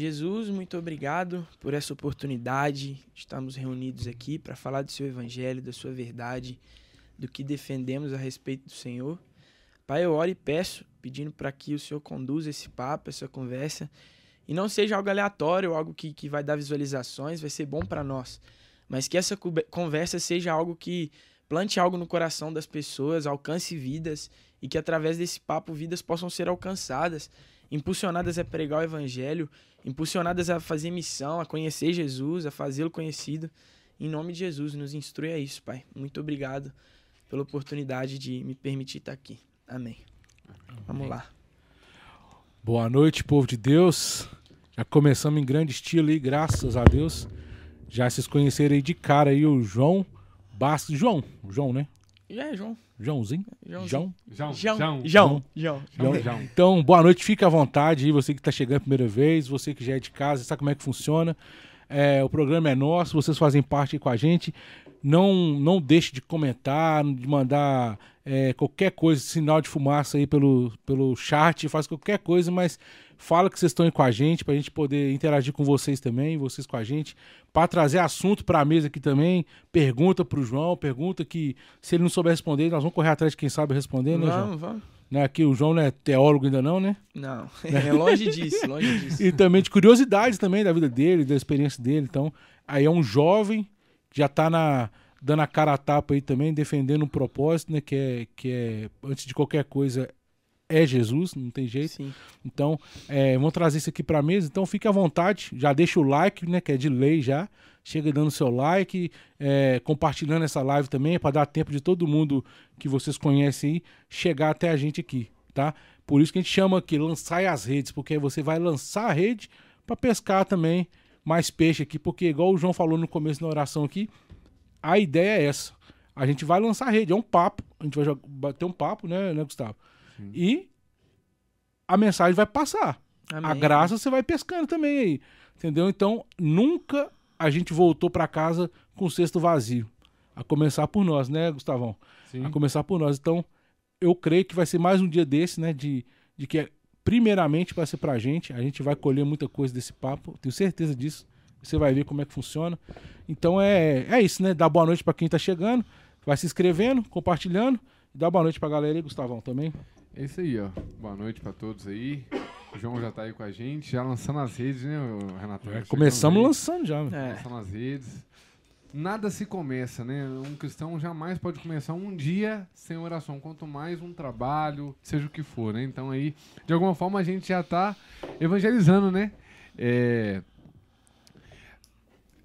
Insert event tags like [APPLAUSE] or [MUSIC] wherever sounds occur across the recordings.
Jesus, muito obrigado por essa oportunidade de estarmos reunidos aqui para falar do seu evangelho, da sua verdade, do que defendemos a respeito do Senhor. Pai, eu oro e peço, pedindo para que o Senhor conduza esse papo, essa conversa, e não seja algo aleatório, algo que, que vai dar visualizações, vai ser bom para nós, mas que essa conversa seja algo que plante algo no coração das pessoas, alcance vidas e que através desse papo vidas possam ser alcançadas, impulsionadas a pregar o evangelho, impulsionadas a fazer missão, a conhecer Jesus, a fazê-lo conhecido. Em nome de Jesus, nos instrui a isso, Pai. Muito obrigado pela oportunidade de me permitir estar aqui. Amém. Amém. Vamos lá. Boa noite, povo de Deus. Já começamos em grande estilo aí, graças a Deus. Já vocês conheceram aí de cara aí o João Bastos. João, João, né? É, João. Joãozinho? João. João. João. João. João. João. João. Então, boa noite, fique à vontade aí, você que está chegando a primeira vez, você que já é de casa, sabe como é que funciona. É, o programa é nosso, vocês fazem parte com a gente. Não, não deixe de comentar, de mandar é, qualquer coisa, sinal de fumaça aí pelo, pelo chat, faz qualquer coisa, mas Fala que vocês estão aí com a gente, para a gente poder interagir com vocês também, vocês com a gente, para trazer assunto para a mesa aqui também. Pergunta para o João, pergunta que se ele não souber responder, nós vamos correr atrás de quem sabe responder, né, João? Vamos, vamos. Né, aqui o João não é teólogo ainda não, né? Não, [LAUGHS] é longe disso, longe disso. [LAUGHS] e também de curiosidades também da vida dele, da experiência dele. Então, aí é um jovem que já está na dando a cara a tapa aí também, defendendo um propósito, né, que é que é antes de qualquer coisa é Jesus, não tem jeito. Sim. Então, é, vamos trazer isso aqui para a mesa. Então, fique à vontade, já deixa o like, né, que é de lei já. Chega dando seu like, é, compartilhando essa live também, para dar tempo de todo mundo que vocês conhecem aí chegar até a gente aqui, tá? Por isso que a gente chama aqui lançar as redes, porque você vai lançar a rede para pescar também mais peixe aqui, porque igual o João falou no começo da oração aqui, a ideia é essa. A gente vai lançar a rede, é um papo, a gente vai bater um papo, né, né Gustavo? Sim. E a mensagem vai passar. Amém. A graça você vai pescando também aí. Entendeu? Então, nunca a gente voltou para casa com o cesto vazio. A começar por nós, né, Gustavão? Sim. A começar por nós. Então, eu creio que vai ser mais um dia desse, né? De, de que, primeiramente, vai ser pra gente. A gente vai colher muita coisa desse papo. Tenho certeza disso. Você vai ver como é que funciona. Então, é, é isso, né? Dá boa noite para quem tá chegando. Vai se inscrevendo, compartilhando. Dá boa noite pra galera aí, Gustavão, também. É isso aí, ó. Boa noite para todos aí. O João já tá aí com a gente, já lançando as redes, né, Renato? É, começamos lançando já. É. Lançando as redes. Nada se começa, né? Um cristão jamais pode começar um dia sem oração, quanto mais um trabalho, seja o que for, né? Então aí, de alguma forma, a gente já tá evangelizando, né? É,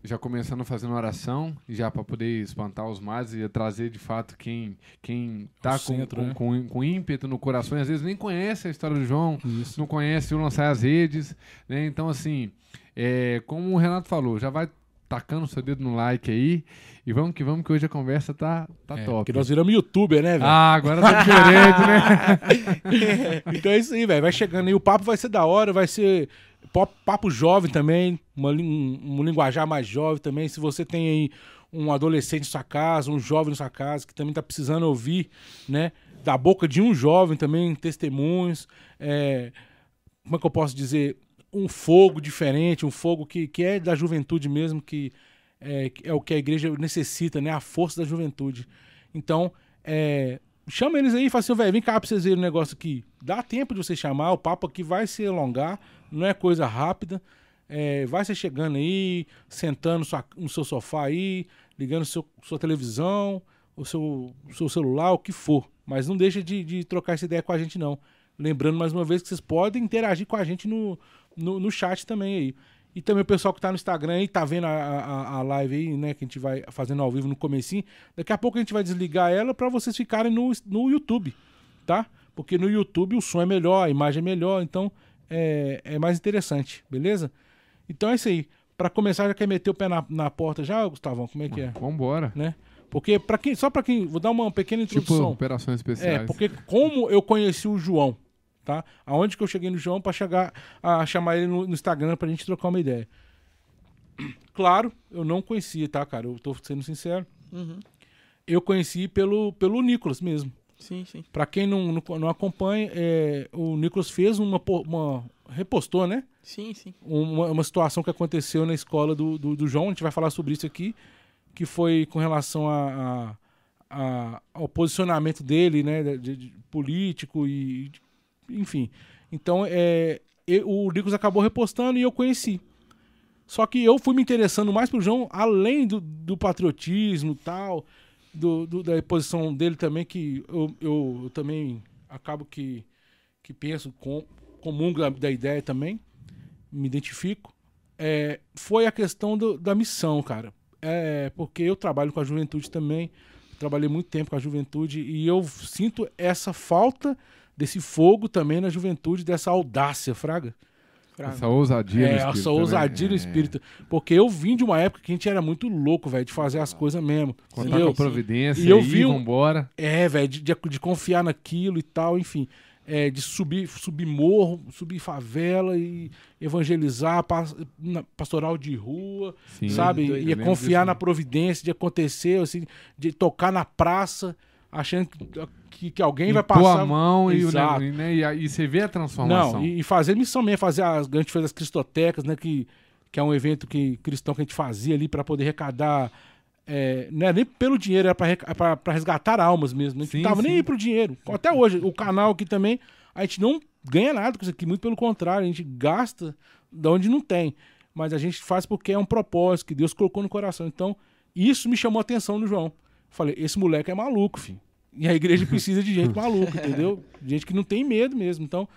já começando fazendo oração, já para poder espantar os males e trazer de fato quem quem tá com, centro, com, né? com, com, ímpeto no coração, e às vezes nem conhece a história do João, Isso. não conhece o lançar as redes, né? Então assim, é, como o Renato falou, já vai tacando seu dedo no like aí. E vamos que vamos, que hoje a conversa tá, tá é, top. Porque nós viramos youtuber, né, velho? Ah, agora tá diferente, né? [LAUGHS] então é isso aí, velho. Vai chegando aí. O papo vai ser da hora, vai ser papo jovem também, uma, um, um linguajar mais jovem também. Se você tem aí um adolescente em sua casa, um jovem em sua casa, que também está precisando ouvir, né? Da boca de um jovem também, testemunhos. É, como é que eu posso dizer? Um fogo diferente, um fogo que, que é da juventude mesmo, que é, é o que a igreja necessita, né? A força da juventude. Então, é, chama eles aí e fala assim, velho, vem cá pra vocês verem o negócio aqui. Dá tempo de você chamar, o papo aqui vai se alongar, não é coisa rápida. É, vai ser chegando aí, sentando sua, no seu sofá aí, ligando seu, sua televisão, o seu, seu celular, o que for. Mas não deixa de, de, trocar essa ideia com a gente, não. Lembrando mais uma vez que vocês podem interagir com a gente no, no, no chat também aí. E também o pessoal que tá no Instagram aí, tá vendo a, a, a, live aí, né? Que a gente vai fazendo ao vivo no comecinho. Daqui a pouco a gente vai desligar ela para vocês ficarem no, no YouTube, tá? Porque no YouTube o som é melhor, a imagem é melhor, então é, é mais interessante, beleza? Então é isso aí. Para começar, já quer meter o pé na, na porta já, Gustavão? Como é que é? Vambora. Né? Porque, para quem, só para quem. Vou dar uma pequena tipo introdução. Tipo, operações especiais. É, porque como eu conheci o João, tá? Aonde que eu cheguei no João para chegar a chamar ele no, no Instagram pra gente trocar uma ideia. [CLEARS THROAT] Claro, eu não conhecia, tá, cara? Eu tô sendo sincero. Uhum. Eu conheci pelo, pelo Nicolas mesmo. Sim, sim. Pra quem não, não, não acompanha, é, o Nicolas fez uma, uma. repostou, né? Sim, sim. Uma, uma situação que aconteceu na escola do, do, do, João, a gente vai falar sobre isso aqui, que foi com relação a, a, a ao posicionamento dele, né? De, de, político e. Enfim. Então, é, o Nicolas acabou repostando e eu conheci. Só que eu fui me interessando mais pro João, além do, do patriotismo tal do, do, da posição dele também, que eu, eu, eu, também acabo que, que penso, com, comungo da, da ideia também, me identifico, é, foi a questão do, da missão, cara. É, porque eu trabalho com a juventude também, trabalhei muito tempo com a juventude e eu sinto essa falta desse fogo também na juventude, dessa audácia, Fraga. Essa ousadia é, no espírito. Essa ousadia no é. espírito. Porque eu vim de uma época que a gente era muito louco, velho, de fazer as coisas mesmo. Contar com a providência e eu vi um, vambora. É, velho, de, de, de, confiar naquilo e tal, enfim. É, de subir, subir morro, subir favela e evangelizar, pastoral de rua, Sim, sabe? E confiar na providência de acontecer, assim, de tocar na praça achando que, que alguém vai passar. a mão e, né, e, e, você vê a transformação. Não, e, fazer missão mesmo, fazer as. A gente fez as cristotecas, né? Que, que é um evento que, cristão que a gente fazia ali para poder arrecadar. É, não é nem pelo dinheiro, era para resgatar almas mesmo. A gente sim, não tava sim. nem aí pro dinheiro. Até hoje, o canal aqui também, a gente não ganha nada com isso aqui, muito pelo contrário, a gente gasta de onde não tem. Mas a gente faz porque é um propósito que Deus colocou no coração. Então, isso me chamou a atenção no João. Falei, esse moleque é maluco, filho. E a igreja precisa de gente [LAUGHS] maluca, entendeu? Gente que não tem medo mesmo. Então,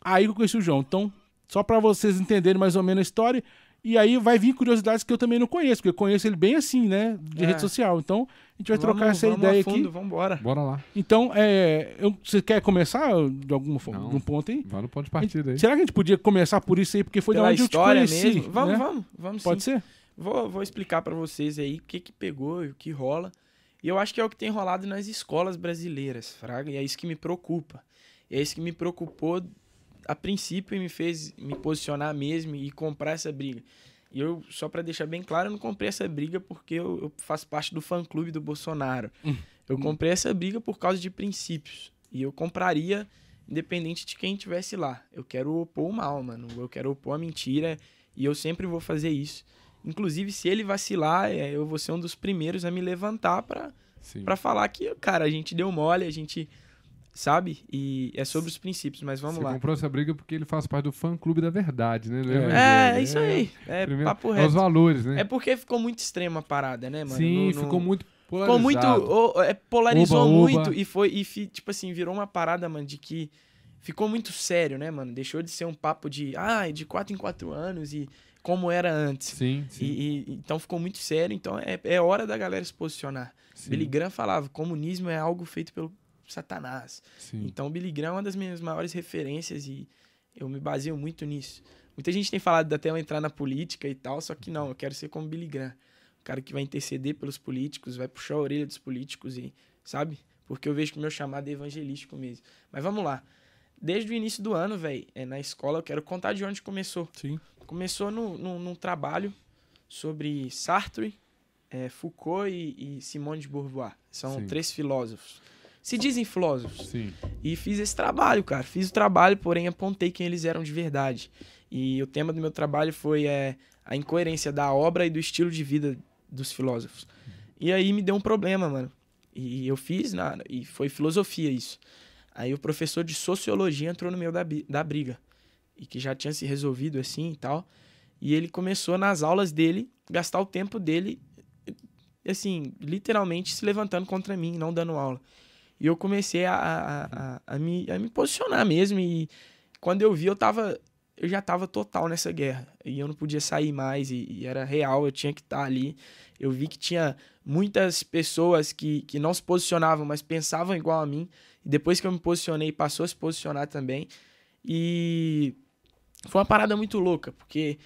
aí que eu conheci o João. Então, só para vocês entenderem mais ou menos a história. E aí vai vir curiosidades que eu também não conheço, porque eu conheço ele bem assim, né? De é. rede social. Então, a gente vai vamos, trocar essa ideia aqui. Vamos embora. Bora lá. Então, é, eu, você quer começar de alguma forma, de um ponto aí? Vai no ponto de partida aí. Será que a gente podia começar por isso aí? Porque foi Pela da onde eu te conheci. Mesmo. Vamos, né? vamos, vamos Pode sim. ser? Vou, vou explicar para vocês aí o que que pegou e o que rola. E eu acho que é o que tem rolado nas escolas brasileiras, Fraga, e é isso que me preocupa. E é isso que me preocupou a princípio e me fez me posicionar mesmo e comprar essa briga. E eu, só para deixar bem claro, eu não comprei essa briga porque eu, eu faço parte do fã-clube do Bolsonaro. Hum. Eu comprei essa briga por causa de princípios. E eu compraria independente de quem estivesse lá. Eu quero opor o mal, mano. Eu quero opor a mentira e eu sempre vou fazer isso. Inclusive, se ele vacilar, é, eu vou ser um dos primeiros a me levantar para falar que, cara, a gente deu mole, a gente sabe? E é sobre os princípios, mas vamos Você lá. comprou essa briga porque ele faz parte do fã-clube da verdade, né? É, é, é isso aí. É Primeiro, papo reto. É os valores, né? É porque ficou muito extrema a parada, né, mano? Sim, no, no... ficou muito polarizado. Ficou muito... é, polarizou oba, muito oba. e foi... E, tipo assim, virou uma parada, mano, de que... Ficou muito sério, né, mano? Deixou de ser um papo de... Ah, de quatro em quatro anos e como era antes. Sim, sim. E, e, então ficou muito sério. Então é, é hora da galera se posicionar. Sim. Billy Graham falava: comunismo é algo feito pelo Satanás. Sim. Então Billy Graham é uma das minhas maiores referências e eu me baseio muito nisso. Muita gente tem falado até eu entrar na política e tal, só que não, eu quero ser como Billy Graham. O cara que vai interceder pelos políticos, vai puxar a orelha dos políticos e, sabe? Porque eu vejo que o meu chamado é evangelístico mesmo. Mas vamos lá. Desde o início do ano, velho, é, na escola, eu quero contar de onde começou. Sim. Começou no, no, num trabalho sobre Sartre, é, Foucault e, e, Simone de Beauvoir. São Sim. três filósofos. Se dizem filósofos. Sim. E fiz esse trabalho, cara. Fiz o trabalho, porém apontei quem eles eram de verdade. E o tema do meu trabalho foi é, a incoerência da obra e do estilo de vida dos filósofos. E aí me deu um problema, mano. E eu fiz, na, e foi filosofia isso. Aí o professor de sociologia entrou no meio da, da briga e que já tinha se resolvido assim e tal. E ele começou nas aulas dele gastar o tempo dele assim, literalmente se levantando contra mim, não dando aula. E eu comecei a, a, a, a, me, a me posicionar mesmo. E quando eu vi, eu tava. Eu já tava total nessa guerra. E eu não podia sair mais. E, e era real, eu tinha que estar tá ali. Eu vi que tinha muitas pessoas que, que não se posicionavam, mas pensavam igual a mim. E depois que eu me posicionei, passou a se posicionar também. E foi uma parada muito louca, porque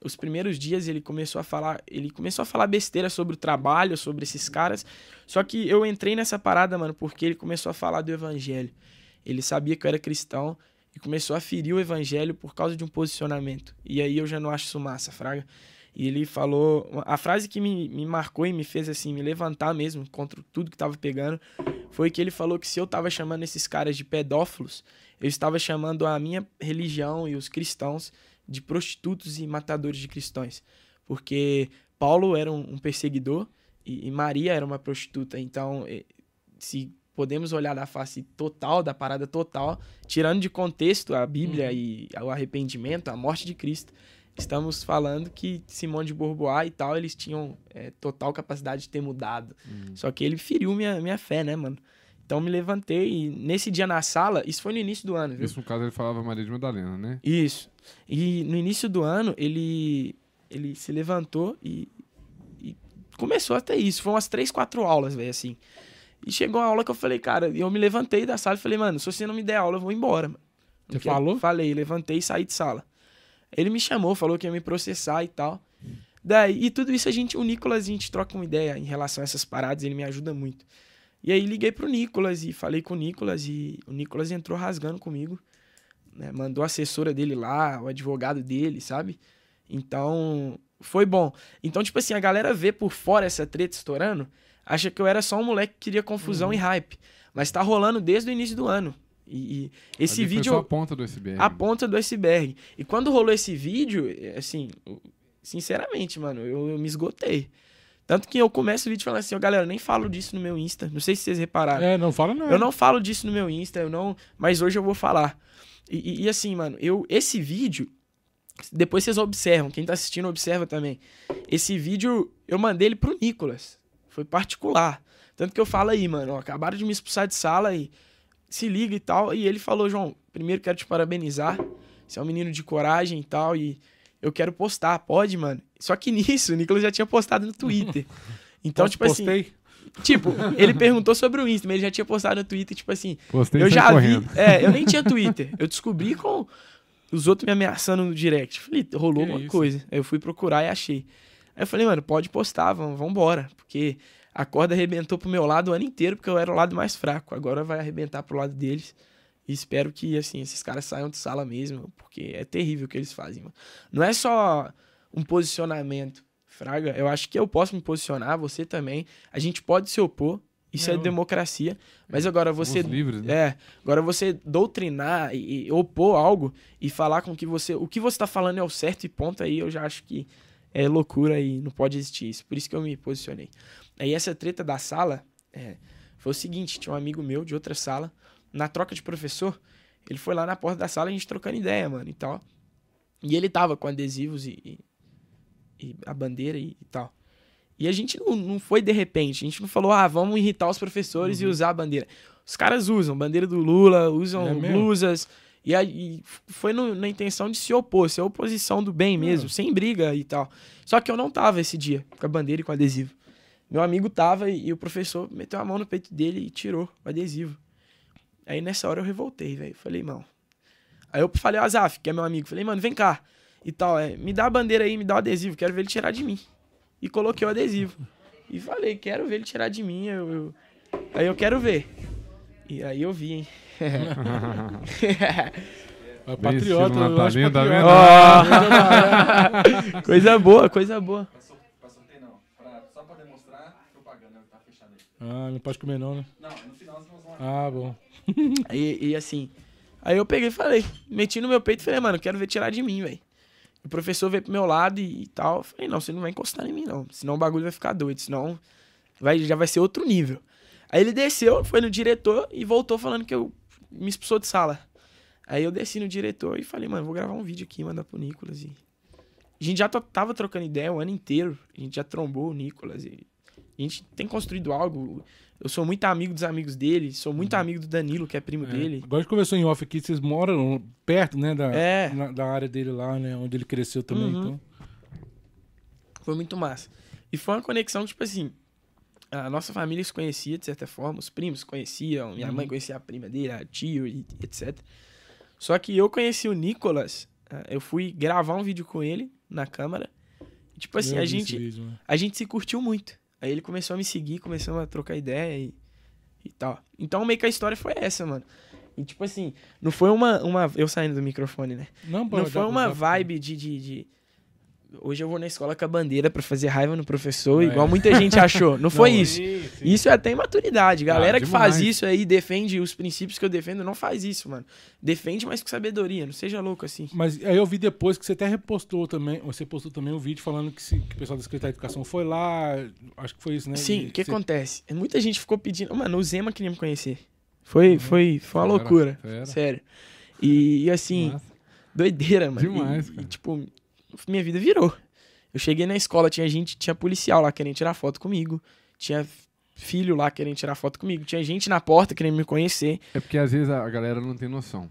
os primeiros dias ele começou a falar, ele começou a falar besteira sobre o trabalho, sobre esses caras. Só que eu entrei nessa parada, mano, porque ele começou a falar do evangelho. Ele sabia que eu era cristão e começou a ferir o evangelho por causa de um posicionamento. E aí eu já não acho isso massa, fraga. E ele falou. A frase que me, me marcou e me fez assim, me levantar mesmo contra tudo que tava pegando, foi que ele falou que se eu tava chamando esses caras de pedófilos, eu estava chamando a minha religião e os cristãos de prostitutos e matadores de cristãos. Porque Paulo era um, um perseguidor e, e, Maria era uma prostituta. Então, se podemos olhar da face total, da parada total, tirando de contexto a Bíblia uhum. e o arrependimento, a morte de Cristo, estamos falando que Simão de Bourbois e tal, eles tinham é, total capacidade de ter mudado. Uhum. Só que ele feriu minha, minha fé, né, mano? Então me levantei e nesse dia na sala, isso foi no início do ano, viu? Isso no caso ele falava Maria de Madalena, né? Isso. E no início do ano ele ele se levantou e, e começou até isso. Foi umas três, quatro aulas, velho, assim. E chegou uma aula que eu falei, cara, eu me levantei da sala e falei, mano, se você não me der aula, eu vou embora, mano. Você falou? Falei, levantei e saí de sala. Ele me chamou, falou que ia me processar e tal. Daí, e tudo isso a gente, o Nicolas, a gente troca uma ideia em relação a essas paradas, ele me ajuda muito. E aí liguei pro Nicolas e falei com o Nicolas e o Nicolas entrou rasgando comigo. Né? Mandou a assessora dele lá, o advogado dele, sabe? Então, foi bom. Então, tipo assim, a galera vê por fora essa treta estourando, acha que eu era só um moleque que queria confusão uhum. e hype. Mas tá rolando desde o início do ano. E, e esse Ali vídeo. Foi só a ponta do iceberg. A ponta do iceberg. E quando rolou esse vídeo, assim, sinceramente, mano, eu, eu me esgotei. Tanto que eu começo o vídeo falando assim, ó, oh, galera, nem falo disso no meu Insta. Não sei se vocês repararam. É, não fala não. Eu não falo disso no meu Insta, eu não. Mas hoje eu vou falar. E, e, e assim, mano, eu. Esse vídeo. Depois vocês observam, quem tá assistindo observa também. Esse vídeo eu mandei ele pro Nicolas. Foi particular. Tanto que eu falo aí, mano, ó, acabaram de me expulsar de sala e se liga e tal. E ele falou, João, primeiro quero te parabenizar. Você é um menino de coragem e tal. E eu quero postar, pode, mano. Só que [LAUGHS] nisso, o Nicolas já tinha postado no Twitter. [LAUGHS] Então, tipo assim, Postei. assim. Tipo, [LAUGHS] ele perguntou sobre o Insta, mas ele já tinha postado no Twitter, tipo assim. Postei eu já correndo. vi. É, eu nem tinha Twitter. Eu descobri com os outros me ameaçando no direct. Falei, rolou que uma isso? coisa. Aí eu fui procurar e achei. Aí eu falei, mano, pode postar, vamos, vamos embora. Porque a corda arrebentou pro meu lado o ano inteiro, porque eu era o lado mais fraco. Agora vai arrebentar pro lado deles. E espero que, assim, esses caras saiam de sala mesmo, porque é terrível o que eles fazem, mano. Não é só um posicionamento, Fraga. Eu acho que eu posso me posicionar, você também. A gente pode se opor, isso é, é democracia. Mas agora você. Livres, né? É. Agora você doutrinar e, e, opor algo e falar com que você. O que você tá falando é o certo e ponto aí, eu já acho que é loucura e não pode existir isso. Por isso que eu me posicionei. Aí essa treta da sala é, foi o seguinte: tinha um amigo meu de outra sala, na troca de professor, ele foi lá na porta da sala a gente trocando ideia, mano, e tal. E ele tava com adesivos e, e, e a bandeira e, e, tal. E a gente não, não foi de repente, a gente não falou, ah, vamos irritar os professores uhum. e usar a bandeira. Os caras usam bandeira do Lula, usam é blusas. E, aí, foi no, na intenção de se opor, ser oposição do bem mesmo, uhum. sem briga e tal. Só que eu não tava esse dia com a bandeira e com adesivo. Meu amigo tava e, e o professor meteu a mão no peito dele e tirou o adesivo. Aí nessa hora eu revoltei, velho. Falei, mano. Aí eu falei, Azaf, que é meu amigo, falei, mano, vem cá. E tal, é, me dá a bandeira aí, me dá o adesivo, quero ver ele tirar de mim. E coloquei o adesivo. E falei, quero ver ele tirar de mim. Eu, eu... Aí eu quero ver. E aí eu vi, hein? [LAUGHS] É patriota, eu acho patriota. Oh. [LAUGHS] coisa boa, coisa boa. Ah, não pode comer não, né? Não, no final nós vamos Ah, bom. [LAUGHS] e, e assim, aí eu peguei e falei, meti no meu peito e falei, mano, quero ver tirar de mim, velho. O professor veio pro meu lado e, e tal. Eu falei, não, você não vai encostar em mim, não. Senão o bagulho vai ficar doido, senão vai, já vai ser outro nível. Aí ele desceu, foi no diretor e voltou falando que eu me expulsou de sala. Aí eu desci no diretor e falei, mano, vou gravar um vídeo aqui, mandar pro Nicolas. E... A gente já tava trocando ideia o ano inteiro. A gente já trombou o Nicolas. E a gente tem construído algo. Eu sou muito amigo dos amigos dele, sou muito uhum. amigo do Danilo, que é primo é. dele. Agora a gente conversou em off aqui, vocês moram perto, né, da, é. na, da área dele lá, né, onde ele cresceu também, uhum. então. Foi muito massa. E foi uma conexão, tipo assim, a nossa família se conhecia, de certa forma, os primos se conheciam, minha uhum. mãe conhecia a prima dele, a tio, e, etc. Só que eu conheci o Nicolas, ah, eu fui gravar um vídeo com ele na câmera. Tipo assim, a gente, vídeo, né? a gente se curtiu muito. Aí ele começou a me seguir, começou a trocar ideia e, e tal. Então meio que a história foi essa, mano. E tipo assim, não foi uma. uma eu saindo do microfone, né? Não, pô, Não foi uma vibe de, de, de, hoje eu vou na escola com a bandeira para fazer raiva no professor, é. igual muita gente achou. Não [LAUGHS] foi não, isso. Sim, sim. Isso é até imaturidade. Galera ah, que faz isso aí, defende os princípios que eu defendo, não faz isso, mano. Defende, mas com sabedoria, não seja louco assim. Mas aí eu vi depois que você até repostou também, você postou também um vídeo falando que, se, que o pessoal da Secretaria de Educação foi lá, acho que foi isso, né? Sim, o que você... acontece? Muita gente ficou pedindo, mano, o Zema queria me conhecer. Foi, uhum. foi, foi uma fera, loucura, fera. sério. E, e assim, doideira, mano. Demais, e, cara. E, tipo, minha vida virou. Eu cheguei na escola, tinha gente, tinha policial lá querendo tirar foto comigo, tinha filho lá querendo tirar foto comigo, tinha gente na porta querendo me conhecer. É porque às vezes a galera não tem noção.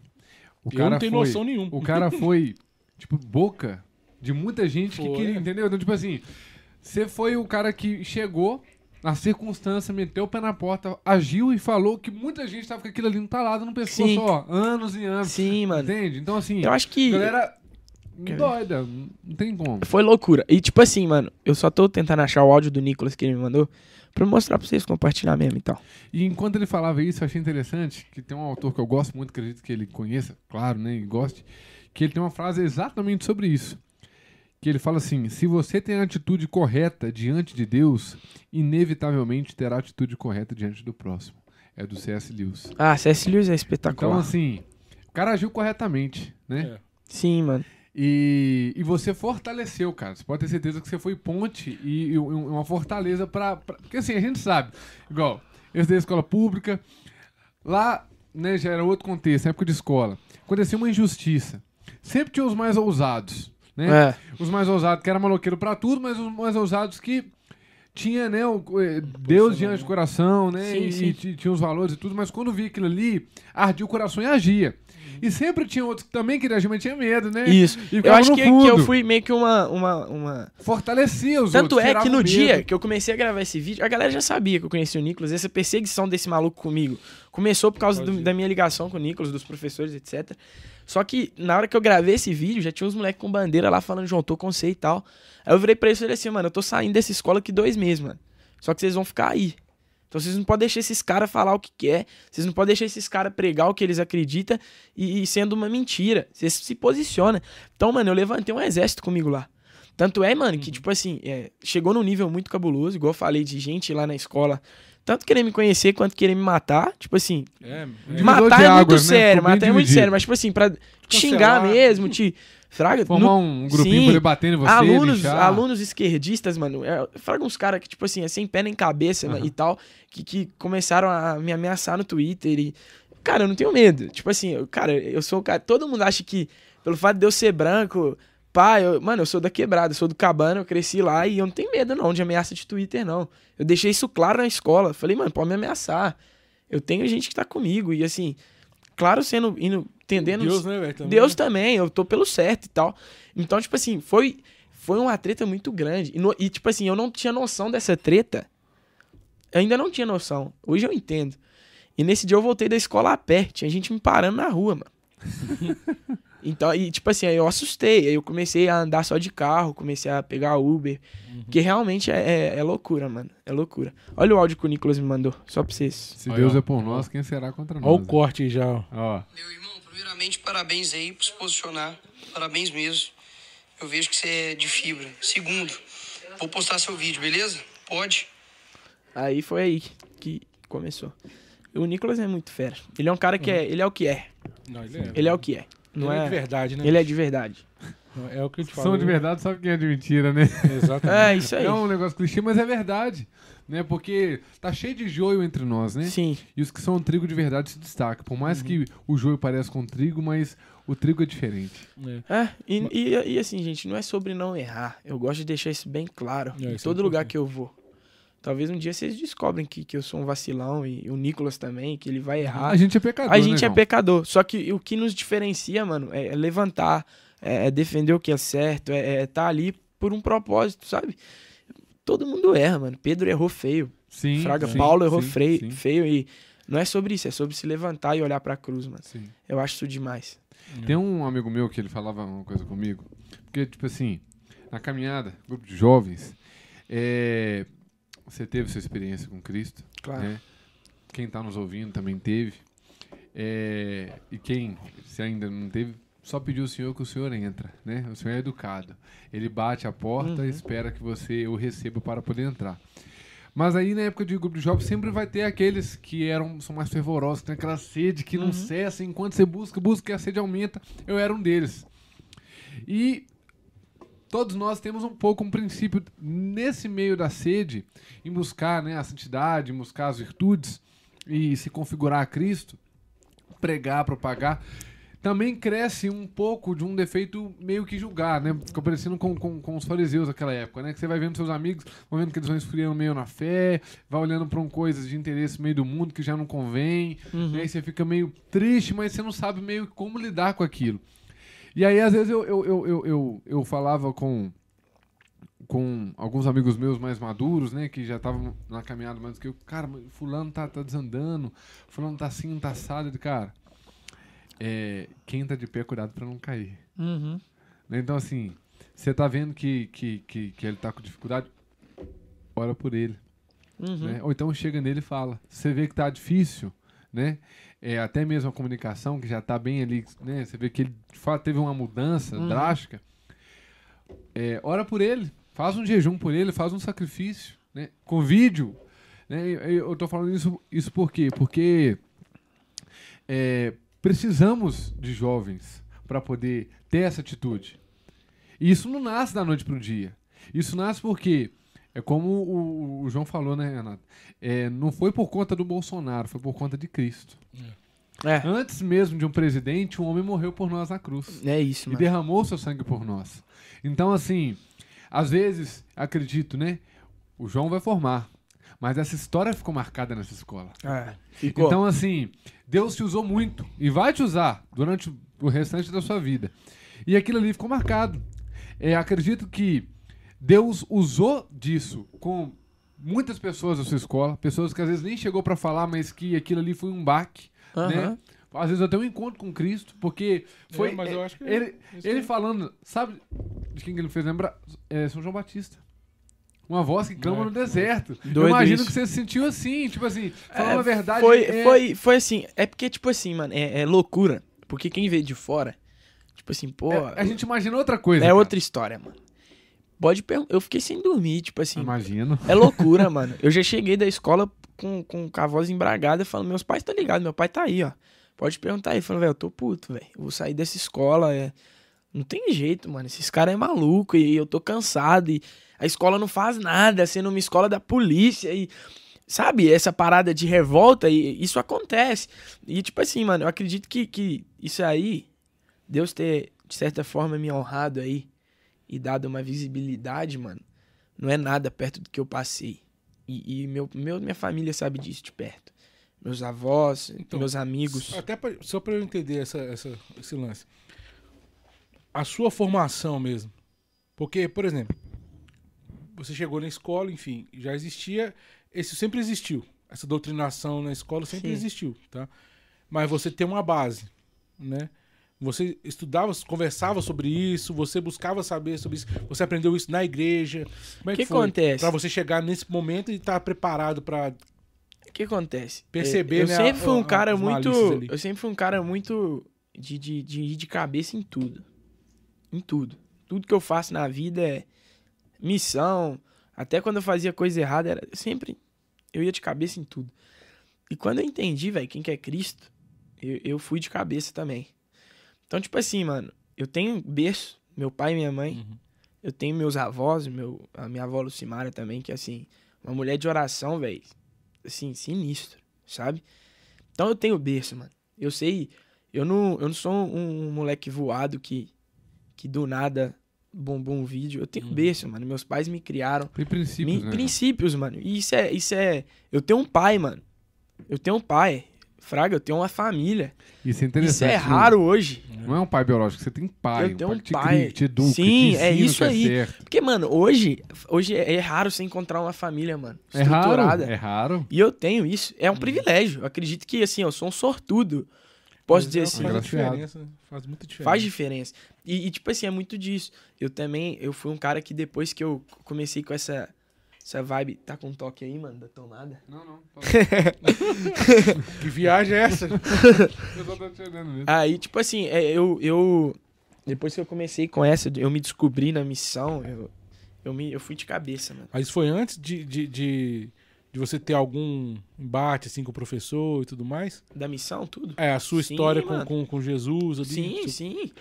O eu não tenho foi, noção nenhuma. O cara [LAUGHS] foi, tipo, boca de muita gente foi. que queria, entendeu? Então, tipo assim, você foi o cara que chegou na circunstância, meteu o pé na porta, agiu e falou que muita gente tava com aquilo ali entalado no pescoço, Sim. ó, anos e anos. Sim, mano. Entende? Então, assim, eu acho que. Galera doida, não tem como. Foi loucura. E tipo assim, mano, eu só tô tentando achar o áudio do Nicolas que ele me mandou pra mostrar pra vocês compartilhar mesmo e tal. E enquanto ele falava isso, eu achei interessante que tem um autor que eu gosto muito, acredito que ele conheça, claro, né, e goste, que ele tem uma frase exatamente sobre isso. Que ele fala assim: se você tem a atitude correta diante de Deus, inevitavelmente terá a atitude correta diante do próximo. É do C.S. Lewis. Ah, C.S. Lewis é espetacular. Então, assim, o cara agiu corretamente, né? É. Sim, mano. E, e você fortaleceu, cara. Você pode ter certeza que você foi ponte e, e uma fortaleza para. Porque assim, a gente sabe, igual, eu estudei escola pública, lá né, já era outro contexto, época de escola. Acontecia uma injustiça. Sempre tinha os mais ousados, né? É. Os mais ousados que era maloqueiro para tudo, mas os mais ousados que tinha, né, o, eh, Deus diante do coração, né, sim, e, sim. e, tinha os valores e tudo, mas quando via aquilo ali, ardia o coração e agia. E sempre tinha outros que também queriam agir, mas tinha medo, né? Isso. Eu acho que, que, eu fui meio que uma. uma, uma... Fortalecia os Tanto outros. Tanto é que no medo. dia que eu comecei a gravar esse vídeo, a galera já sabia que eu conhecia o Nicolas. Essa perseguição desse maluco comigo começou por causa do, da minha ligação com o Nicolas, dos professores, etc. Só que na hora que eu gravei esse vídeo, já tinha uns moleques com bandeira lá falando, João, tô com você e tal. Aí eu virei pra eles e falei assim, mano, eu tô saindo dessa escola aqui dois meses, mano. Só que vocês vão ficar aí. Então vocês não podem deixar esses caras falar o que quer, vocês não podem deixar esses caras pregar o que eles acreditam e, e, sendo uma mentira. Vocês se posicionam. Então, mano, eu levantei um exército comigo lá. Tanto é, mano, que, uhum. tipo assim, é, chegou num nível muito cabuloso, igual eu falei de gente lá na escola, tanto querer me conhecer quanto querer me matar. Tipo assim, é, é. matar é muito né? sério, matar é muito sério, mas, tipo assim, pra te xingar mesmo, te Fraga, Formar no, um grupinho sim, pra bater em você. Alunos, alunos esquerdistas, mano. É, fraga uns caras que, tipo assim, é sem pé nem cabeça uhum. e tal, que, que começaram a me ameaçar no Twitter. E, cara, eu não tenho medo. Tipo assim, eu, cara, eu sou o cara. Todo mundo acha que, pelo fato de eu ser branco, pá, eu, mano, eu sou da quebrada, eu sou do cabana, eu cresci lá e eu não tenho medo, não, de ameaça de Twitter, não. Eu deixei isso claro na escola. Falei, mano, pode me ameaçar. Eu tenho gente que tá comigo. E assim, claro, sendo indo entendendo. Deus, né, velho? Deus também, eu tô pelo certo e tal. Então, tipo assim, foi, foi uma treta muito grande. E, no, e, tipo assim, eu não tinha noção dessa treta. Eu ainda não tinha noção. Hoje eu entendo. E nesse dia eu voltei da escola a pé. Tinha gente me parando na rua, mano. [LAUGHS] então, e tipo assim, aí eu assustei. Aí eu comecei a andar só de carro, comecei a pegar Uber. Uhum. Que realmente é, é, é, loucura, mano. É loucura. Olha o áudio que o Nicolas me mandou, só pra vocês. Se Deus é por nós, quem será contra nós? Olha o corte aí já, ó. ó. Meu irmão, primeiramente, parabéns aí por se posicionar. Parabéns mesmo. Eu vejo que você é de fibra. Segundo, vou postar seu vídeo, beleza? Pode? Aí foi aí que começou. O Nicolas é muito fera. Ele é um cara que é. Ele é o que é. Não, ele, é. ele é o que é. Não ele é, é de verdade, né? Ele é de verdade. É o que eu te falo. São de verdade, sabe quem é de mentira, né? Exatamente. É, isso aí. É um negócio clichê, mas é verdade. Né? Porque tá cheio de joio entre nós, né? Sim. E os que são trigo de verdade se destacam. Por mais uhum. que o joio pareça com trigo, mas o trigo é diferente. É, é e, e, e, assim, gente, não é sobre não errar. Eu gosto de deixar isso bem claro é, em todo é lugar que eu vou. Talvez um dia vocês descobrem que, que eu sou um vacilão e o Nicolas também, que ele vai errar. A gente é pecador. A gente né, é pecador. Só que o que nos diferencia, mano, é, é levantar, é, é, defender o que é certo, é estar é tá ali por um propósito, sabe? Todo mundo erra, mano. Pedro errou feio. Sim. Fraga, sim, Paulo errou sim, feio, sim. feio e não é sobre isso, é sobre se levantar e olhar pra cruz, mano. Sim. Eu acho isso demais. Tem um amigo meu que ele falava uma coisa comigo, porque, tipo assim, na caminhada, grupo de jovens, é, você teve sua experiência com Cristo. Claro. Né? Quem está nos ouvindo também teve. É, e quem, se ainda não teve, só pedir ao senhor que o senhor entra, né? O senhor é educado. Ele bate a porta uhum. e espera que você o receba para poder entrar. Mas aí, na época de grupo de jovens, sempre vai ter aqueles que eram, são mais fervorosos, que tem aquela sede que uhum. não cessa. Enquanto você busca, busca e a sede aumenta. Eu era um deles. E todos nós temos um pouco um princípio nesse meio da sede, em buscar né, a santidade, em buscar as virtudes e se configurar a Cristo, pregar, propagar também cresce um pouco de um defeito meio que julgar, né? Fica parecendo com, com, com os fariseus daquela época, né? Que você vai vendo seus amigos, vai vendo que eles vão esfriando meio na fé, vai olhando para um coisas de interesse meio do mundo que já não convém, uhum. né? E você fica meio triste, mas você não sabe meio como lidar com aquilo. E aí, às vezes, eu, eu, eu, eu, eu, falava com com alguns amigos meus mais maduros, né, que já estavam na caminhada mais do que eu, cara, fulano tá, tá desandando, fulano tá assim, tá assado, de cara, é, quem tá de pé, cuidado para não cair. Uhum. Né, então, assim, você tá vendo que, que, que, que, ele tá com dificuldade, ora por ele. Uhum. Né? Ou então chega nele e fala. Você vê que tá difícil, né? É, até mesmo a comunicação, que já tá bem ali, né? Você vê que ele de fato teve uma mudança uhum. drástica. É, ora por ele, faz um jejum por ele, faz um sacrifício, né? Com vídeo. Né? Eu tô falando isso, isso por quê? Porque é, Precisamos de jovens para poder ter essa atitude. E isso não nasce da noite para o dia. Isso nasce porque, é como o, o João falou, né, Renato? É, não foi por conta do Bolsonaro, foi por conta de Cristo. É. Antes mesmo de um presidente, um homem morreu por nós na cruz. É isso, mano. E derramou seu sangue por nós. Então, assim, às vezes, acredito, né? O João vai formar. Mas essa história ficou marcada nessa escola. É, ficou. Então, assim, Deus te usou muito e vai te usar durante o restante da sua vida. E aquilo ali ficou marcado. É, acredito que Deus usou disso com muitas pessoas da sua escola, pessoas que às vezes nem chegou para falar, mas que aquilo ali foi um baque, uhum. né? Às vezes até um encontro com Cristo, porque foi é, mas eu acho que ele, ele falando, sabe de quem que ele fez lembrar? É São João Batista. Uma voz que clama é. no deserto. Doido eu imagino isso. que você se sentiu assim, tipo assim, falando é, a verdade. Foi, é... foi, foi assim, é porque, tipo assim, mano, é, é loucura. Porque quem vê de fora, tipo assim, pô. É, a gente imagina outra coisa. É cara. outra história, mano. Pode Eu fiquei sem dormir, tipo assim. Imagino. É loucura, [LAUGHS] mano. Eu já cheguei da escola com, com, a voz embragada, falando, meus pais tá ligado, meu pai tá aí, ó. Pode perguntar aí, falando, velho, eu tô puto, velho. Vou sair dessa escola, é. Não tem jeito, mano. Esses caras é maluco e eu tô cansado e a escola não faz nada, sendo uma escola da polícia e sabe, essa parada de revolta e isso acontece. E tipo assim, mano, eu acredito que, que isso aí Deus ter de certa forma me honrado aí e dado uma visibilidade, mano, não é nada perto do que eu passei. E, e meu, meu, minha família sabe disso de perto. Meus avós, então, meus amigos. Até pra, só para eu entender essa, essa, esse lance. A sua formação mesmo. Porque, por exemplo, você chegou na escola, enfim, já existia. Isso sempre existiu. Essa doutrinação na escola sempre Sim. existiu, tá? Mas você tem uma base, né? Você estudava, conversava sobre isso, você buscava saber sobre isso, você aprendeu isso na igreja. Como é que, que foi? acontece? Para você chegar nesse momento e estar tá preparado para o que acontece? Perceber, eu né, sempre fui um cara muito, eu sempre fui um cara muito de, de, de ir de cabeça em tudo. Em tudo. Tudo que eu faço na vida é missão. Até quando eu fazia coisa errada, era sempre. Eu ia de cabeça em tudo. E quando eu entendi, velho, quem que é Cristo, eu, eu fui de cabeça também. Então, tipo assim, mano, eu tenho berço, meu pai e minha mãe. Uhum. Eu tenho meus avós, meu, a minha avó Lucimara também, que é assim, uma mulher de oração, velho. Assim, sinistro, sabe? Então eu tenho berço, mano. Eu sei, eu não, eu não sou um, um moleque voado que, que do nada bombou um vídeo. Eu tenho hum. berço, mano. Meus pais me criaram. Tem princípios, me, né? Princípios, mano. E isso é, isso é. Eu tenho um pai, mano. Eu tenho um pai. Fraga, eu tenho uma família. Isso é interessante. Isso é raro hoje. Não é um pai biológico, você tem pai. Eu tenho um pai. pai. Te, te educa, Sim, te é isso é aí. Certo. Porque, mano, hoje, hoje é raro você encontrar uma família, mano. É raro. É raro. E eu tenho isso. É um privilégio. Eu acredito que, assim, eu sou um sortudo. Posso dizer assim. Faz diferença. Faz muita diferença. Faz diferença. E, e, tipo assim, é muito disso. Eu também, eu fui um cara que depois que eu comecei com essa essa vibe. Tá com um toque aí, mano, da tomada? Não, não. [LAUGHS] [LAUGHS] que viagem é essa? [LAUGHS] eu tô entendendo mesmo. Aí, tipo assim, é, eu, eu. Depois que eu comecei com essa, eu me descobri na missão, eu, eu, me, eu fui de cabeça, mano. Mas foi antes de, de, de, de você ter algum embate, assim, com o professor e tudo mais? Da missão, tudo? É, a sua sim, história com, com, com, Jesus ali? Sim, tipo... sim.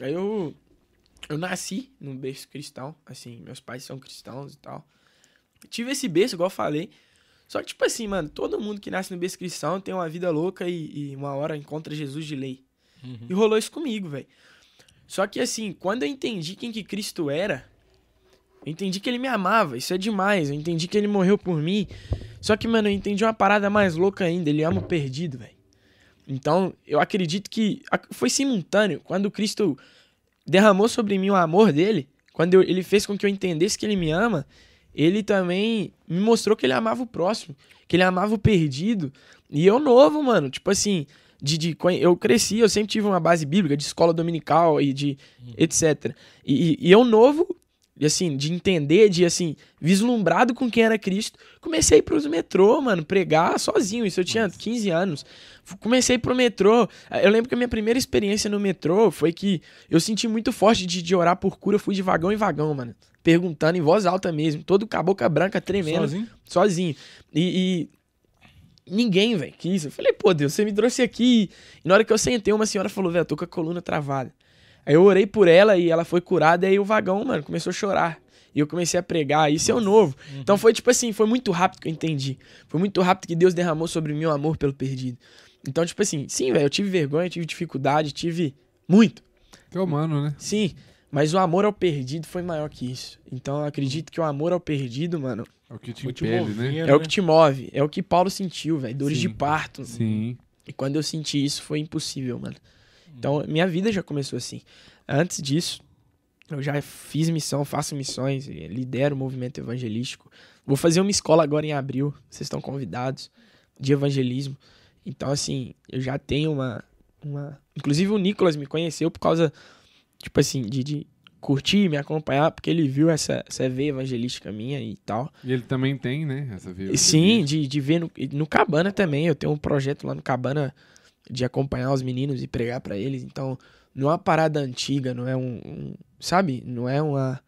Aí eu. Eu nasci num berço cristão, assim, meus pais são cristãos e tal. Tive esse berço, igual eu falei. Só que, tipo assim, mano, todo mundo que nasce no berço cristão tem uma vida louca e, e uma hora encontra Jesus de lei. Uhum. E rolou isso comigo, velho. Só que, assim, quando eu entendi quem que Cristo era, eu entendi que ele me amava. Isso é demais. Eu entendi que ele morreu por mim. Só que, mano, eu entendi uma parada mais louca ainda. Ele ama o perdido, velho. Então, eu acredito que foi simultâneo. Quando Cristo derramou sobre mim o amor dele, quando eu, ele fez com que eu entendesse que ele me ama, ele também me mostrou que ele amava o próximo, que ele amava o perdido. E eu novo, mano, tipo assim, de, de eu cresci, eu sempre tive uma base bíblica de escola dominical e de uhum. etc. E, e, eu novo, assim, de entender, de assim, vislumbrado com quem era Cristo, comecei para os metrô, mano, pregar sozinho. Isso eu tinha Nossa. 15 anos. Comecei pro metrô. Eu lembro que a minha primeira experiência no metrô foi que eu senti muito forte de, de orar por cura. Eu fui de vagão em vagão, mano perguntando em voz alta mesmo, todo com a boca branca tremendo. Sozinho? Sozinho. E, e ninguém, velho, quis. Eu falei, pô, Deus, você me trouxe aqui. E na hora que eu sentei, uma senhora falou, velho, eu tô com a coluna travada. Aí eu orei por ela e ela foi curada, e aí o vagão, mano, começou a chorar. E eu comecei a pregar, isso é o novo. Uhum. Então foi tipo assim, foi muito rápido que eu entendi. Foi muito rápido que Deus derramou sobre mim o amor pelo perdido. Então, tipo assim, sim, velho, eu tive vergonha, tive dificuldade, tive muito. Que é humano, né? Sim. Mas o amor ao perdido foi maior que isso. Então eu acredito que o amor ao perdido, mano. É o que te impele, né? É o que te move. É o que Paulo sentiu, velho. Dores Sim. de parto. Sim. E quando eu senti isso, foi impossível, mano. Então, minha vida já começou assim. Antes disso, eu já fiz missão, faço missões, lidero o movimento evangelístico. Vou fazer uma escola agora em abril. Vocês estão convidados de evangelismo. Então, assim, eu já tenho uma. uma... Inclusive, o Nicolas me conheceu por causa tipo assim, de, de curtir, me acompanhar, porque ele viu essa, essa veia evangelística minha e tal. E ele também tem, né? Essa veia Sim, de, de ver no, no Cabana também. Eu tenho um projeto lá no Cabana de acompanhar os meninos e pregar para eles. Então, não é uma parada antiga, não é um, um sabe? Não é uma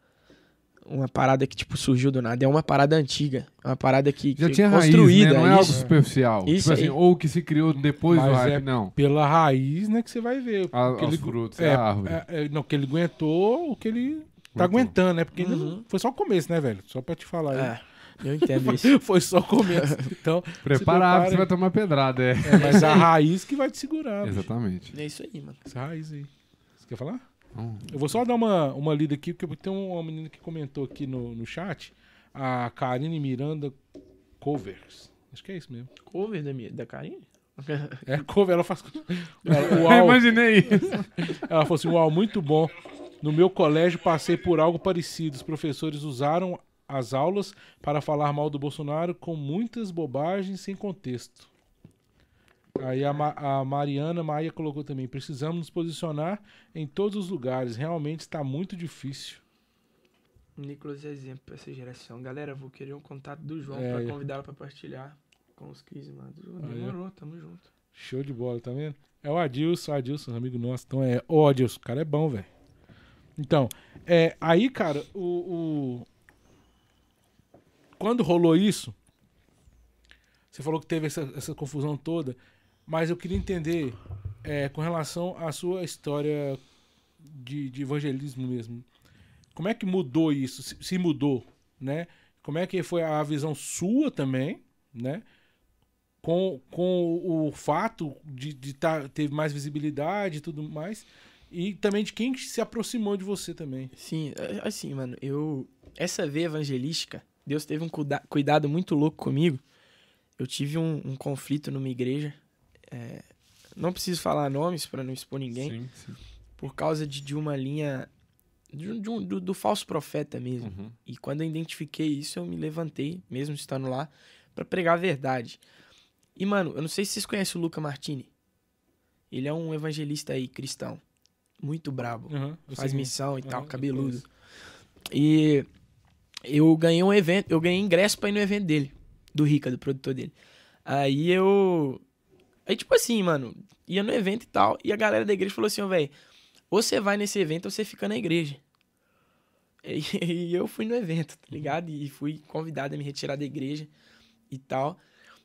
uma parada que, tipo, surgiu do nada. É uma parada antiga. É uma parada que, Já que tinha construída. Raiz, né? Não é algo superficial. Isso tipo assim, ou que se criou depois Mas do hype, é não. Pela raiz, né, que você vai ver. A, os ele, frutos, é, a árvore. É, é, não, que ele aguentou o que ele tá aguentando, né? Porque uhum. foi só o começo, né, velho? Só pra te falar. É. Eu entendo isso. [LAUGHS] Foi só o começo. [LAUGHS] Então, Preparado, você vai tomar pedrada, é. é mas a [LAUGHS] raiz que vai te segurar. Exatamente. É isso aí, mano. Essa raiz aí. Você quer falar? Eu vou só dar uma, uma lida aqui, porque tem uma menina que comentou aqui no, no chat, a Karine Miranda Covers. Acho que é isso mesmo. Cover da, da Karine? É, cover, ela faz. [LAUGHS] Ela, uau. Eu imaginei isso. Ela falou assim: Uau, muito bom. No meu colégio passei por algo parecido. Os professores usaram as aulas para falar mal do Bolsonaro com muitas bobagens sem contexto. Aí a, Ma a Mariana Maia colocou também: precisamos nos posicionar em todos os lugares. Realmente está muito difícil. Nicolas é exemplo para essa geração. Galera, vou querer um contato do João é, para convidá-lo para partilhar com os 15 mano. Demorou, tamo junto. Show de bola, tá vendo? É o Adilson, Adilson, amigo nosso. Então é, ô Adilson, o cara é bom, velho. Então, é, aí, cara, o, o, Quando rolou isso, você falou que teve essa, essa confusão toda. Mas eu queria entender é, com relação à sua história de, de, evangelismo mesmo. Como é que mudou isso? Se, se, mudou, né? Como é que foi a visão sua também, né? Com, com o fato de, de tá, ter mais visibilidade e tudo mais. E também de quem se aproximou de você também. Sim, é, assim, mano, eu. Essa veia evangelística, Deus teve um cuida cuidado muito louco comigo. Eu tive um, um conflito numa igreja é, não preciso falar nomes para não expor ninguém. Sim, sim. Por causa de, de uma linha. De, de um, do, do, falso profeta mesmo. Uhum. E quando eu identifiquei isso, eu me levantei, mesmo estando lá, para pregar a verdade. E, mano, eu não sei se vocês conhecem o Luca Martini. Ele é um evangelista aí, cristão. Muito brabo. Uhum, Faz missão e uhum, tal, cabeludo. E eu ganhei um evento, eu ganhei ingresso pra ir no evento dele, do Rica, do produtor dele. Aí eu. Aí, tipo assim, mano, ia no evento e tal, e a galera da igreja falou assim, velho, você vai nesse evento ou você fica na igreja. E, [LAUGHS] e, eu fui no evento, tá ligado? E fui convidado a me retirar da igreja e tal.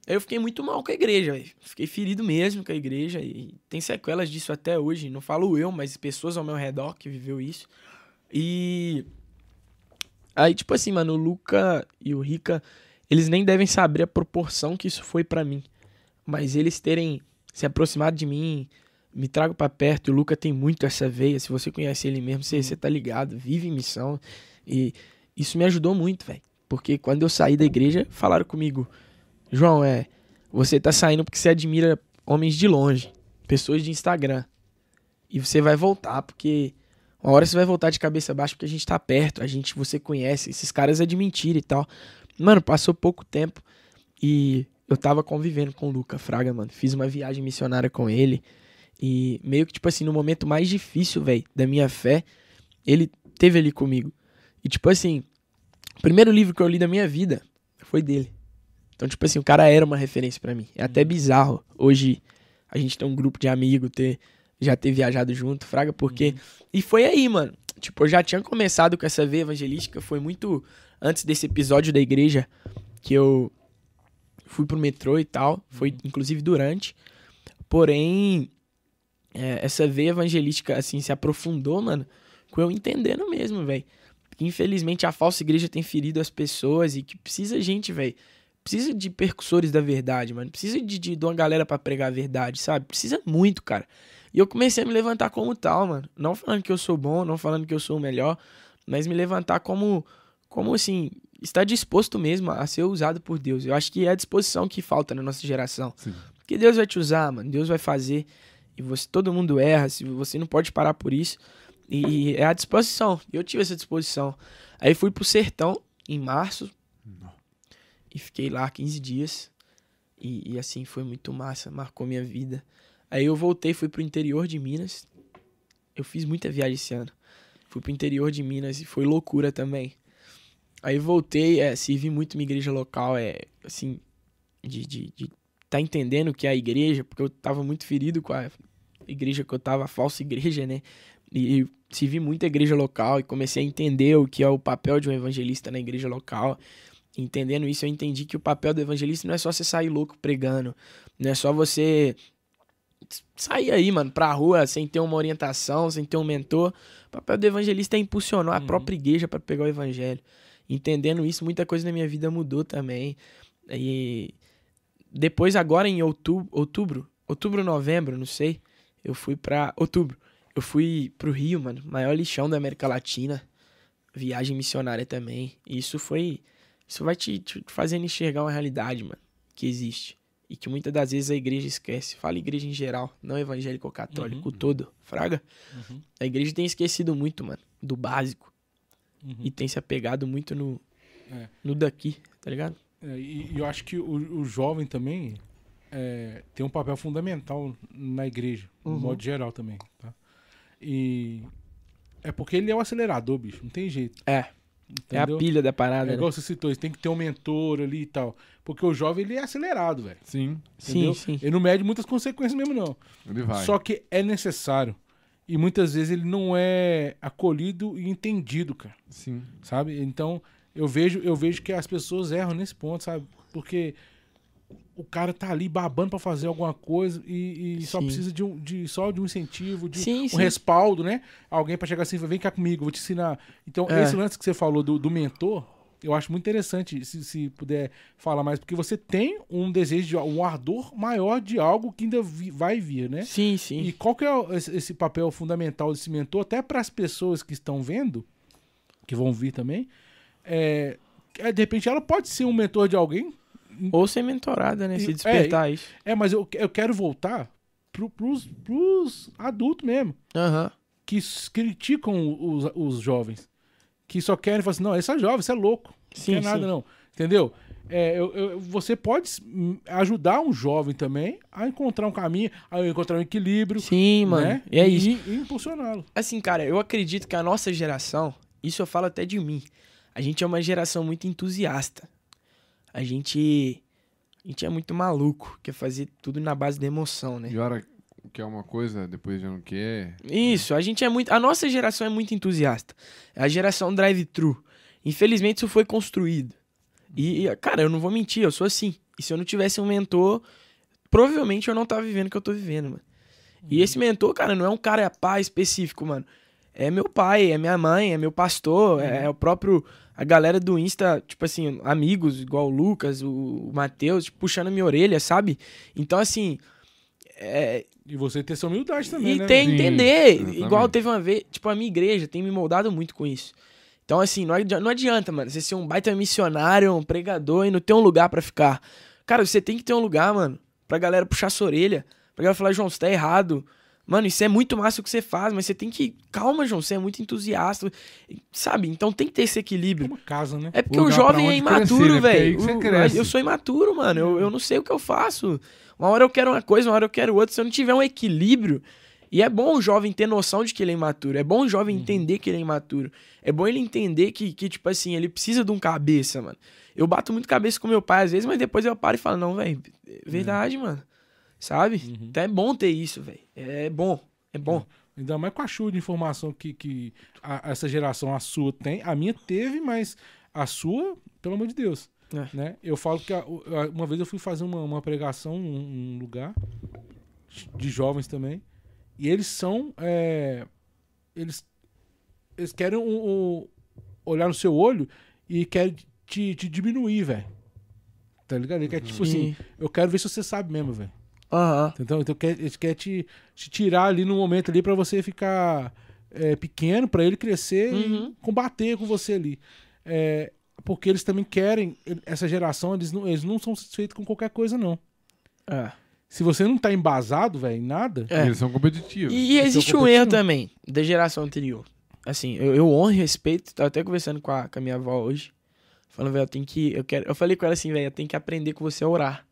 Aí eu fiquei muito mal com a igreja, véio. Fiquei ferido mesmo com a igreja e tem sequelas disso até hoje. Não falo eu, mas pessoas ao meu redor que viveu isso. E aí, tipo assim, mano, o Luca e o Rica, eles nem devem saber a proporção que isso foi para mim. Mas eles terem se aproximado de mim, me trago para perto. O Luca tem muito essa veia. Se você conhece ele mesmo, você, você tá ligado, vive em missão. E isso me ajudou muito, velho. Porque quando eu saí da igreja, falaram comigo João, é. Você tá saindo porque você admira homens de longe, pessoas de Instagram. E você vai voltar, porque uma hora você vai voltar de cabeça baixa porque a gente tá perto, a gente você conhece, esses caras é de mentira e tal. Mano, passou pouco tempo e eu tava convivendo com o Luca Fraga, mano. Fiz uma viagem missionária com ele. E meio que, tipo assim, no momento mais difícil, velho, da minha fé, ele teve ali comigo. E, tipo assim, o primeiro livro que eu li da minha vida foi dele. Então, tipo assim, o cara era uma referência para mim. É até uhum. bizarro hoje a gente ter um grupo de amigos, ter já ter viajado junto, fraga, porque uhum. e foi aí, mano. Tipo, eu já tinha começado com essa veia evangelística, foi muito antes desse episódio da igreja que eu fui pro metrô e tal, foi uhum. inclusive durante. Porém, é, essa veia evangelística assim se aprofundou, mano, com eu entendendo mesmo, velho. Infelizmente a falsa igreja tem ferido as pessoas e que precisa gente, velho, precisa de percussores da verdade, mano. Precisa de, de, de uma galera para pregar a verdade, sabe? Precisa muito, cara. E eu comecei a me levantar como tal, mano. Não falando que eu sou bom, não falando que eu sou o melhor, mas me levantar como, como assim, estar disposto mesmo a ser usado por Deus. Eu acho que é a disposição que falta na nossa geração. Sim. Porque Deus vai te usar, mano. Deus vai fazer. E você, todo mundo erra. Se você não pode parar por isso. E é a disposição. Eu tive essa disposição. Aí fui pro sertão em março, e fiquei lá 15 dias. E, e, assim, foi muito massa, marcou minha vida. Aí eu voltei, fui pro interior de Minas. Eu fiz muita viagem esse ano. Fui pro interior de Minas e foi loucura também. Aí voltei, é, servi muito minha igreja local, é assim, de, de, de tá entendendo o que é a igreja, porque eu tava muito ferido com a igreja que eu tava, a falsa igreja, né? E, e servi muita igreja local e comecei a entender o que é o papel de um evangelista na igreja local entendendo isso, eu entendi que o papel do evangelista não é só você sair louco pregando, não é só você sair aí, mano, pra rua sem ter uma orientação, sem ter um mentor. O papel do evangelista é impulsionar uhum. a própria igreja para pegar o evangelho. Entendendo isso, muita coisa na minha vida mudou também. E depois, agora em outubro, outubro, outubro, novembro, não sei, eu fui pra. Outubro, eu fui pro Rio, mano, maior lixão da América Latina. Viagem missionária também. E isso foi isso vai te, te fazendo enxergar uma realidade, mano, que existe. E que muitas das vezes a igreja esquece. Fala igreja em geral, não evangélico católico, uhum. todo. Fraga? Uhum. A igreja tem esquecido muito, mano, do básico. Uhum. E tem se apegado muito no, é. no daqui, tá ligado? É, e, e, eu acho que o, o jovem também é, tem um papel fundamental na igreja, no uhum. modo geral também, tá? E é porque ele é o acelerador, bicho, não tem jeito. É. Entendeu? É a pilha da parada. É né? igual você citou, tem que ter um mentor ali e tal. Porque o jovem ele é acelerado, velho. Sim. Entendeu? Sim, sim. Ele não mede muitas consequências mesmo, não. Ele vai. Só que é necessário. E muitas vezes ele não é acolhido e entendido, cara. Sim. Sabe? Então, eu vejo, eu vejo que as pessoas erram nesse ponto, sabe? Porque o cara tá ali babando para fazer alguma coisa e, e só precisa de, um, de só de um incentivo, de sim, um sim. respaldo, né? Alguém para chegar assim, vem cá comigo, vou te ensinar. Então, é. esse lance que você falou do, do mentor, eu acho muito interessante se, se puder falar mais, porque você tem um desejo, de, um ardor maior de algo que ainda vi, vai vir, né? Sim, sim. E qual que é esse, papel fundamental desse mentor, até para as pessoas que estão vendo, que vão vir também, é, é, de repente ela pode ser um mentor de alguém ou ser mentorada, né? Se despertar é, isso. É, mas eu, eu quero voltar pro, pros, pros adultos mesmo. Uhum. Que criticam os, os jovens. Que só querem falar assim, não, esse é jovem, você é louco. Não sim, quer sim. nada, não. Entendeu? É, eu, eu, você pode ajudar um jovem também a encontrar um caminho, a encontrar um equilíbrio. Sim, mano. Né? É isso. E, e impulsioná-lo. Assim, cara, eu acredito que a nossa geração, isso eu falo até de mim, a gente é uma geração muito entusiasta. A gente a gente é muito maluco, quer fazer tudo na base da emoção, né? E hora que é uma coisa, depois já não quer. Isso, a gente é muito. A nossa geração é muito entusiasta. É a geração drive-thru. Infelizmente, isso foi construído. E, cara, eu não vou mentir, eu sou assim. E se eu não tivesse um mentor, provavelmente eu não tava vivendo o que eu tô vivendo, mano. E esse mentor, cara, não é um cara pá específico, mano. É meu pai, é minha mãe, é meu pastor, é, é o próprio a galera do Insta, tipo assim, amigos, igual o Lucas, o, o Matheus, tipo, puxando minha orelha, sabe? Então, assim. É... E você ter essa humildade também, e né? E ter entender. Sim, igual teve uma vez, tipo, a minha igreja tem me moldado muito com isso. Então, assim, não adianta, não adianta, mano, você ser um baita missionário, um pregador e não ter um lugar para ficar. Cara, você tem que ter um lugar, mano, pra galera puxar sua orelha, pra galera falar, João, você tá errado. Mano, isso é muito massa o que você faz, mas você tem que. Calma, João, você é muito entusiasta. Sabe? Então tem que ter esse equilíbrio. É uma casa, né? É porque o, o jovem é imaturo, né? velho. Eu sou imaturo, mano. Eu, eu não sei o que eu faço. Uma hora eu quero uma coisa, uma hora eu quero outra. Se eu não tiver um equilíbrio. E é bom o jovem ter noção de que ele é imaturo. É bom o jovem uhum. entender que ele é imaturo. É bom ele entender que, que, tipo assim, ele precisa de um cabeça, mano. Eu bato muito cabeça com meu pai às vezes, mas depois eu paro e falo, não, velho, é verdade, mano. Sabe? Uhum. Então é bom ter isso, velho. É bom. É bom. É. Ainda mais com a chuva de informação que, que a, essa geração, a sua, tem. A minha teve, mas a sua, pelo amor de Deus. É. Né? Eu falo que a, uma vez eu fui fazer uma, uma pregação num, lugar de jovens também. E eles são. É, eles, eles querem um, um, olhar no seu olho e querem te, te diminuir, velho. Tá ligado? Ele quer, tipo assim, eu quero ver se você sabe mesmo, velho. Uhum. Então, então quer, ele quer te, te tirar ali no momento ali para você ficar é, pequeno, para ele crescer uhum. e combater com você ali. É, porque eles também querem, essa geração, eles não, eles não são satisfeitos com qualquer coisa, não. É. Se você não tá embasado, velho, em nada. É. Eles são competitivos. E, e existe um erro também da geração anterior. Assim, eu, eu honro e respeito. Tava até conversando com a, com a minha avó hoje. Falando, velho, eu tenho que. Eu, quero, eu falei com ela assim, velho, eu tenho que aprender com você a orar.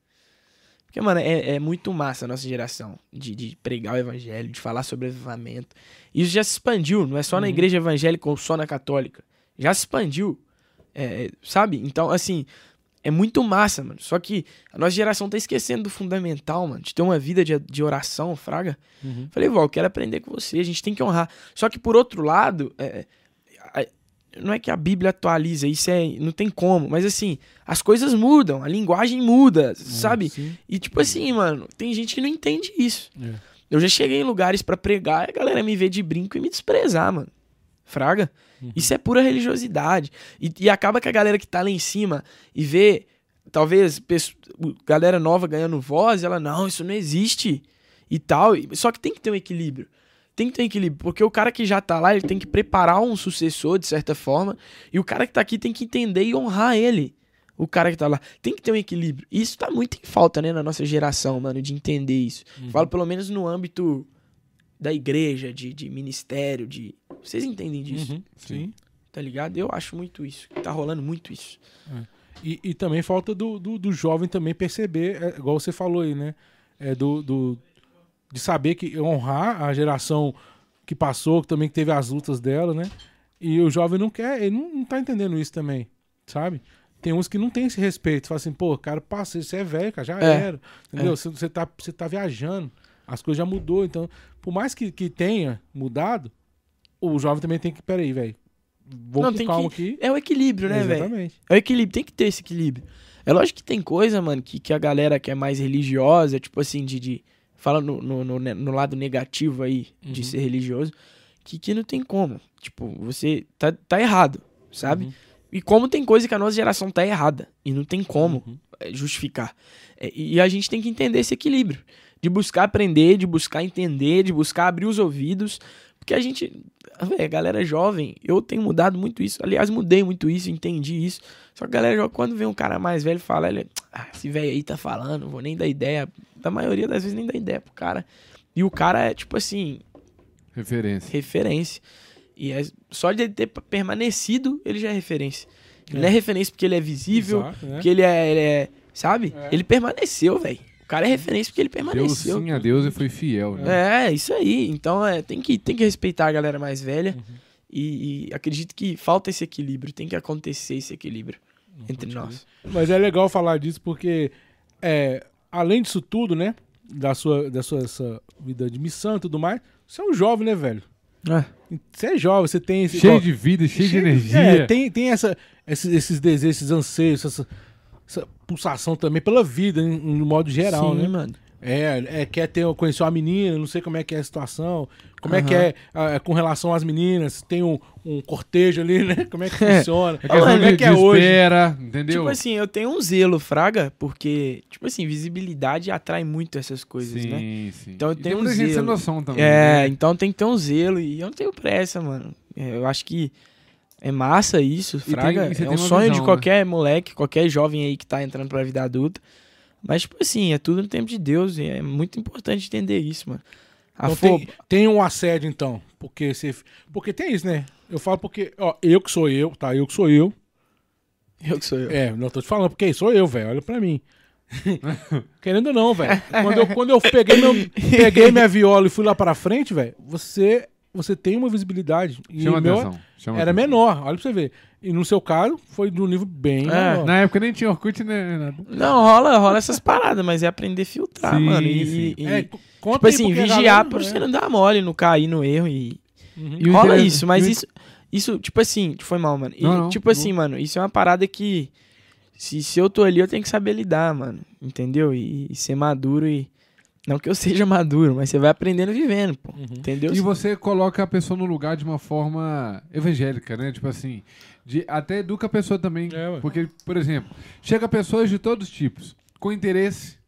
Porque, mano, é, é muito massa a nossa geração de, de pregar o evangelho, de falar sobre avivamento. Isso já se expandiu, não é só uhum. na igreja evangélica ou só na católica. Já se expandiu, é, sabe? Então, assim, é muito massa, mano. Só que a nossa geração tá esquecendo do fundamental, mano. De ter uma vida de, de oração, fraga. Uhum. Falei, vó, eu quero aprender com você, a gente tem que honrar. Só que, por outro lado, é, não é que a Bíblia atualiza, isso é, não tem como, mas assim, as coisas mudam, a linguagem muda, sabe? Sim. E tipo assim, mano, tem gente que não entende isso. É. Eu já cheguei em lugares para pregar e a galera me vê de brinco e me desprezar, mano. Fraga? Uhum. Isso é pura religiosidade. E, e, acaba que a galera que tá lá em cima e vê, talvez, pessoa, galera nova ganhando voz, ela, não, isso não existe e tal. Só que tem que ter um equilíbrio tem que ter equilíbrio, porque o cara que já tá lá, ele tem que preparar um sucessor, de certa forma, e o cara que tá aqui tem que entender e honrar ele. O cara que tá lá. Tem que ter um equilíbrio. E isso tá muito em falta, né, na nossa geração, mano, de entender isso. Uhum. Falo pelo menos no âmbito da igreja, de, de ministério, de. Vocês entendem disso? Uhum. Sim. Tá ligado? Eu acho muito isso. Tá rolando muito isso. É. E, e também falta do, do, do, jovem também perceber, é, igual você falou aí, né? É, do, do, de saber que honrar a geração que passou, que também teve as lutas dela, né? E o jovem não quer, ele não, não tá entendendo isso também, sabe? Tem uns que não tem esse respeito, fala assim, pô, cara, passa, você é velho, cara, já é, era, entendeu? É. Você, você, tá, você tá viajando, as coisas já mudou, então, por mais que, que tenha mudado, o jovem também tem que, peraí, velho, vamos com calma que, aqui. É o equilíbrio, né, velho? Exatamente. É o equilíbrio, tem que ter esse equilíbrio. É lógico que tem coisa, mano, que, que a galera que é mais religiosa, tipo assim, de, de fala no, no, no, no lado negativo aí uhum. de ser religioso, que, que não tem como. Tipo, você tá, tá errado, sabe? Uhum. E como tem coisa que a nossa geração tá errada. E não tem como uhum. Eh, justificar. É, e a gente tem que entender esse equilíbrio. De buscar aprender, de buscar entender, de buscar abrir os ouvidos. Porque a gente. Véio, a galera jovem, eu tenho mudado muito isso. Aliás, mudei muito isso, entendi isso. Só que a galera jovem, quando vem um cara mais velho, fala, ele, ah, esse velho aí tá falando, vou nem dar ideia. Da maioria das vezes nem dá ideia pro cara. E o cara é, tipo assim. Referência. Referência. E é, só de ele ter permanecido, ele já é referência. Ele é. não é referência porque ele é visível, Exato, né? porque ele é, ele é. Sabe? É. Ele permaneceu, velho cara é referência porque ele permaneceu. Deu sim a Deus e foi fiel, né? É, isso aí. Então é, tem, que, tem que respeitar a galera mais velha. Uhum. E, e, acredito que falta esse equilíbrio, tem que acontecer esse equilíbrio Não entre nós. Mas é legal falar disso porque, é, além disso tudo, né? Da sua, da sua essa vida de missão e tudo mais, você é um jovem, né, velho? É. Você é jovem, você tem esse. Cheio igual, de vida, cheio, cheio de energia. É, tem, tem essa, esses, esses desejos, esses anseios, essa, essa pulsação também pela vida, em, em modo geral, Sim, né? mano. É, é, quer ter, conhecer uma menina, não sei como é que é a situação, como uhum. é que é, é, com relação às meninas, tem um, um cortejo ali, né? [LAUGHS] Como é que [LAUGHS] funciona? É, como é que é hoje? Espera, entendeu? Tipo assim, eu tenho um zelo, Fraga, porque, tipo assim, visibilidade atrai muito essas coisas, sim, né? Sim, sim. Então eu tenho um zelo. Gente sem noção também. É, né? então tem que ter um zelo e eu não tenho pressa, mano. É, eu acho que é massa isso, Fraga. Tem, é um sonho visão, de né? qualquer né? moleque, qualquer jovem aí que tá entrando pra vida adulta. Mas, tipo assim, é tudo no tempo de Deus e é muito importante entender isso, mano. Então, tem, tem, um assédio, então. Porque, você, porque tem isso, né? Eu falo porque, ó, eu que sou eu, tá? Eu que sou eu. Eu que sou eu. É, não tô te falando, porque sou eu, velho. Olha pra mim. [LAUGHS] Querendo ou não, velho. Quando eu, quando eu peguei, meu, [LAUGHS] peguei minha viola e fui lá pra frente, velho, você, você tem uma visibilidade. Chama meu atenção. Chama era atenção. menor, olha pra você ver. E no seu caso, foi de um nível bem. É, na época nem tinha Orkut, né? Não, rola, rola essas paradas, mas é aprender a filtrar, sim, mano. E, sim. E, é, tipo assim, vigiar pra você não dar mole, não cair no erro e. Uhum. e rola isso, mas isso, isso, tipo assim, foi mal, mano. E, não, tipo não. assim, mano, isso é uma parada que. Se, se eu tô ali, eu tenho que saber lidar, mano. Entendeu? E, e ser maduro e. Não que eu seja [LAUGHS] maduro, mas você vai aprendendo vivendo, pô. Uhum. Entendeu? E você coloca a pessoa no lugar de uma forma evangélica, né? Tipo assim, de, até educa a pessoa também. É, porque, por exemplo, chega pessoas de todos os tipos, com interesse.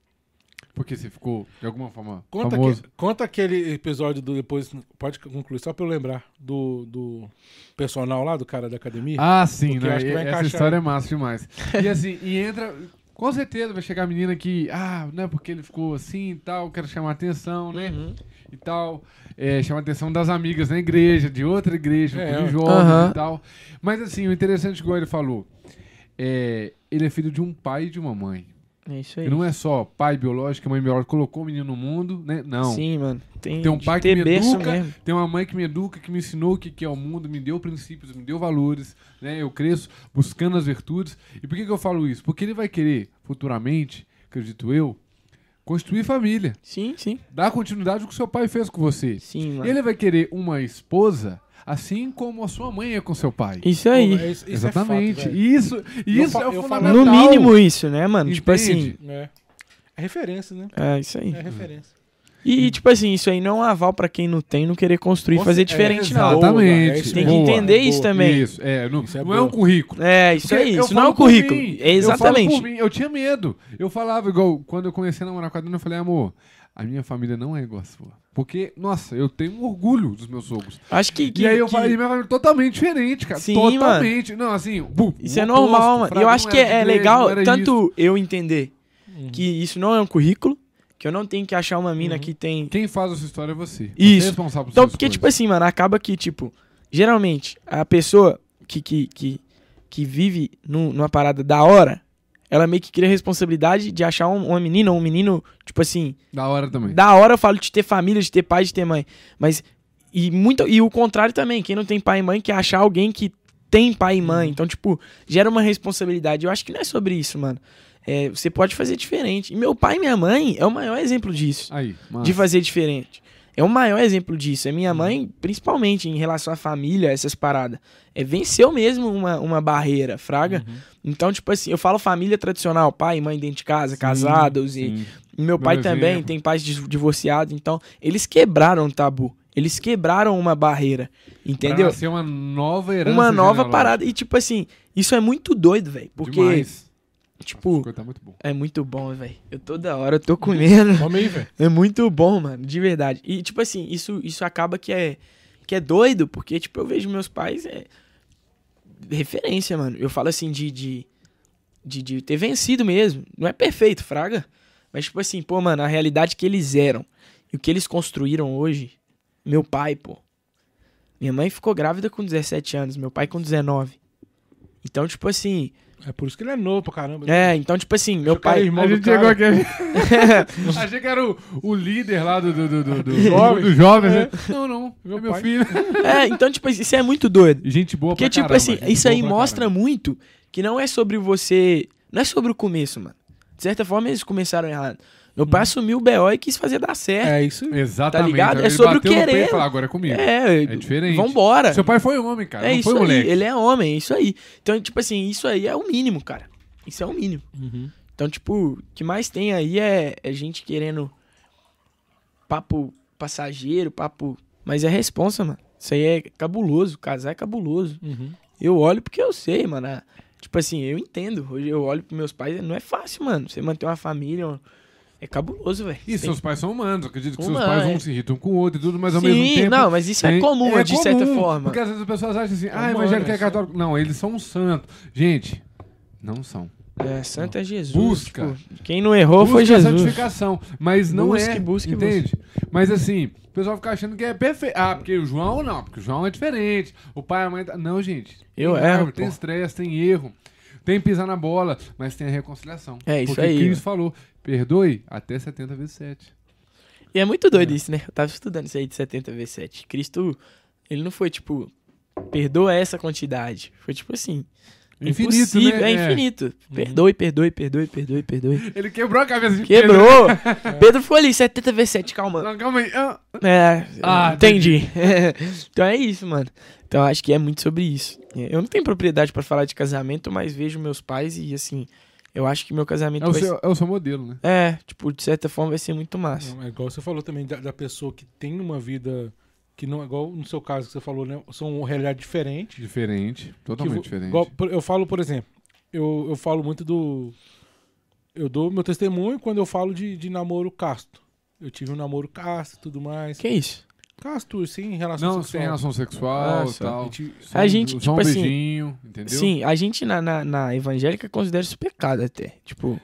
Porque você ficou, de alguma forma, conta famoso. Que, conta aquele episódio do depois, pode concluir, só pra eu lembrar, do, do personal lá, do cara da academia. Ah, sim, né? Essa história aí. é massa demais. e assim, e entra, com certeza vai chegar a menina que, ah, não é porque ele ficou assim e tal, quero chamar atenção, né? Uhum. E tal. É, chamar atenção das amigas na igreja, de outra igreja, é, de jovens uhum. e tal. Mas assim, o interessante, igual ele falou, é, ele é filho de um pai e de uma mãe. É isso aí. E não é só pai biológico, mãe biológica, colocou o menino no mundo, né? Não. Sim, mano. Tem, tem um pai que me educa, mesmo. tem uma mãe que me educa, que me ensinou o que, que é o mundo, me deu princípios, me deu valores, né? Eu cresço buscando as virtudes. E por que, que eu falo isso? Porque ele vai querer, futuramente, acredito eu, construir família. Sim, sim. Dar continuidade ao que seu pai fez com você. Sim, mano. Ele vai querer uma esposa assim como a sua mãe é com seu pai. Isso aí. Pô, isso, isso Exatamente. É fato, isso isso é o fundamental. No mínimo isso, né, mano? Entende? Tipo assim. É. é referência, né? É, isso aí. É referência. E, tipo assim, isso aí não é um aval para quem não tem não querer construir e fazer é, diferente, é, não. Exatamente. Tem que entender isso também. Isso, é, não, isso é, não é, um currículo. É, isso aí, isso não é um currículo. É exatamente. Eu, eu, tinha medo. Eu falava, igual, quando eu comecei a namorar com a Dona, eu falei, amor, a minha família não é igual a sua. Porque, nossa, eu tenho um orgulho dos meus sogros. Acho que. que e aí eu que... falei, minha família é totalmente diferente, cara. Sim, totalmente. Mano. Não, assim. Bum, isso é normal, mano. Eu acho que é, legal, tanto isso. eu entender uhum. que isso não é um currículo que eu não tenho que achar uma mina uhum. que tem. Quem faz a sua história é você. Isso. Você é responsável por Então, porque, tipo assim, mano, acaba que, tipo, geralmente, a pessoa que, que, que, que vive num, numa parada da hora, ela meio que cria a responsabilidade de achar um, uma menina ou um menino, tipo assim. Da hora também. Da hora eu falo de ter família, de ter pai, de ter mãe. Mas. E, muito, e o contrário também, quem não tem pai e mãe quer achar alguém que tem pai e mãe. Então, tipo, gera uma responsabilidade. Eu acho que não é sobre isso, mano. É, você pode fazer diferente. E meu pai e minha mãe é o maior exemplo disso. Aí, de fazer diferente. É o maior exemplo disso. É minha uhum. mãe, principalmente em relação à família, essas paradas. É venceu mesmo uma, uma barreira, fraga. Uhum. Então, tipo assim, eu falo família tradicional, pai e mãe dentro de casa, sim, casados. Sim. E meu pai também tem pais divorciados. Então, eles quebraram o tabu. Eles quebraram uma barreira. Entendeu? Pra ser uma nova herança. Uma nova parada. E, tipo assim, isso é muito doido, velho. Porque. Demais Tipo, tá muito é muito bom, velho. Eu toda hora eu tô comendo. [LAUGHS] Come aí, velho. É muito bom, mano, de verdade. E tipo assim, isso isso acaba que é que é doido, porque tipo eu vejo meus pais é referência, mano. Eu falo assim de de, de, de ter vencido mesmo. Não é perfeito, fraga, mas tipo assim, pô, mano, a realidade que eles eram e o que eles construíram hoje, meu pai, pô. Minha mãe ficou grávida com 17 anos, meu pai com 19. Então, tipo assim, É por isso que ele é novo pra caramba. É, então, tipo assim, meu pai. É irmão a gente chegou aqui. [LAUGHS] Achei que era o, o líder lá do, do, do, do, do [LAUGHS] jovem. Do jovem né? Não, não. Meu, é meu filho. [LAUGHS] É, então, tipo assim, isso é muito doido. Gente boa Porque, pra tipo caramba, assim, isso aí mostra caramba. muito que não é sobre você. Não é sobre o começo, mano. De certa forma, eles começaram errado. Meu pai assumiu o BO e quis fazer dar certo. É isso. Exatamente. ligado? É sobre o querer. e falou, agora é comigo. É, É diferente. Vambora. Seu pai foi homem, cara. É não isso foi aí. moleque. Ele é homem, é isso aí. Então, tipo assim, isso aí é o mínimo, cara. Isso é o mínimo. Uhum. Então, tipo, o que mais tem aí é, é gente querendo papo passageiro, papo. Mas é responsa, mano. Isso aí é cabuloso. Casar é cabuloso. Uhum. Eu olho porque eu sei, mano. Ah, Tipo assim, eu entendo. Hoje eu olho pros meus pais, não é fácil, mano. Você manter uma família é cabuloso, velho. E seus pais são humanos. Acredito que seus pais é. um se irritam com o outro e tudo, mas ao Sim, mesmo tempo. não, mas isso é, tem- comum, de certa comum, forma. Porque às vezes as pessoas acham assim, ah, Humano, evangélico é é católico. Não, eles são um santo. Gente, não são. É, santo é Jesus. Busca. tipo, quem não errou foi Busca a Jesus. santificação, mas não Busque, é, busque, entende? Mas assim, o pessoal fica achando que é perfeito. Ah, porque o João não, porque o João é diferente. O pai e a mãe... tá- Não, gente. Eu erro, erro, Tem estresse, tem erro. Tem pisar na bola, mas tem a reconciliação. É, isso porque aí, Cristo ó. falou, perdoe até 70 vezes 7. E é muito doido isso, né? Eu tava estudando isso aí de 70 vezes 7. Cristo, ele não foi tipo, perdoa essa quantidade. Foi tipo assim. Infinito, impossível, né? É É. infinito. Perdoe, perdoe, perdoe, perdoe, perdoe. Ele quebrou a cabeça de Quebrou! [LAUGHS] Pedro foi ali, 70 vezes 7, calma. Pedro. Não, calma aí. Ah, É, Ah, entendi. [LAUGHS] então é isso, mano. Então acho que é muito sobre isso. Eu não tenho propriedade pra falar de casamento, mas vejo meus pais e assim, eu acho que meu casamento é, o vai seu, é o seu modelo, né? É, tipo, de certa forma vai ser muito massa. Não, é igual você falou também da, da pessoa que tem uma vida que não é igual no seu caso que você falou, né? São realidades diferentes. Diferente, Que totalmente vo- diferente. igual, eu falo, por exemplo, eu, eu falo muito do. Eu dou meu testemunho quando eu falo de, de namoro casto. Eu tive um namoro casto e tudo mais. Que isso? Casto, sem relação Não, sexual. sem relação sexual Ah, e tal. A gente- Só A um- gente, tipo um assim, beijinho, entendeu? Sim, a gente na, na, na evangélica considera isso pecado até. Tipo,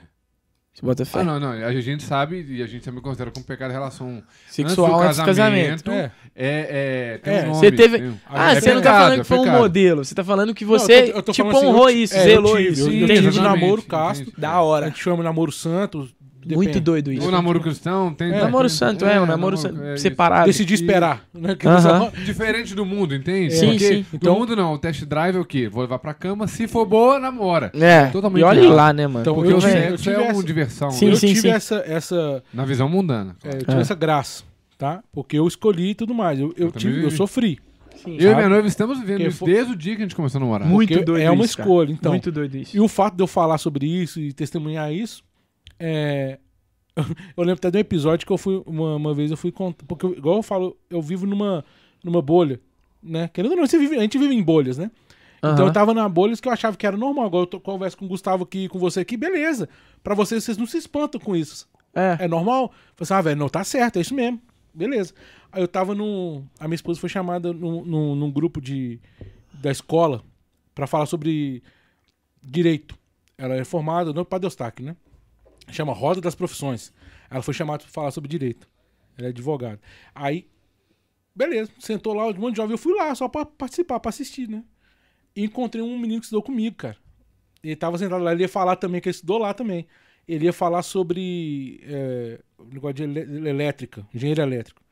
você bota fé. Ah, não, não. A gente sabe e a gente também considera como pecado a relação Sexual antes do casamento. É. É, é, tem É, um nome, você teve- tem um- Ah, É você não tá pecado, falando é que foi um pecado. modelo. Você tá falando que Não, eu você, tô- eu tô tipo, falando assim, honrou eu- isso, é, eu zelou tive, isso. eu- eu tive um namoro casto. Da A hora. gente chama namoro santo. Muito depende. doido isso. O namoro cristão tem. É. Namoro santo, é, um namoro é isso. separado. Decidi esperar. Né? Aham. você- Diferente do mundo, entende? Sim, Porque sim. Do Então- mundo não, o test drive é o quê? Vou levar pra cama, se for boa, namora. É, Totalmente e olha errado. lá, né, mano? Então, Porque eu eu tive é uma essa- diversão. Sim, né? eu sim, tive sim. essa, essa, Na visão mundana. é, eu tive É. essa graça, tá? Porque eu escolhi e tudo mais. Eu, eu, Eu tive, eu sofri. Sim. Eu e Sabe? minha noiva estamos vivendo isso foi- desde o dia que a gente começou a namorar. Muito Porque doido é uma isso, escolha, então. Muito doido isso. E o fato de eu falar sobre isso e testemunhar isso, é... [LAUGHS] eu lembro até de um episódio que eu fui, uma, uma vez eu fui contar, porque eu- igual eu falo, eu vivo numa, numa bolha, né? Querendo ou não, você vive- a gente vive em bolhas, né? Então eu tava na bolha que eu achava que era normal. Agora eu tô, converso com o Gustavo aqui, com você aqui, beleza. Pra vocês, vocês não se espantam com isso. É. É normal? Assim, ah, velho, não, tá certo, é isso mesmo. Beleza. Aí eu tava num. A minha esposa foi chamada num, num, num grupo de, da escola pra falar sobre direito. Ela é formada no Padre Eustáquio, né? Chama Roda das Profissões. Ela foi chamada pra falar sobre direito. Ela é advogada. Aí, beleza, sentou lá, um monte de jovem. Eu fui lá só pra participar, pra assistir, né? E encontrei um menino que estudou comigo, cara. Ele tava sentado lá, ele ia falar também, que ele estudou lá também. Ele ia falar sobre é, negócio de elé- elétrica, engenheiro elétrico.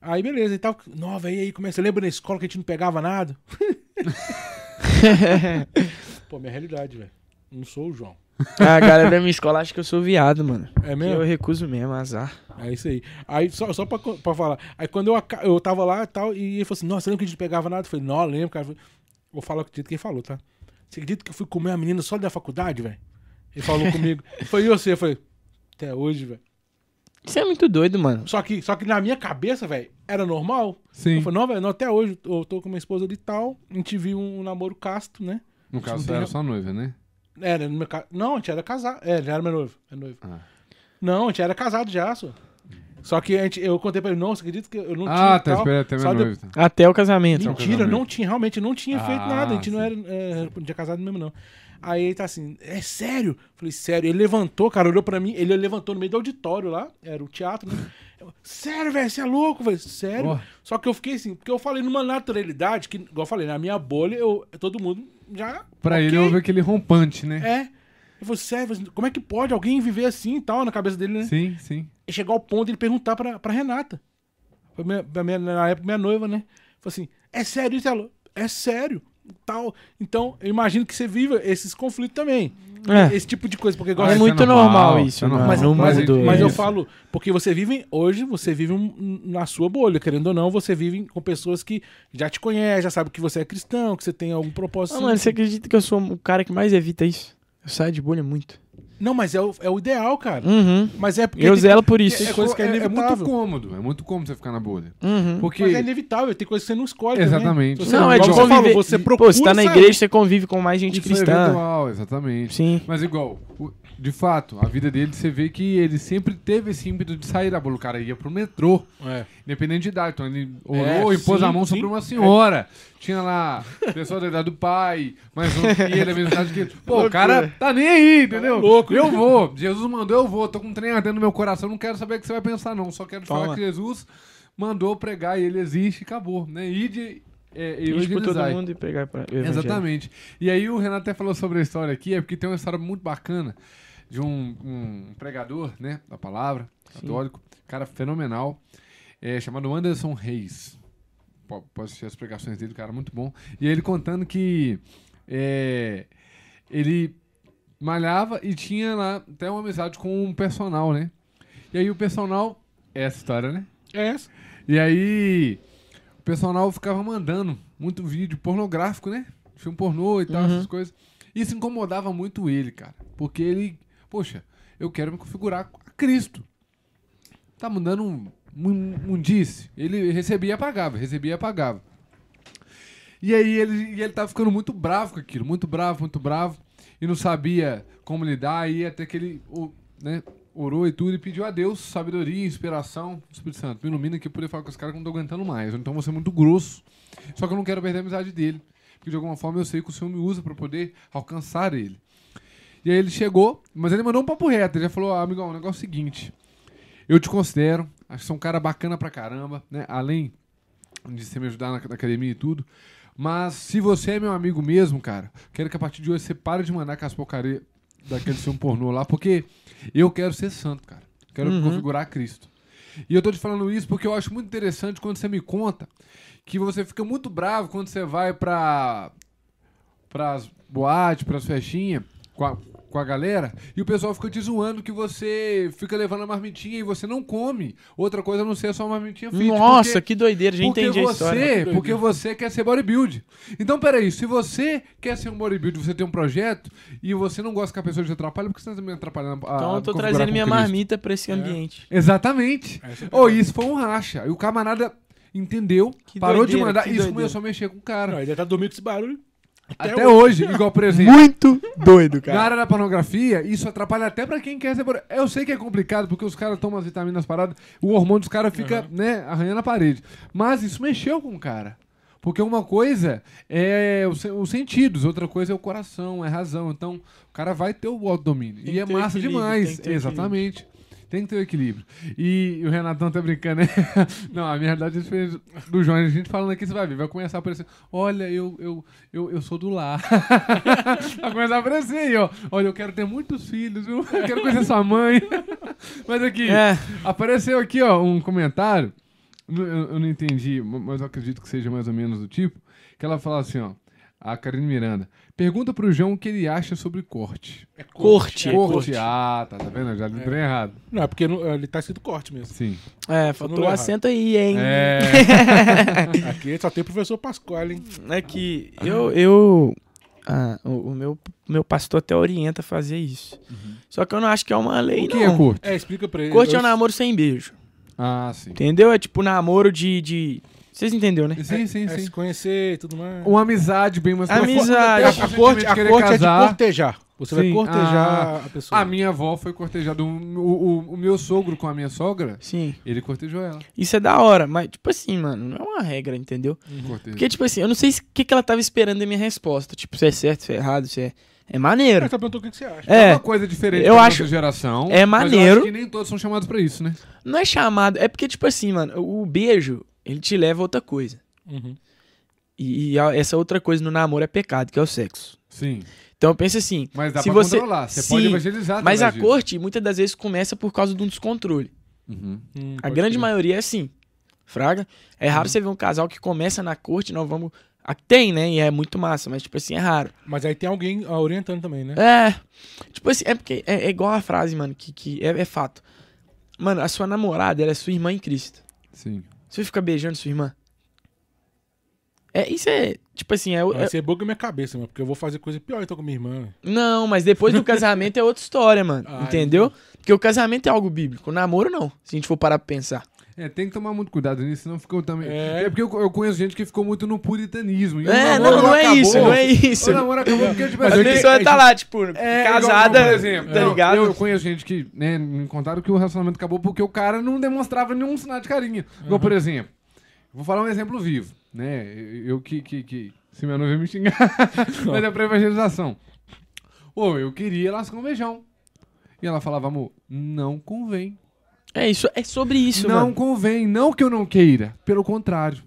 Aí, beleza, ele tava. Não, velho, aí começa. Lembra na escola que a gente não pegava nada? [LAUGHS] Pô, minha realidade, velho. Não sou o João. [LAUGHS] a galera da minha escola acha que eu sou viado, mano. É Que mesmo? eu recuso mesmo, azar. É isso aí. Aí, só, só pra, pra falar. Aí, quando eu, eu tava lá e tal, e ele falou assim: Nossa, lembra que a gente pegava nada? Eu falei: Não, lembro, cara. Vou falar o que ele falou, tá? Você acredita que eu fui comer a menina só da faculdade, velho? Ele falou comigo. [LAUGHS] Foi e você? Eu falei: Até hoje, velho. Isso é muito doido, mano. Só que, só que na minha cabeça, velho, era normal. Sim. Eu falei: Não, velho, não, até hoje. Eu tô com minha esposa ali e tal. A gente viu um namoro casto, né? No caso, você era só noiva, né? Era no meu ca... Não, a gente era casado. É, já era meu noivo. É noivo. Ah. Não, a gente era casado já, só. Só que a gente, eu contei pra ele, não, você acredita que eu não tinha. Ah, tá, espera até Só minha de- tá. Até o casamento. Então, Mentira, casamento. não tinha, realmente não tinha feito Ah, nada. A gente não sim. era é, não tinha casado mesmo, não. Aí ele tá assim, é sério? Falei, sério. Ele levantou, cara, olhou pra mim, ele levantou no meio do auditório lá, era o teatro, né? Eu, sério, velho, você é louco, velho? Sério? Ó. Só que eu fiquei assim, porque eu falei numa naturalidade que, igual eu falei, na minha bolha, eu, todo mundo já. Pra okay. ele houve aquele rompante, né? É. Eu falei, sério, como é que pode alguém viver assim e tal, na cabeça dele, né? Sim, sim. E chegar ao ponto de ele perguntar pra, pra Renata. Foi minha, minha, na época, minha noiva, né? Falei assim: é sério isso? Ela, é sério. Tal. Então, eu imagino que você viva esses conflitos também. É. Esse tipo de coisa. Porque é muito é normal, normal, isso. É normal. Mas, no mas, mundo mas eu falo, porque você vive, hoje, você vive um, na sua bolha, querendo ou não, você vive com pessoas que já te conhecem, já sabem que você é cristão, que você tem algum propósito. Ah, mano, você acredita que eu sou o cara que mais evita isso? Eu saio de bolha muito. Não, mas é o, é o ideal, cara. Uhum. Mas é porque. Eu zelo por isso. É, coisa que é, é, muito cômodo. É muito cômodo você ficar na bolha. Uhum. Porque... Mas é inevitável, tem coisa que você não escolhe. Exatamente. Não, é de conviver. Falou, você procura. Pô, você tá na igreja, você convive com mais gente isso cristã. É eventual, exatamente. Sim. Mas igual, de fato, a vida dele, você vê que ele sempre teve esse ímpeto de sair da bola. O cara ia pro metrô, é. independente de idade. Então ele orou é, impôs sim, a mão sim. sobre uma senhora. É. Tinha lá pessoa da idade do pai, mas não e ele a mesma idade que ele. Pô, o cara tá nem aí, entendeu? louco. Eu vou. Jesus mandou, eu vou. Tô com um trem ardendo no meu coração. Não quero saber o que você vai pensar, não. Só quero te falar que Jesus mandou pregar e ele existe e acabou. Né? E de é, e por todo mundo e pregar para Exatamente. E aí o Renato até falou sobre a história aqui, é porque tem uma história muito bacana de um, um pregador, né, da palavra, católico, Sim. cara fenomenal, é, chamado Anderson Reis. Pode assistir as pregações dele, cara, muito bom. E ele contando que é, ele malhava e tinha lá até uma amizade com um personal, né? E aí o personal. É essa história, né? É essa. E aí o personal ficava mandando muito vídeo pornográfico, né? Filme pornô e tal, uhum. essas coisas. Isso incomodava muito ele, cara. Porque ele Poxa, eu quero me configurar a Cristo. Tá mandando um, um, um. Ele recebia e apagava, recebia e apagava. E aí ele, e ele tava ficando muito bravo com aquilo, muito bravo, muito bravo. E não sabia como lidar. E até que ele né, orou e tudo e pediu a Deus sabedoria, inspiração. Espírito Santo, me ilumina que eu poder falar com os caras que não tô aguentando mais. Então vou ser muito grosso. Só que eu não quero perder a amizade dele. Porque de alguma forma eu sei que o Senhor me usa para poder alcançar ele. E aí ele chegou, mas ele mandou um papo reto. Ele já falou: ah, amigão, o negócio é o seguinte. Eu te considero, acho que você é um cara bacana pra caramba, né? Além de você me ajudar na, na academia e tudo. Mas se você é meu amigo mesmo, cara, quero que a partir de hoje você pare de mandar aquelas porcarias daquele filme pornô lá, porque eu quero ser santo, cara. Quero uhum. configurar Cristo. E eu tô te falando isso porque eu acho muito interessante quando você me conta que você fica muito bravo quando você vai pra, pras boates, pras festinhas, com a, com a galera e o pessoal fica te zoando que você fica levando a marmitinha e você não come. Outra coisa a não ser só a marmitinha fit. Nossa, porque, que doideira, já entendi você, a história. Porque você quer ser bodybuild. Então, peraí, se você quer ser um bodybuild, você tem um projeto e você não gosta que a pessoa te atrapalhe, por que você tá também atrapalhando a Então eu tô trazendo minha Cristo? marmita pra esse é. ambiente. É. Exatamente. Ou oh, isso foi um racha. E o camarada entendeu, que parou doideira, de mandar, isso começou a mexer com o cara. Não, ele já tá dormindo com esse barulho. Até, até hoje. hoje, igual por exemplo. Muito doido, cara. Na área da pornografia, isso atrapalha até pra quem quer ser. Eu sei que é complicado, porque os caras tomam as vitaminas paradas, o hormônio dos caras fica, uhum. né, arranhando a parede. Mas isso mexeu com o cara. Porque uma coisa é os, os sentidos, outra coisa é o coração, é a razão. Então, o cara vai ter o autodomínio. E é massa demais. Exatamente. Tem que ter o equilíbrio. E o Renatão tá brincando, né? [LAUGHS] Não, a minha realidade é do João. A gente falando aqui, você vai ver, vai começar a aparecer. Olha, eu, eu, eu, eu sou do lar. [LAUGHS] vai começar a aparecer aí, ó. Olha, eu quero ter muitos filhos, viu? Eu quero conhecer sua mãe. [LAUGHS] Mas aqui, é. apareceu aqui, ó, um comentário. Eu, eu não entendi, mas eu acredito que seja mais ou menos do tipo. Que ela fala assim, ó. A Karine Miranda. Pergunta pro João o que ele acha sobre corte. É corte. Corte. É corte. Ah, tá, tá vendo? Já li é. errado. Não, é porque não, ele tá escrito corte mesmo. Sim. É, faltou o acento aí, hein? É. [LAUGHS] [LAUGHS] Aqui só tem o professor Pascoal, hein? É que eu, eu ah, o, o, meu, meu pastor até orienta a fazer isso. Uhum. Só que eu não acho que é uma lei, o que não. é corte? É, explica pra ele. Corte eu... é um namoro sem beijo. Ah, sim. Entendeu? É tipo namoro de, de vocês entenderam, né? Sim, sim, é, sim. É se conhecer e tudo mais. Uma amizade bem mais Amizade. A, a corte, a corte é de cortejar. Você sim. vai cortejar ah, a pessoa. A minha avó foi cortejada. O, o, o, meu sogro com a minha sogra, sim. ele cortejou ela. Isso é da hora, mas, tipo assim, mano, não é uma regra, entendeu? Uhum. Porque, tipo assim, eu não sei o que, que ela tava esperando da minha resposta. Tipo, se é certo, se é errado, se é. É maneiro. Ela perguntou o que você acha. É, é uma coisa diferente eu acho, geração. É maneiro. Mas que nem todos são chamados pra isso, né? Não é chamado. É porque, tipo assim, mano, o beijo, ele te leva a outra coisa. Uhum. E, e essa outra coisa no namoro é pecado, que é o sexo. Sim. Então pensa assim. Mas dá se pra você, controlar, você sim, pode evangelizar. Mas a disso. corte muitas das vezes começa por causa de um descontrole. Uhum. Hum, A grande crer. maioria é assim. Fraga. É Uhum. raro você ver um casal que começa na corte, não vamos. Ah, Tem, né? E é muito massa, mas tipo assim, é raro. Mas aí tem alguém ah, orientando também, né? É. Tipo assim, é porque é, é igual a frase, mano, que, que é, é fato. Mano, a sua namorada, ela é sua irmã em Cristo. Sim. Você fica beijando sua irmã? É, isso é, tipo assim, é, Vai é- ser boca minha cabeça, mano, porque eu vou fazer coisa pior então com minha irmã. né? Não, mas depois do casamento é outra história, mano. [LAUGHS] Ah, entendeu? Porque o casamento é algo bíblico. O namoro, não. Se a gente for parar pra pensar. É, tem que tomar muito cuidado nisso, senão ficou também. É. É, porque eu, eu conheço gente que ficou muito no puritanismo. e É, não, não é acabou. isso, não é isso. O namoro acabou porque, tipo, Mas a assim, pessoa tá lá, tipo, É, casada, igual, por exemplo, tá ligado? Eu conheço gente que, né, me contaram que o relacionamento acabou porque o cara não demonstrava nenhum sinal de carinho. Igual, por exemplo, vou falar um exemplo vivo, né? Eu eu que, que, que se minha noiva me xingar, [LAUGHS] mas é pra evangelização. Ô, eu queria lascar um beijão. E ela falava, amor, não convém. É isso, é sobre isso, não mano. convém, não que eu não queira. Pelo contrário.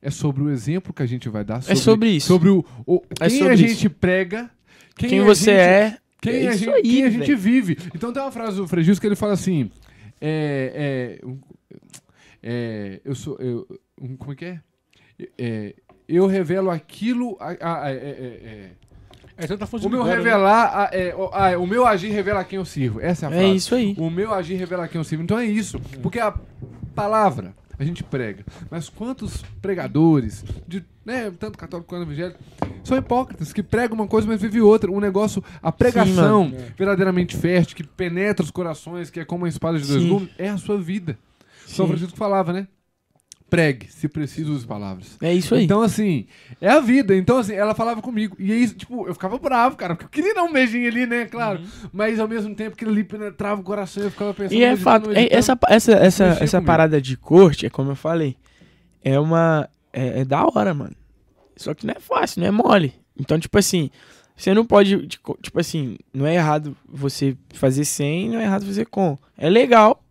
É sobre o exemplo que a gente vai dar. Sobre, sobre isso. Sobre o, o- É quem sobre a isso. gente prega. Quem, Quem você gente- é. quem, é a, isso gente, aí, quem a gente vive. Então tem uma frase do Frejus que ele fala assim: é, é, é, eu sou. Eu, como é que é? É, eu revelo aquilo. a- a- é, é, é. É tanta fonte o meu agora, né? revelar. a- é, o, ah, o meu agir revela a quem eu sirvo. Essa é a É frase. isso aí. O meu agir revela a quem eu sirvo. Então é isso. Porque a palavra a gente prega. Mas quantos pregadores, de, né, tanto católico quanto evangélico, são hipócritas, que pregam uma coisa, mas vivem outra. Um negócio, a pregação mano. verdadeiramente fértil, que penetra os corações, que é como uma espada de dois Sim. gumes, é a sua vida. São Sim. Francisco falava, né? Pregue, se preciso, use palavras. É isso aí. Então, assim, é a vida. Então, assim, ela falava comigo. E aí, tipo, eu ficava bravo, cara, porque eu queria dar um beijinho ali, né? Claro. Mas ao mesmo tempo que ali penetrava o coração, eu ficava pensando. E é fato, é- meditando. essa, essa, essa, essa comigo. parada de corte, é como eu falei, é uma. É, é da hora, mano. Só que não é fácil, não é mole. Então, tipo assim, você não pode. Tipo tipo assim, não é errado você fazer sem, não é errado fazer com. É legal.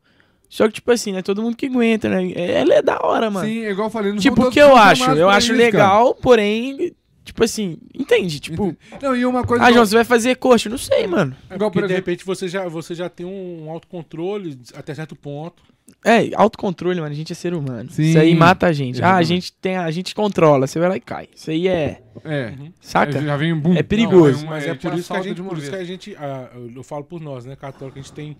Só que, tipo assim, não é todo mundo que aguenta, né? É, ela é da hora, mano. Sim, é igual eu falei. não tipo, o que eu acho? Eu acho isso, cara. legal, porém, tipo assim, entende? Tipo, Não, e uma coisa. ah, igual- João, você vai fazer coxa? Não sei, mano. É Igual, porque por de repente você já, você já tem um autocontrole até certo ponto. É, autocontrole, mano. A gente é ser humano. Sim, Isso aí mata a gente. Ah, a exatamente. gente tem, a gente controla. Você vai lá e cai. Isso aí é, É. saca? Já vem um boom. É perigoso. Não, Mas é, é por isso que a gente, por isso que a gente ah, eu eu falo por nós, né, católico, a gente tem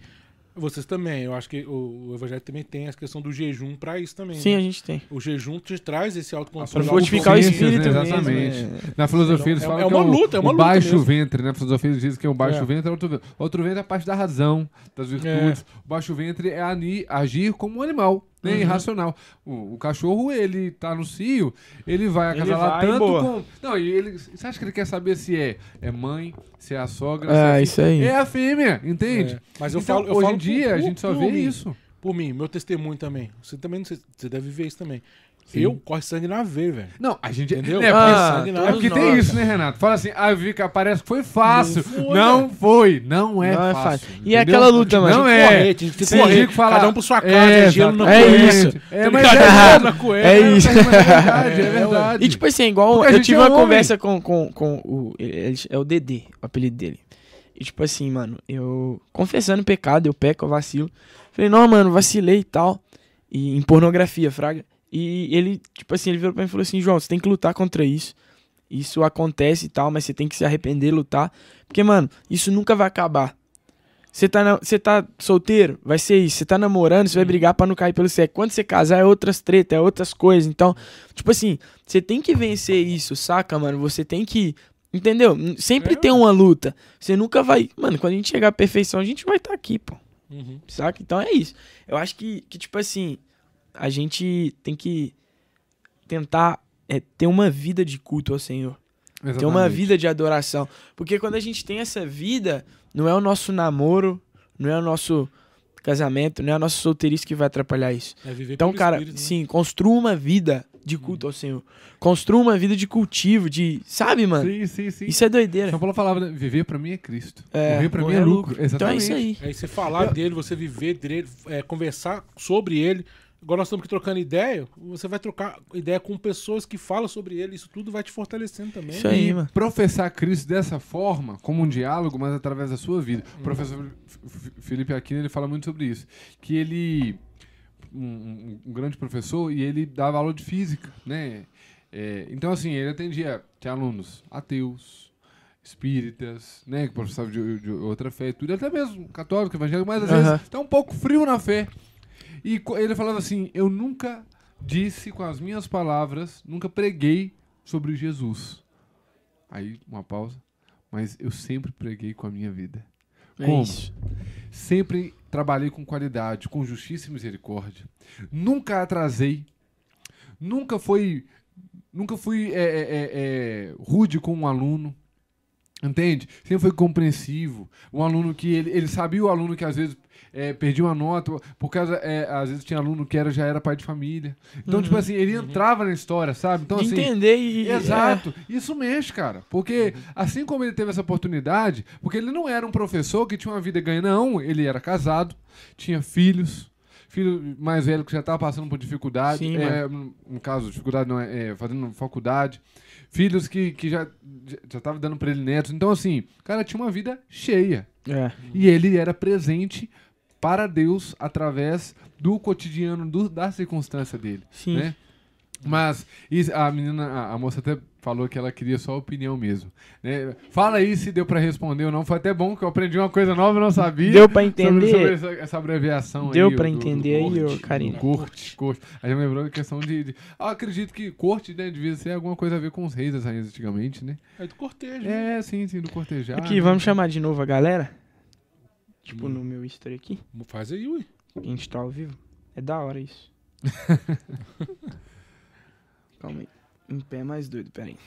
vocês também. Eu acho que o, o evangelho também tem essa questão do jejum pra isso também. Sim, né? a gente tem. O jejum te traz esse autocontrole. fortificar o espírito né? mesmo. Exatamente. é. Na filosofia eles É- falam é que uma o, luta, é uma o luta baixo mesmo. ventre, né? A filosofia eles dizem que o baixo É. ventre é outro ventre. Outro ventre é a parte da razão, das virtudes. O baixo ventre é agir como um animal, né? Uhum. Irracional. O, o cachorro, ele tá no cio, ele vai Ele acasalar vai, tanto boa. com... Não, e ele... Você acha que ele quer saber se é, é mãe, se é a sogra, se é a isso aí. É a fêmea, entende? É, Mas eu Então, falo, eu hoje em dia, por- a gente só vê mim. isso. Por mim, meu testemunho também. Você também não sei, você deve ver isso também. Sim. Eu corre sangue na veia, velho. Não, a gente. Entendeu? É, Ah, é porque tem nós. isso, né, Renato? Fala assim, ah, eu vi que parece que foi fácil. Não foi, Não foi, não é Não é fácil. fácil. E é entendeu? aquela luta, mano. Não é. correr, tinha que correr. falar. Cada um por sua casa, é gelo na É cueca. isso. É, mas é, na cueca. É isso. é verdade, é É, verdade. E tipo assim, igual. Porque Eu tive é uma conversa com, com, com o. É o Dedê, o apelido dele. E tipo assim, mano, eu. Confessando pecado, eu peco, eu vacilo. Falei, não, mano, vacilei e tal. E em pornografia, Fraga. E ele, tipo assim, ele virou pra mim e falou assim: João, você tem que lutar contra isso. Isso acontece e tal, mas você tem que se arrepender, lutar. Porque, mano, isso nunca vai acabar. Você tá, na- você tá solteiro? Vai ser isso. Você tá namorando, você vai brigar pra não cair pelo sexo. Quando você casar, é outras tretas, é outras coisas. Então, tipo assim, você tem que vencer isso, saca, mano? Você tem que. Entendeu? Sempre É, tem uma luta. Você nunca vai. Mano, quando a gente chegar à perfeição, a gente vai estar aqui, pô. Uhum. Saca? Então é isso. Eu acho que, que tipo assim, a gente tem que tentar é, ter uma vida de culto ao Senhor. Ter uma Exatamente. vida de adoração. Porque quando a gente tem essa vida, não é o nosso namoro, não é o nosso casamento, não é a nossa solteirice que vai atrapalhar isso. É viver Então, cara, Espírito, né? sim, construa uma vida de culto ao Senhor. Construa uma vida de cultivo, de. Sabe, mano? Sim, sim, sim. Isso é doideira. São Paulo falava, né? viver pra mim é Cristo. É, morrer pra mim é é lucro. Então é Exatamente. isso aí. É você falar dele, você viver dele, é, conversar sobre ele. Agora nós estamos aqui trocando ideia, você vai trocar ideia com pessoas que falam sobre ele, isso tudo vai te fortalecendo também. Isso aí, e mano. professar Cristo dessa forma, como um diálogo, mas através da sua vida. O professor Felipe Aquino, ele fala muito sobre isso. Que ele, um, um, um grande professor, e ele dava aula de física, né? É, então, assim, ele atendia, tinha alunos ateus, espíritas, né, que professavam de, de, outra fé, tudo, até mesmo católico, evangélico, mas às uhum. vezes tá um pouco frio na fé. E ele falava assim: Eu nunca disse com as minhas palavras, nunca preguei sobre Jesus. Aí, uma pausa. Mas eu sempre preguei com a minha vida. É Como? Isso. Sempre trabalhei com qualidade, com justiça e misericórdia. Nunca atrasei. Nunca fui, nunca fui é, é, é, é rude com um aluno. Entende? Sempre foi compreensivo. Um aluno que ele, ele sabia o aluno que às vezes é, perdia uma nota, por causa, é, às vezes tinha aluno que era, já era pai de família. Então, uhum, tipo assim, ele uhum. entrava na história, sabe? Então, assim, Entender e. Exato. É. Isso mexe, cara. Porque, assim como ele teve essa oportunidade, porque ele não era um professor que tinha uma vida ganha, não. Ele era casado, tinha filhos filho mais velho que já estava passando por dificuldade, Sim, é, no caso, dificuldade não é, é, fazendo faculdade, filhos que, que já já estava dando para ele netos. Então assim, o cara tinha uma vida cheia. É. E ele era presente para Deus através do cotidiano, do, da circunstância dele. Sim. Né? Mas a menina, a moça até falou que ela queria só a opinião mesmo. Né? Fala aí se deu para responder ou não. Foi até bom que eu aprendi uma coisa nova e não sabia. Deu para entender. Sobre, sobre essa, essa, abreviação Deu para entender do, do aí, Karina. Corte, corte. A gente lembrou da questão de. de ah, acredito que corte né, devia ser alguma coisa a ver com os reis das rainhas antigamente, né? É do cortejo. É, né? sim, sim, do cortejar. Aqui, né? vamos chamar de novo a galera? Tipo, hum. no meu history aqui. Faz aí, ui. A gente tá ao vivo. É da hora isso. [LAUGHS] Calma aí. Em pé é mais doido, peraí.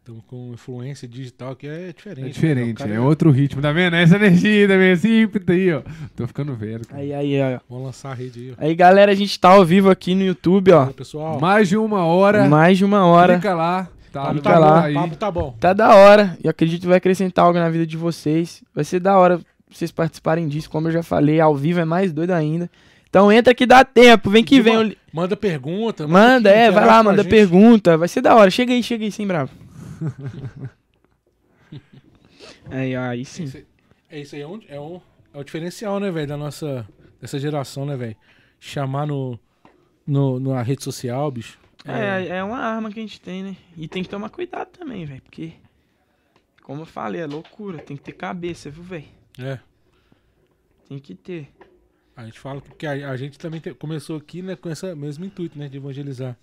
Estamos com influência digital que é diferente. É né? diferente, né? é outro ritmo, tá vendo? Essa energia também, assim, aí, ó. Tô ficando velho. Cara. Aí, aí, ó. Vamos lançar a rede aí, ó. Aí, galera, a gente tá ao vivo aqui no YouTube, ó. pessoal. Mais de uma hora. Mais de uma hora. Fica lá. Tá, Fica tá lá. Aí. Papo tá bom. Tá da hora. E acredito que vai acrescentar algo na vida de vocês. Vai ser da hora vocês participarem disso. Como eu já falei, ao vivo é mais doido ainda. Então entra que dá tempo, vem que vem. Manda pergunta. Manda, manda é, vai lá, manda pergunta. Vai ser da hora. Chega aí, chega aí, sem bravo. [LAUGHS] aí, aí sim. Esse, é isso aí, é um, é um, é um diferencial, né, velho, da nossa, dessa geração, né, velho? Chamar no, no, na rede social, bicho. É, é, é uma arma que a gente tem, né? E tem que tomar cuidado também, velho, porque, como eu falei, é loucura, tem que ter cabeça, viu, velho? É. Tem que ter. A gente fala que a, a gente também te, começou aqui, né, com esse mesmo intuito, né, de evangelizar.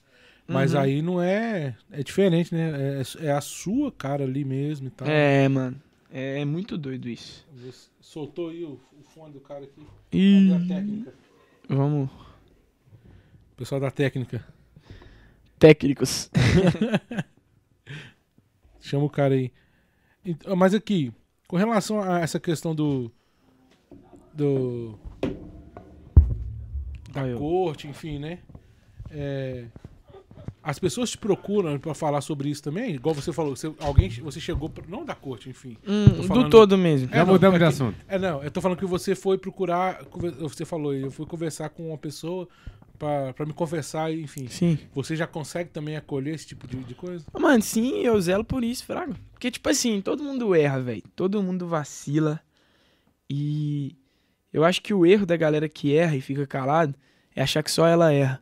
Mas uhum. aí não é. É diferente, né? É, é, a sua cara ali mesmo e tal. É, mano. É, é muito doido isso. Você soltou aí o, o fone do cara aqui. E... a técnica? Vamos. Pessoal da técnica. Técnicos. [LAUGHS] Chama o cara aí. Mas aqui, com relação a essa questão do. Do da corte, enfim, né? É, as pessoas te procuram para falar sobre isso também? Igual você falou, você, alguém, você chegou, pra, não da corte, enfim. Hum, falando, do todo mesmo. É, Já mudamos é de assunto. É, não, eu tô falando que você foi procurar, você falou, eu fui conversar com uma pessoa para me conversar, enfim. Sim. Você já consegue também acolher esse tipo de, de coisa? Mano, sim, eu zelo por isso, Fraga. Porque, tipo assim, todo mundo erra, velho. Todo mundo vacila. E eu acho que o erro da galera que erra e fica calado é achar que só ela erra.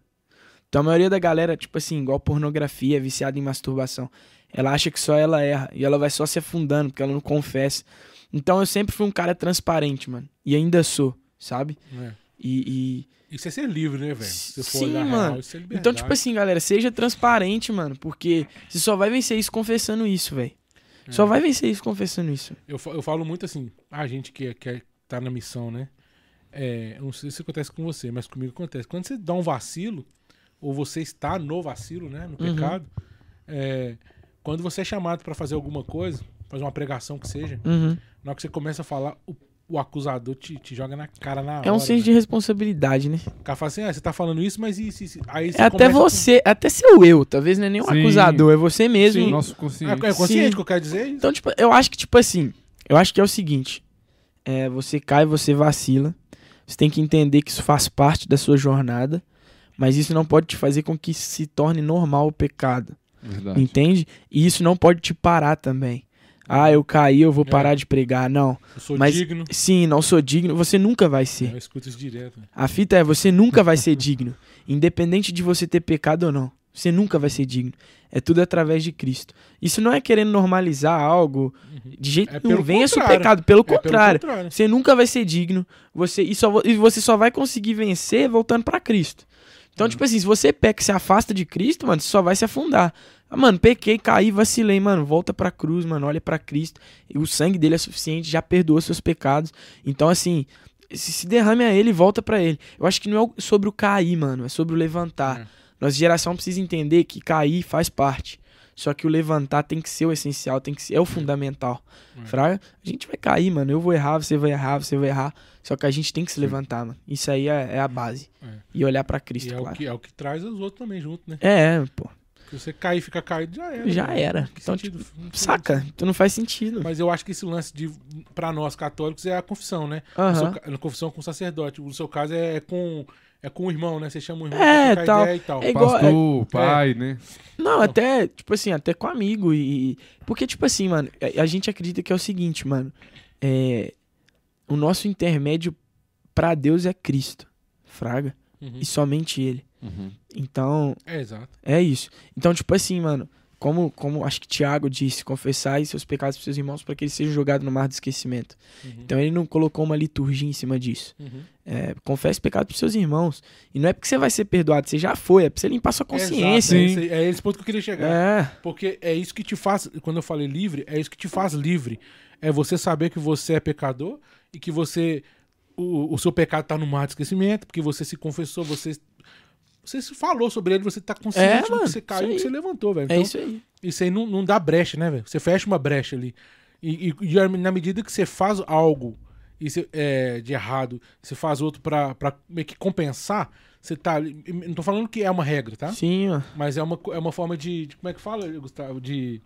Então a maioria da galera, tipo assim, igual pornografia, viciada em masturbação, ela acha que só ela erra e ela vai só se afundando porque ela não confessa. Então eu sempre fui um cara transparente, mano. E ainda sou, sabe? É. E, e... Isso é ser livre, né, velho? Se Sim, mano. Real, isso é então, tipo assim, galera, seja transparente, mano. Porque você só vai vencer isso confessando isso, velho. É. Só vai vencer isso confessando isso. Eu, eu falo muito assim, a gente que, que tá na missão, né? É, não sei se acontece com você, mas comigo acontece. Quando você dá um vacilo, ou você está no vacilo, né? No uhum. pecado, é, quando você é chamado para fazer alguma coisa, fazer uma pregação que seja, uhum. na hora que você começa a falar, o, o acusador te, te, joga na cara na hora. É um senso né? de responsabilidade, né? O cara fala assim, ah, você tá falando isso, mas isso, isso. Aí você é até você, com... até seu eu, talvez não é nem um Sim. acusador, é você mesmo. Sim. Nosso consciente. É, é consciente Sim. que eu quero dizer? Então, tipo, eu acho que, tipo assim, eu acho que é o seguinte, é, você cai, você vacila, Você tem que entender que isso faz parte da sua jornada, mas isso não pode te fazer com que se torne normal o pecado. Verdade. Entende? E isso não pode te parar também. Ah, eu caí, eu vou é. parar de pregar. Não. Eu sou Mas, digno. Sim, não sou digno. Você nunca vai ser. Eu escuto isso direto. A fita é, você nunca vai ser digno. Independente de você ter pecado ou não. Você nunca vai ser digno. É tudo através de Cristo. Isso não é querendo normalizar algo uhum. de jeito é nenhum. Vença o pecado. Pelo, é contrário, pelo contrário. Você nunca vai ser digno. Você, e, só, e você só vai conseguir vencer voltando para Cristo. Então, uhum. tipo assim, se você peca e se afasta de Cristo, mano, você só vai se afundar. Ah, mano, pequei, caí, vacilei, mano. Volta pra cruz, mano. Olha para Cristo. E o sangue dele é suficiente, já perdoa seus pecados. Então, assim, se, derrame a ele e volta para ele. Eu acho que não é sobre o cair, mano. É sobre o levantar. É. Nossa geração precisa entender que cair faz parte. Só que o levantar tem que ser o essencial, tem que ser é o fundamental. É. Fraga, a gente vai cair, mano. Eu vou errar, você vai errar, você vai errar. Só que a gente tem que se levantar, mano. Isso aí é, é a base. É. E olhar para Cristo, e é claro. O que, é o que traz os outros também junto, né? É, pô. Se você cair e ficar caído, já era. Já era. Então, tipo, saca? Então não faz sentido. Mas eu acho que esse lance de, pra nós católicos, é a confissão, né? Uhum. A confissão com o sacerdote. No seu caso é, é com é com o irmão, né? Você chama o irmão é, pra tal. e tal. É igual, Pastor, é, pai, é. né? Não, até, tipo assim, até com amigo e... Porque, tipo assim, mano, a, a gente acredita que é o seguinte, mano. É, o nosso intermédio para Deus é Cristo, fraga. Uhum. E somente Ele. Uhum. Então... É, exato. É isso. Então, tipo assim, mano como, como acho que Tiago disse, confessar seus pecados para seus irmãos para que eles sejam jogados no mar do esquecimento. Uhum. Então ele não colocou uma liturgia em cima disso. Uhum. É, confesse pecado para seus irmãos. E não é porque você vai ser perdoado, você já foi, é para você limpar sua consciência. É, esse, é esse ponto que eu queria chegar. É. Porque é isso que te faz, quando eu falei livre, é isso que te faz livre. É você saber que você é pecador e que você. O, o seu pecado está no mar do esquecimento, porque você se confessou, você você falou sobre ele, você tá consciente é, mano, que você caiu e que você levantou, velho. É então, é isso aí. Isso aí não, não dá brecha, né, velho? Você fecha uma brecha ali. E, e, e, na medida que você faz algo e você, é, de errado, você faz outro pra, pra meio que compensar, você tá. Não tô falando que é uma regra, tá? Sim, ó. Mas é uma, é uma forma de, de Como é que fala, Gustavo? De.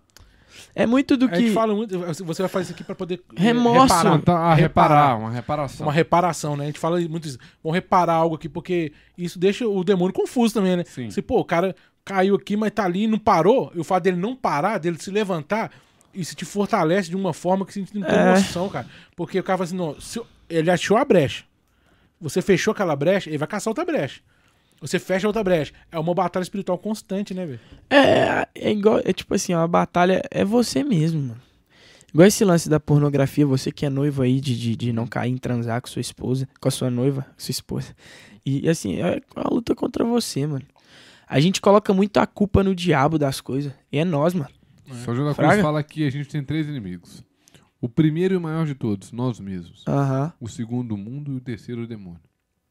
É muito do que. A gente fala muito. Você vai fazer isso aqui para poder. Remorso. Reparar, tá, reparar, uma reparação. Uma reparação, né? A gente fala muito isso. Vamos reparar algo aqui, porque isso deixa o demônio confuso também, né? Sim. Você, pô, o cara caiu aqui, mas tá ali e não parou. E o fato dele não parar, dele se levantar, isso te fortalece de uma forma que você não tem é. noção, cara. Porque o cara fala assim: não, se ele achou a brecha. Você fechou aquela brecha, ele vai caçar outra brecha. Você fecha outra brecha. É uma batalha espiritual constante, né, velho? É, é igual. É tipo assim, uma batalha é você mesmo, mano. Igual esse lance da pornografia, você que é noivo aí de, de, de não cair em transar com sua esposa, com a sua noiva, sua esposa. E assim, é uma luta contra você, mano. A gente coloca muito a culpa no diabo das coisas. E é nós, mano. É. São João da Cruz fala que a gente tem três inimigos. O primeiro e o maior de todos, nós mesmos. Uhum. O segundo, o mundo. E o terceiro, o demônio.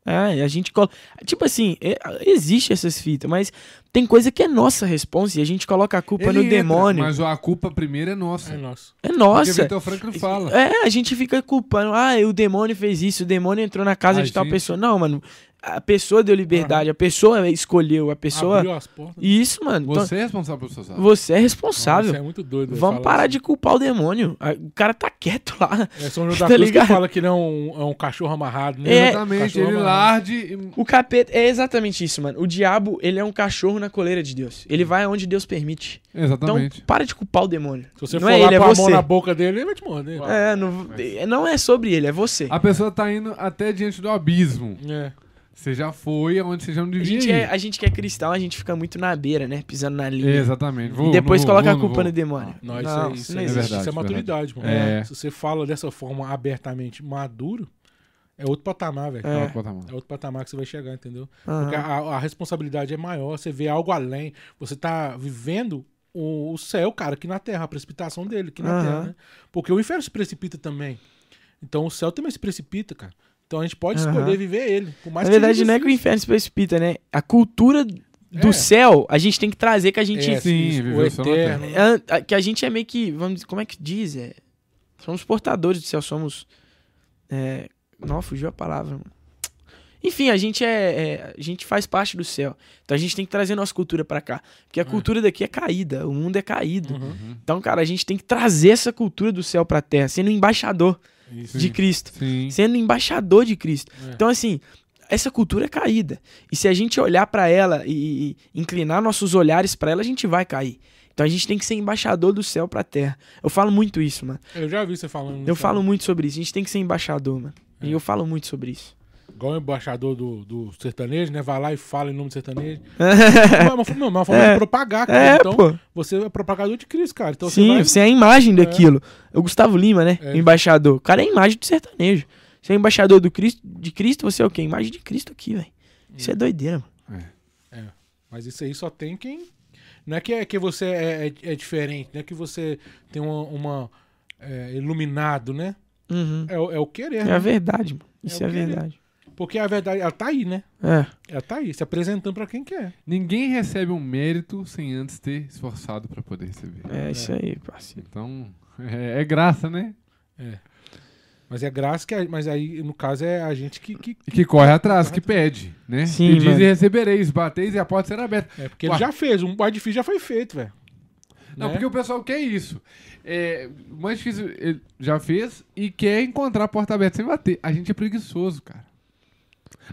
É, a gente coloca. Tipo assim, é, existe essas fitas, mas tem coisa que é nossa resposta e a gente coloca a culpa Ele no entra, demônio. Mas a culpa primeira é nossa. É nossa. É nossa. Porque Vitor Franklin fala. É, a gente fica culpando. Ah, o demônio fez isso, o demônio entrou na casa a de gente... tal pessoa. Não, mano a pessoa deu liberdade, a pessoa escolheu, a pessoa. Abriu as portas. Isso, mano. Você então... é responsável pelos seus atos. Você é responsável. Você é muito doido. Vamos parar assim. de culpar o demônio. O cara tá quieto lá. É São João [LAUGHS] da tá Cruz que fala que não é um, é um cachorro amarrado, né? É, exatamente, ele larde. O capeta. É exatamente isso, mano. O diabo, ele é um cachorro na coleira de Deus. Ele vai onde Deus permite. Exatamente. Então, para de culpar o demônio. Se você não for é lá ele, é você. a mão na boca dele, ele vai te morder. É, não, não é sobre ele, é você. A pessoa tá indo até diante do abismo. É. Você já foi aonde você já não devia a gente, é, a gente que é cristão, a gente fica muito na beira, né? Pisando na linha. exatamente. Vou, e depois vou, coloca vou, a culpa no demônio. Não, isso, não, é, isso, não é, verdade, isso é maturidade, mano. É. Se você fala dessa forma abertamente maduro, é outro patamar, velho. É. é. outro patamar. É outro patamar que você vai chegar, entendeu? Uhum. Porque a, a, responsabilidade é maior, você vê algo além. Você tá vivendo o, o céu, cara, aqui na terra, a precipitação dele aqui na uhum. terra, né? Porque o inferno se precipita também. Então o céu também se precipita, cara. Então a gente pode uhum. escolher viver ele. Na verdade, não é que o inferno se precipita, né? A cultura do é. céu, a gente tem que trazer que a gente. É, sim, o eterno. É, que a gente é meio que. Vamos dizer, como é que diz? É, somos portadores do céu, somos. É, não, fugiu a palavra. Mano. Enfim, a gente é, é, a gente faz parte do céu. Então a gente tem que trazer nossa cultura para cá, porque a é. cultura daqui é caída, o mundo é caído. Uhum. Então, cara, a gente tem que trazer essa cultura do céu para terra, sendo um embaixador. Isso. de Cristo. Sim. Sendo embaixador de Cristo. É. Então, assim, essa cultura é caída. E se a gente olhar para ela e, e, inclinar nossos olhares para ela, a gente vai cair. Então a gente tem que ser embaixador do céu pra terra. Eu falo muito isso, mano. Eu já vi você falando. Eu falo muito sobre isso. A gente tem que ser embaixador, mano. É. E eu falo muito sobre isso. Igual o embaixador do, do sertanejo, né? Vai lá e fala em nome do sertanejo. [LAUGHS] é uma, não, uma forma é. de propagar, cara. É, então, pô. você é propagador de Cristo, cara. Então, Sim, você, vai... você é a imagem é. daquilo. O Gustavo Lima, né? É. Embaixador. O cara é a imagem do sertanejo. Você é embaixador do Cristo, de Cristo, você é o quê? Imagem de Cristo aqui, velho. Isso é doideira, mano. É. é. Mas isso aí só tem quem. Não é que, é que você é, é, é diferente, não é que você tem uma. uma é, iluminado, né? Uhum. É, o querer. É né? a verdade, mano. Isso é, é verdade. Porque a verdade, ela tá aí, né? É. Ela tá aí, se apresentando para quem quer. Ninguém recebe um mérito sem antes ter esforçado para poder receber. É isso aí, parceiro. Então, é, é, graça, né? É. Mas é graça que. mas aí, no caso, é a gente que. Que, que, que corre atrás, que pede, né? Sim. E diz e recebereis, bateis e a porta será aberta. É, porque ele já fez, um mais difícil já foi feito, velho. Não, né? porque o pessoal quer isso. É, o mais difícil ele já fez e quer encontrar a porta aberta sem bater. A gente é preguiçoso, cara.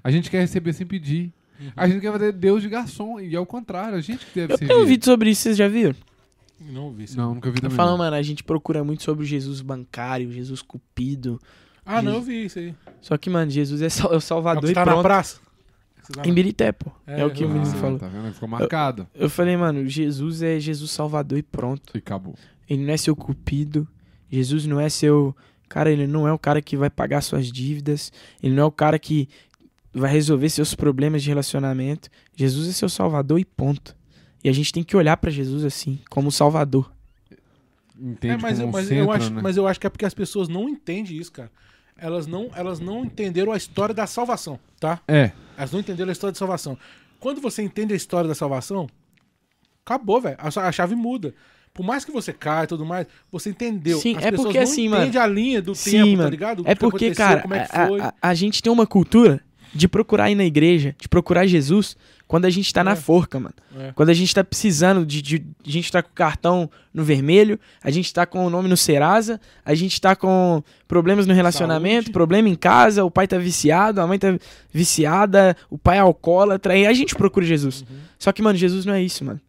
A gente quer receber sem pedir. Uhum. A gente quer fazer Deus de garçom. E é o contrário, a gente que deve eu servir. Eu tenho um vídeo sobre isso, vocês já viram? Não vi. Não, nunca vi também. Fala, mano, a gente procura muito sobre Jesus bancário, Jesus cupido. Ah, Jesus... não, eu vi isso aí. Só que, mano, Jesus é, sal é o Salvador é o tá e pronto. na praça? Em Birité, pô. É, é o que ah, o menino falou. Tá vendo? Ficou marcado. Eu, eu, falei, mano, Jesus é Jesus Salvador e pronto. E acabou. Ele não é seu cupido. Jesus não é seu. Cara, ele não é o cara que vai pagar suas dívidas. Ele não é o cara que vai resolver seus problemas de relacionamento. Jesus é seu Salvador e ponto. E a gente tem que olhar para Jesus assim, como Salvador. Entende é, mas, mas, centro, eu acho, né? mas eu acho que é porque as pessoas não entendem isso, cara. Elas não, elas não entenderam a história da salvação, tá? É. Elas não entenderam a história da salvação. Quando você entende a história da salvação, acabou, velho. A, a chave muda por mais que você caia e tudo mais, você entendeu. Sim, As é porque assim, mano. a linha do Sim, tempo, tá mano, tá ligado? É porque, cara, é a, a, a, gente tem uma cultura de procurar ir na igreja, de procurar Jesus, quando a gente tá é. na forca, mano. É. Quando a gente tá precisando de, de, A gente tá com o cartão no vermelho, a gente tá com o nome no Serasa, a gente tá com problemas no relacionamento, Saúde. problema em casa, o pai tá viciado, a mãe tá viciada, o pai é alcoólatra, aí a gente procura Jesus. Uhum. Só que, mano, Jesus não é isso, mano.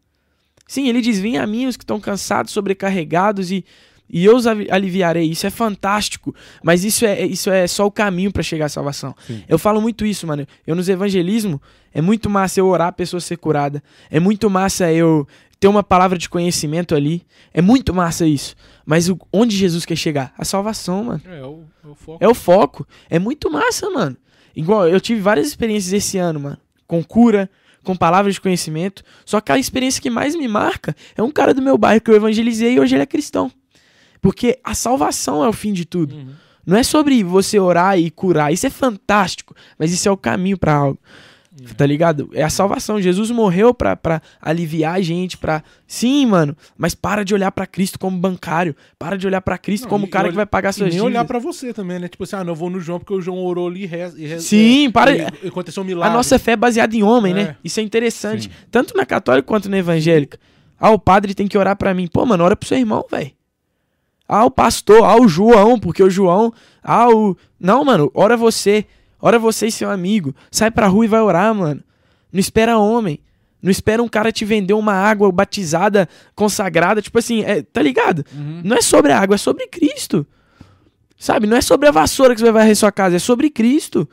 Sim, ele diz: Vem a mim os que estão cansados, sobrecarregados e, e eu os aliviarei. Isso é fantástico, mas isso é, isso é só o caminho para chegar à salvação. Sim. Eu falo muito isso, mano. Eu nos evangelismo, é muito massa eu orar a pessoa ser curada. É muito massa eu ter uma palavra de conhecimento ali. É muito massa isso. Mas o, onde Jesus quer chegar? A salvação, mano. É, é o, é o foco. É o foco. É muito massa, mano. Igual, eu tive várias experiências esse ano, mano. Com cura, com palavras de conhecimento. Só que a experiência que mais me marca é um cara do meu bairro que eu evangelizei e hoje ele é cristão. Porque a salvação é o fim de tudo. Uhum. Não é sobre você orar e curar. Isso é fantástico, mas isso é o caminho para algo. É. Tá ligado? É a salvação. Jesus morreu pra, pra aliviar a gente, pra. Sim, mano. Mas para de olhar para Cristo como bancário. Para de olhar para Cristo não, como o cara que vai pagar suas dívidas. E nem olhar para você também, né? Tipo assim, ah, não vou no João porque o João orou ali e reza. E reza Sim, para. E aconteceu um milagre. A nossa fé é baseada em homem, né? é. né? Isso é interessante. Sim. Tanto na católica quanto na evangélica. Ah, o padre tem que orar para mim. Pô, mano, ora pro seu irmão, velho. Ah, o pastor. Ah, o João, porque o João. Ah, o. Não, mano, ora você. Ora você e seu amigo. Sai pra rua e vai orar, mano. Não espera homem. Não espera um cara te vender uma água batizada, consagrada. Tipo assim, é, tá ligado? Uhum. Não é sobre a água, é sobre Cristo. Sabe? Não é sobre a vassoura que você vai varrer sua casa, é sobre Cristo.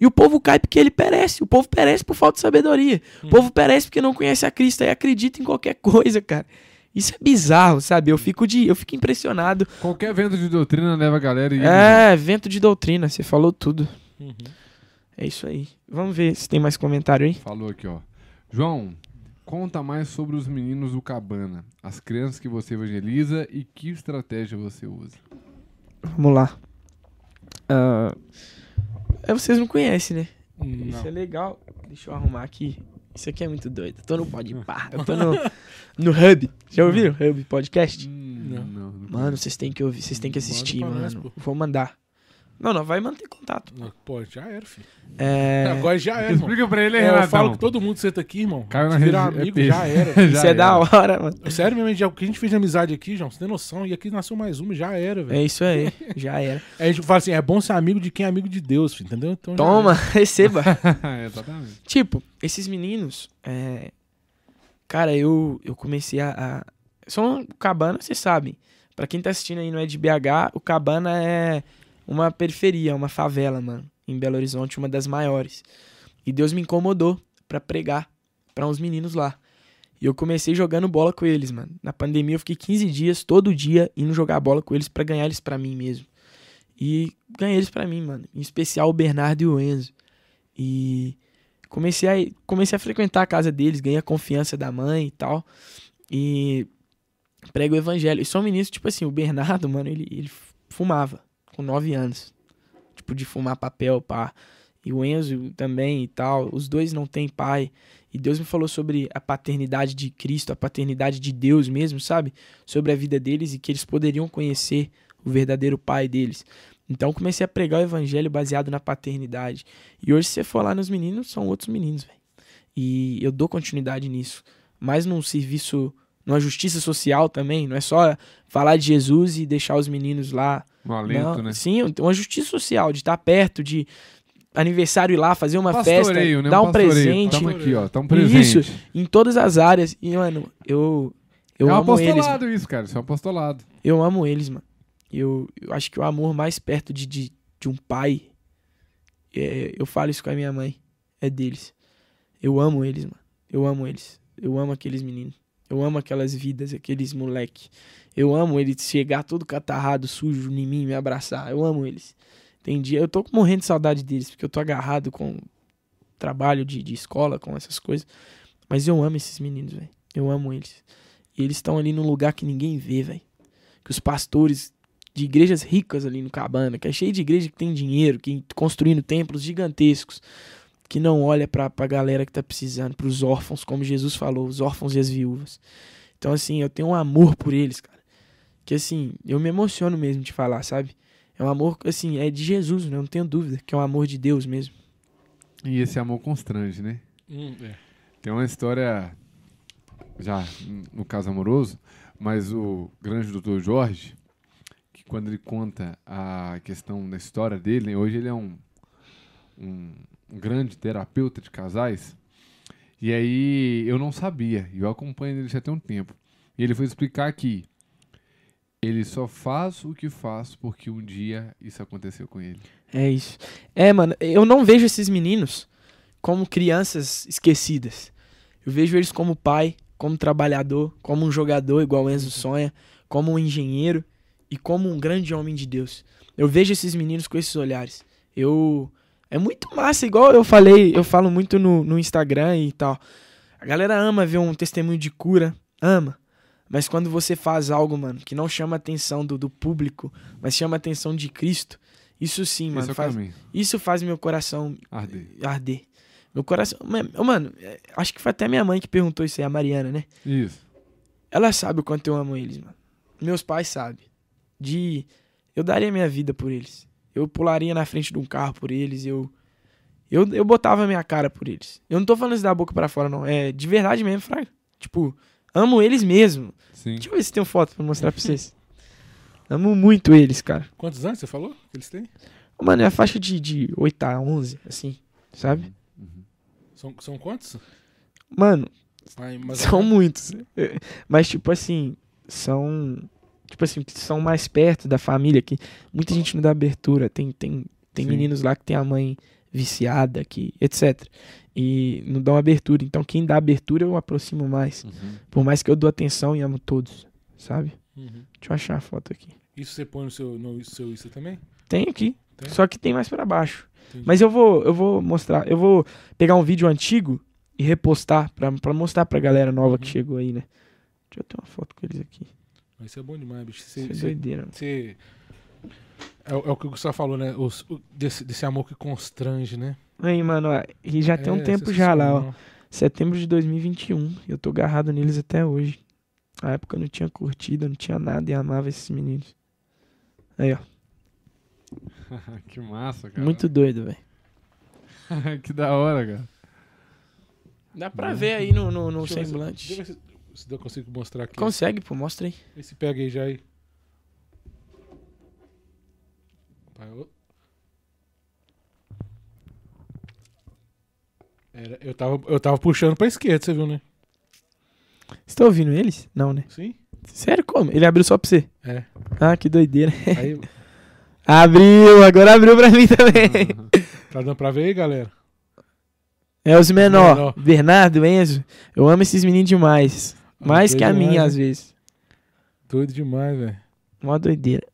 E o povo cai porque ele perece. O povo perece por falta de sabedoria. Uhum. O povo perece porque não conhece a Cristo e acredita em qualquer [LAUGHS] coisa, cara. Isso é bizarro, sabe? Eu fico de, eu fico impressionado. Qualquer vento de doutrina leva a galera e É, vento de doutrina, você falou tudo. Uhum. É isso aí. Vamos ver se tem mais comentário aí. Falou aqui, ó. João, conta mais sobre os meninos do Cabana, as crianças que você evangeliza e que estratégia você usa. Vamos lá. Uh, é, vocês não conhecem, né? Não. Isso é legal. Deixa eu arrumar aqui. Isso aqui é muito doido. Eu tô no Podpah. Eu tô no, [LAUGHS] no Hub. Já ouviram? Hub Podcast? Hum, não. não. Mano, vocês têm que ouvir, vocês têm que assistir, mano. Vou mandar. Não, não, vai manter contato. Pô, já era, filho. É... Agora já era, irmão. Explica pra ele, É, eu falo que todo mundo senta aqui, irmão. Caiu na virar rede- amigo, é já era. [LAUGHS] Isso é da hora, mano. Sério mesmo, já, o que a gente fez de amizade aqui, João, você tem noção. E aqui nasceu mais uma, já era, velho. É isso aí, já era. Aí [LAUGHS] a gente fala assim, é bom ser amigo de quem é amigo de Deus, filho, entendeu? Então, já Toma, era. [LAUGHS] receba. Exatamente. Tipo, esses meninos, é... cara, eu, eu comecei a, a... São Cabana, vocês sabem. Pra quem tá assistindo aí não é de BH, o Cabana é uma periferia, uma favela, mano, em Belo Horizonte, uma das maiores. E Deus me incomodou pra pregar pra uns meninos lá. E eu comecei jogando bola com eles, mano. Na pandemia eu fiquei 15 dias, todo dia, indo jogar bola com eles pra ganhar eles pra mim mesmo. E ganhei eles pra mim, mano. Em especial o Bernardo e o Enzo. E comecei a, comecei a frequentar a casa deles, ganhei a confiança da mãe e tal. E prego o evangelho. E são meninos, tipo assim, o Bernardo, mano, ele, ele fumava com 9 anos. Tipo, de fumar papel, pá. E o Enzo também e tal. Os dois não têm pai. E Deus me falou sobre a paternidade de Cristo, a paternidade de Deus mesmo, sabe? Sobre a vida deles e que eles poderiam conhecer o verdadeiro pai deles. Então comecei a pregar o evangelho baseado na paternidade. E hoje, se você for lá nos meninos, são outros meninos, velho. E eu dou continuidade nisso. Mas num serviço, numa justiça social também. Não é só falar de Jesus e deixar os meninos lá. No alento, Não, né? Sim, uma justiça social, de estar perto, de aniversário ir lá, fazer uma Pastoreio, festa, né? dar um pastoreio. presente. Tamo aqui, ó. Tamo presente. Isso, em todas as áreas. E, mano, eu, eu é um amo eles. apostolado isso, cara. Isso é um apostolado. Eu amo eles, mano. Eu, eu acho que o amor mais perto de, de, de um pai, é, eu falo isso com a minha mãe, é deles. Eu amo eles, mano. Eu amo eles. Eu amo aqueles meninos. Eu amo aquelas vidas, aqueles moleque. Eu amo eles chegar todo catarrado, sujo em mim, me abraçar. Eu amo eles. Dia, eu tô morrendo de saudade deles, porque eu tô agarrado com trabalho de, de escola, com essas coisas. Mas eu amo esses meninos, velho. Eu amo eles. E eles estão ali num lugar que ninguém vê, velho. Que os pastores de igrejas ricas ali no Cabana, que é cheio de igreja que tem dinheiro, que construindo templos gigantescos, que não olha pra, pra galera que tá precisando, pros órfãos, como Jesus falou, os órfãos e as viúvas. Então, assim, eu tenho um amor por eles, cara. Que, assim, eu me emociono mesmo de falar, sabe? É um amor, assim, é de Jesus, né? Eu não tenho dúvida, que é um amor de Deus mesmo. E esse amor constrange, né? Hum, é. Tem uma história, já no caso amoroso, mas o grande doutor Jorge, que quando ele conta a questão da história dele, né, hoje ele é um, um grande terapeuta de casais, e aí eu não sabia, e eu acompanho ele já tem um tempo. E ele foi explicar que ele só faz o que faz porque um dia isso aconteceu com ele. É isso. É, mano, eu não vejo esses meninos como crianças esquecidas. Eu vejo eles como pai, como trabalhador, como um jogador, igual o Enzo sonha, como um engenheiro e como um grande homem de Deus. Eu vejo esses meninos com esses olhares. Eu. É muito massa, igual eu falei, eu falo muito no, no Instagram e tal. A galera ama ver um testemunho de cura, ama. Mas quando você faz algo, mano, que não chama a atenção do, do público, mas chama a atenção de Cristo, isso sim, é mano, o faz, isso faz meu coração Arder. arder. Meu coração. Mano, Mano, é, acho que foi até minha mãe que perguntou isso aí, a Mariana, né? Isso. Ela sabe o quanto eu amo eles, mano. Meus pais sabem. De. Eu daria minha vida por eles. Eu pularia na frente de um carro por eles. Eu. Eu, eu botava minha cara por eles. Eu não tô falando isso da boca pra fora, não. É de verdade mesmo, Fraga. Tipo, amo eles mesmo. Sim. Deixa eu ver se tem foto pra mostrar pra vocês. [LAUGHS] amo muito eles, cara. Quantos anos você falou que eles têm? Mano, é a faixa de, de 8 a 11, assim, sabe? São, são quantos? Mano, Ai, mas São muitos. [LAUGHS] Mas, tipo assim, são. Tipo assim, que são mais perto da família, que muita gente não dá abertura. Tem, tem, tem Sim. meninos lá que tem a mãe viciada, que, etc. E não dão abertura. Então, quem dá abertura, eu aproximo mais. Uhum. Por mais que eu dou atenção e amo todos, sabe? Uhum. Deixa eu achar a foto aqui. Isso você põe no seu, no seu Insta também? Tem aqui. Tem? Só que tem mais pra baixo. Entendi. Mas eu vou, eu vou mostrar. Eu vou pegar um vídeo antigo e repostar pra, pra mostrar pra galera nova que Uhum. chegou aí, né? Deixa eu ter uma foto com eles aqui. Mas Isso é bom demais, bicho. Você, Isso é doideira. mano. você- é, o- é o que o Gustavo falou, né? Os- o- desse, desse amor que constrange, né? Aí, mano, ó, e já tem um É, tempo já lá, ó. Setembro de 2021. E eu tô agarrado neles até hoje. Na época eu não tinha curtido, não tinha nada e amava esses meninos. Aí, ó. [LAUGHS] que massa, cara. Muito doido, velho. [LAUGHS] que da hora, cara. Dá pra Não. ver aí no, no, no semblante. Deixa eu ver se, eu consigo mostrar aqui. Consegue, pô, mostra aí. Vê se pega aí já aí. Era, eu, tava, eu tava puxando pra esquerda, você viu, né? Você tá ouvindo eles? Não, né? Sim. Sério, como? Ele abriu só pra você? É. Ah, que doideira. Aí... [LAUGHS] abriu, agora abriu pra mim também. [LAUGHS] tá dando pra ver aí, galera? É os menor. menor. Bernardo, Enzo. Eu amo esses meninos demais. Mais que a minha, às vezes. Doido demais, velho. Mó doideira.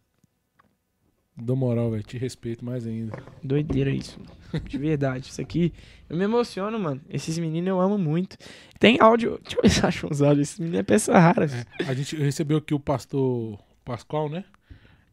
Dou moral, velho. Te respeito mais ainda. Doideira isso. De verdade. Isso aqui. Eu me emociono, mano. Esses meninos eu amo muito. Tem áudio. Deixa eu ver se acho uns áudios. Esses meninos é peça rara. É, a gente recebeu aqui o pastor Pascoal, né?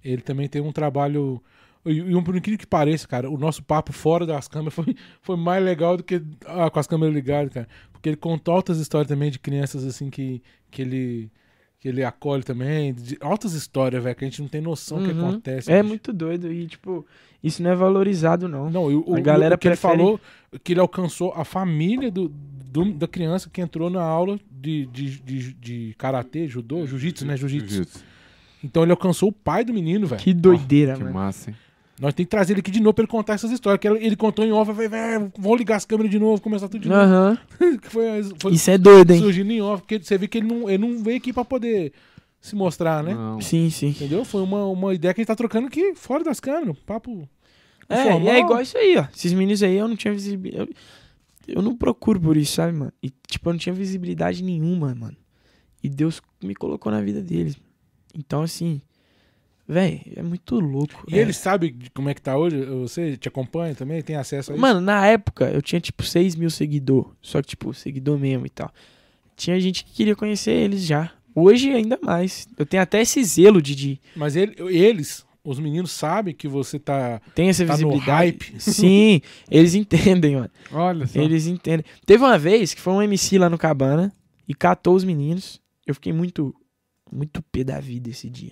Ele também tem um trabalho. E, um, por incrível que pareça, cara, o nosso papo fora das câmeras [LAUGHS] foi, foi mais legal do que ah, com as câmeras ligadas, cara. Porque ele contou altas histórias também de crianças, assim, que, que ele que ele acolhe também. De, altas histórias, velho, que a gente não tem noção uhum. que acontece. É bicho. muito doido. E, tipo, isso não é valorizado, não. Não, o, a galera o, que prefere... ele falou que ele alcançou a família do, do, da criança que entrou na aula de, de, de, de karatê, judô, jiu-jitsu, né? Jiu-jitsu. Jiu então ele alcançou o pai do menino, velho. Que doideira, oh, que mano. massa, hein? Nós temos que trazer ele aqui de novo pra ele contar essas histórias. Que ele contou em off, eu falei, velho, vamos ligar as câmeras de novo, começar tudo de novo. Uhum. [LAUGHS] foi, foi, Isso é doido, hein? Surgindo em off, porque você vê que ele não, ele não veio aqui pra poder se mostrar, né? Não. Sim, sim. Entendeu? Foi uma, uma ideia que a gente tá trocando aqui fora das câmeras. Papo. É, é igual isso aí, ó. Esses meninos aí eu não tinha visibilidade. Eu, eu não procuro por isso, sabe, mano? E, tipo, eu não tinha visibilidade nenhuma, mano. E Deus me colocou na vida deles. Então, assim. Véi, é muito louco. E é. ele sabe como é que tá hoje? Você te acompanha também? Tem acesso a isso? Mano, na época eu tinha tipo 6 mil seguidores. Só que, tipo, seguidor mesmo e tal. Tinha gente que queria conhecer eles já. Hoje ainda mais. Eu tenho até esse zelo de. de... Mas ele, eles, os meninos sabem que você tá. Tem essa tá visibilidade. [LAUGHS] Sim, eles entendem, mano. Olha só. Eles entendem. Teve uma vez que foi um MC lá no Cabana e catou os meninos. Eu fiquei muito. Muito pé da vida esse dia.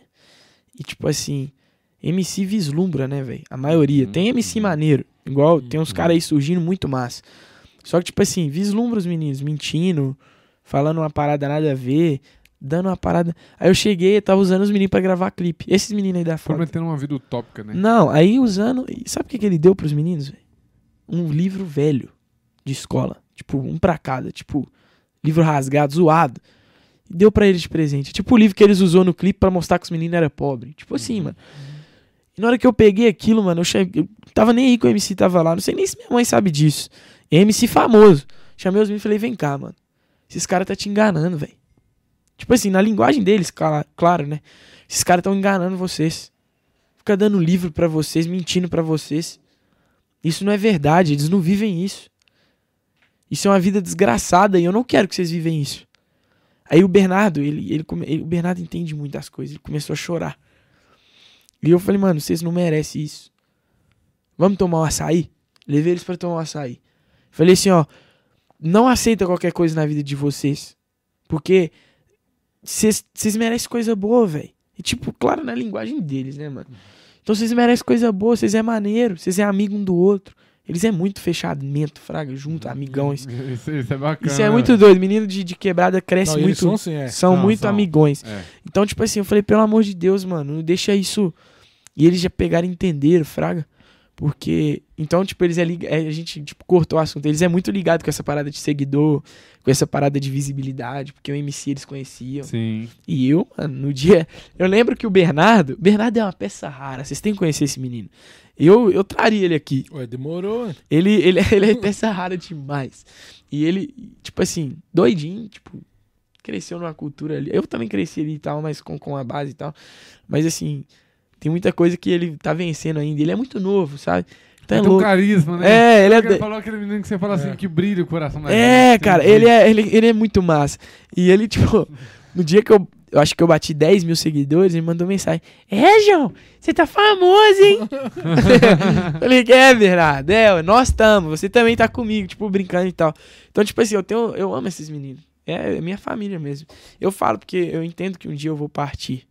E tipo assim. MC vislumbra, né, velho? A maioria. Uhum. Tem MC maneiro. Igual tem uns uhum. caras aí surgindo muito massa. Só que, tipo assim, vislumbra os meninos mentindo, falando uma parada nada a ver dando uma parada. Aí eu cheguei e tava usando os meninos pra gravar clipe. Esses meninos aí da foto. Prometendo uma vida utópica, né? Não, aí usando. Sabe o que, que ele deu pros meninos? Um livro velho de escola. Tipo, um pra cada. Tipo, livro rasgado, zoado. E deu pra eles de presente. Tipo o livro que eles usou no clipe pra mostrar que os meninos eram pobres. Tipo assim, uhum. mano. E na hora que eu peguei aquilo, mano, eu, cheguei, eu tava nem aí que o MC tava lá. Não sei nem se minha mãe sabe disso. MC famoso. Chamei os meninos e falei, vem cá, mano. Esses caras tá te enganando, velho. Tipo assim, na linguagem deles, claro, né? Esses caras estão enganando vocês. Fica dando livro para vocês, mentindo para vocês. Isso não é verdade, eles não vivem isso. Isso é uma vida desgraçada e eu não quero que vocês vivem isso. Aí o Bernardo, ele, ele, ele, o Bernardo entende muitas coisas, ele começou a chorar. E eu falei, mano, vocês não merecem isso. Vamos tomar um açaí? Levei eles para tomar um açaí. Falei assim, ó, não aceita qualquer coisa na vida de vocês. Porque vocês merecem coisa boa, velho. E, tipo, claro, na linguagem deles, né, mano? Então vocês merecem coisa boa, vocês é maneiro, vocês é amigo um do outro. Eles é muito fechadimento, fraga, junto, amigões. [LAUGHS] Isso, isso, é bacana. Isso é muito doido. Menino de, de quebrada cresce não, muito. São, assim, é. são não, muito são. amigões. É. Então, tipo assim, eu falei, pelo amor de Deus, mano, não deixa isso. E eles já pegaram e entenderam, fraga. Porque. Então, tipo, eles é, é, A gente, tipo, cortou o assunto. Eles é muito ligado com essa parada de seguidor, com essa parada de visibilidade, porque o MC eles conheciam. Sim. E eu, mano, no dia. Eu lembro que o Bernardo. Bernardo é uma peça rara. Vocês têm que conhecer esse menino. Eu, eu traria ele aqui. Ué, demorou. Ele, ele, [LAUGHS] ele é [LAUGHS] peça rara demais. E ele, tipo assim, doidinho, tipo, cresceu numa cultura ali. Eu também cresci ali e tal, mas com, com a base e tal. Mas assim tem muita coisa que ele tá vencendo ainda. Ele é muito novo, sabe? Então, tem um carisma, né? É, ele é. Ele falou aquele menino que você fala assim, é. que brilha o coração da É, gente, cara, ele é, ele, ele é muito massa. E ele, [LAUGHS] tipo, no dia que eu. Eu acho que eu bati 10 mil seguidores, ele mandou mensagem. É, João, você tá famoso, hein? [LAUGHS] Falei, é, Bernardo, é, nós estamos, você também tá comigo, tipo, brincando e tal. Então, tipo assim, eu tenho. Eu amo esses meninos. É, é minha família mesmo. Eu falo porque eu entendo que um dia eu vou partir.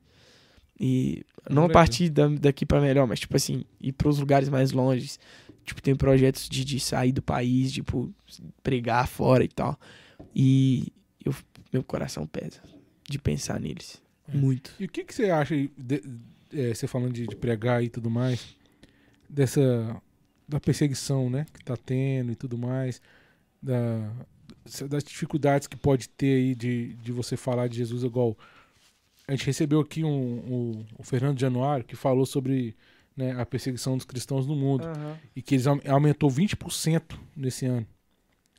E não partir da, daqui para melhor, mas tipo assim, ir para os lugares mais longe. Tipo, tem projetos de, de sair do país, tipo, pregar fora e tal. E eu, meu coração pesa de pensar neles. É. Muito. E o que, que você acha, de, é, você falando de, de, pregar e tudo mais, dessa da perseguição, né, que tá tendo e tudo mais, da, das dificuldades que pode ter aí de, de você falar de Jesus igual a gente recebeu aqui um, um, o Fernando Januário que falou sobre né, a perseguição dos cristãos no mundo uhum. e que eles aumentou 20% nesse ano.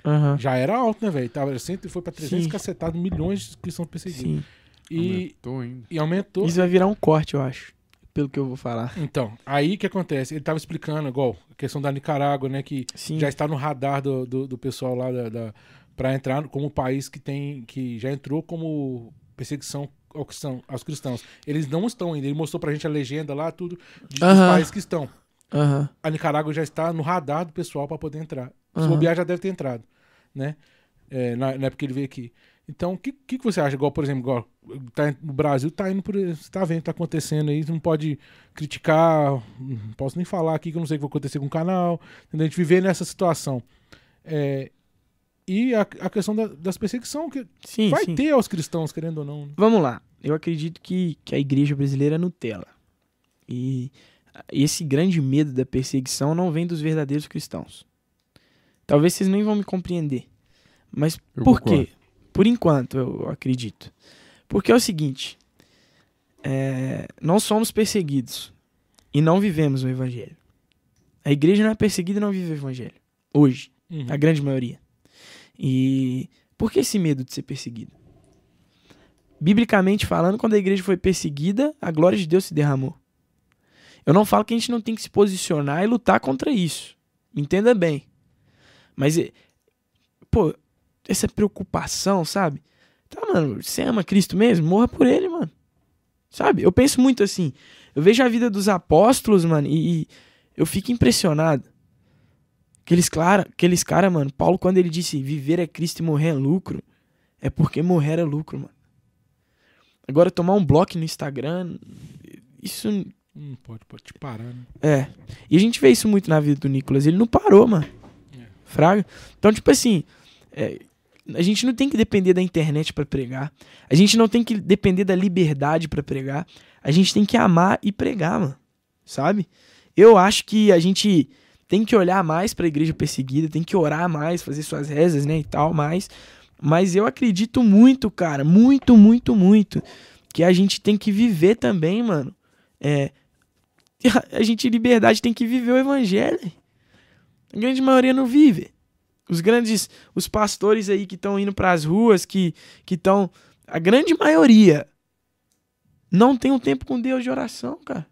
Uhum. Já era alto, né, velho? Tava sempre foi para 300 cacetados, milhões de cristãos perseguidos. Sim. E aumentou, ainda. e aumentou. Isso vai virar um corte, eu acho, pelo que eu vou falar. Então, aí que acontece? Ele tava explicando, igual, a questão da Nicarágua, né, que Sim. já está no radar do, do, do pessoal lá da, da para entrar como país que tem que já entrou como perseguição aos cristãos. Eles não estão ainda. Ele mostrou pra gente a legenda lá, tudo, de, dos países que estão. A Nicarágua já está no radar do pessoal para poder entrar. Se bobear, já deve ter entrado, né? É, na, na época que ele veio aqui. Então, o que, que, que, você acha? Igual, por exemplo, igual, tá, no Brasil tá indo por. Você tá vendo tá acontecendo aí, você não pode criticar, não posso nem falar aqui que eu não sei o que vai acontecer com o canal. Entendeu? A gente viver nessa situação. É, e a, a questão da, das perseguições que sim, vai sim. ter aos cristãos, querendo ou não. Né? Vamos lá. Eu acredito que, que a igreja brasileira é Nutella. E esse grande medo da perseguição não vem dos verdadeiros cristãos. Talvez vocês nem vão me compreender. Mas eu por concordo. quê? Por enquanto, eu acredito. Porque é o seguinte: é, nós somos perseguidos e não vivemos o evangelho. A igreja não é perseguida e não vive o evangelho. Hoje. Uhum. A grande maioria. E por que esse medo de ser perseguido? Biblicamente falando, quando a igreja foi perseguida, a glória de Deus se derramou. Eu não falo que a gente não tem que se posicionar e lutar contra isso. Entenda bem. Mas, pô, essa preocupação, sabe? Tá, mano, você ama Cristo mesmo? Morra por ele, mano. Sabe? Eu penso muito assim. Eu vejo a vida dos apóstolos, mano, e, e eu fico impressionado. Aqueles caras, aqueles cara, mano, Paulo, quando ele disse viver é Cristo e morrer é lucro, é porque morrer é lucro, mano. Agora, tomar um bloco no Instagram, isso. Hum, pode, pode te parar, né? É. E a gente vê isso muito na vida do Nicolas. Ele não parou, mano. Fraga. Então, tipo assim, é, a gente não tem que depender da internet para pregar. A gente não tem que depender da liberdade para pregar. A gente tem que amar e pregar, mano. Sabe? Eu acho que a gente tem que olhar mais para a igreja perseguida, tem que orar mais, fazer suas rezas, né, e tal, mais. Mas eu acredito muito, cara, muito, muito, muito, que a gente tem que viver também, mano. É, [LAUGHS] a gente, liberdade, tem que viver o evangelho. A grande maioria não vive. Os grandes, os pastores aí que estão indo para as ruas, que estão, a grande maioria não tem um tempo com Deus de oração, cara.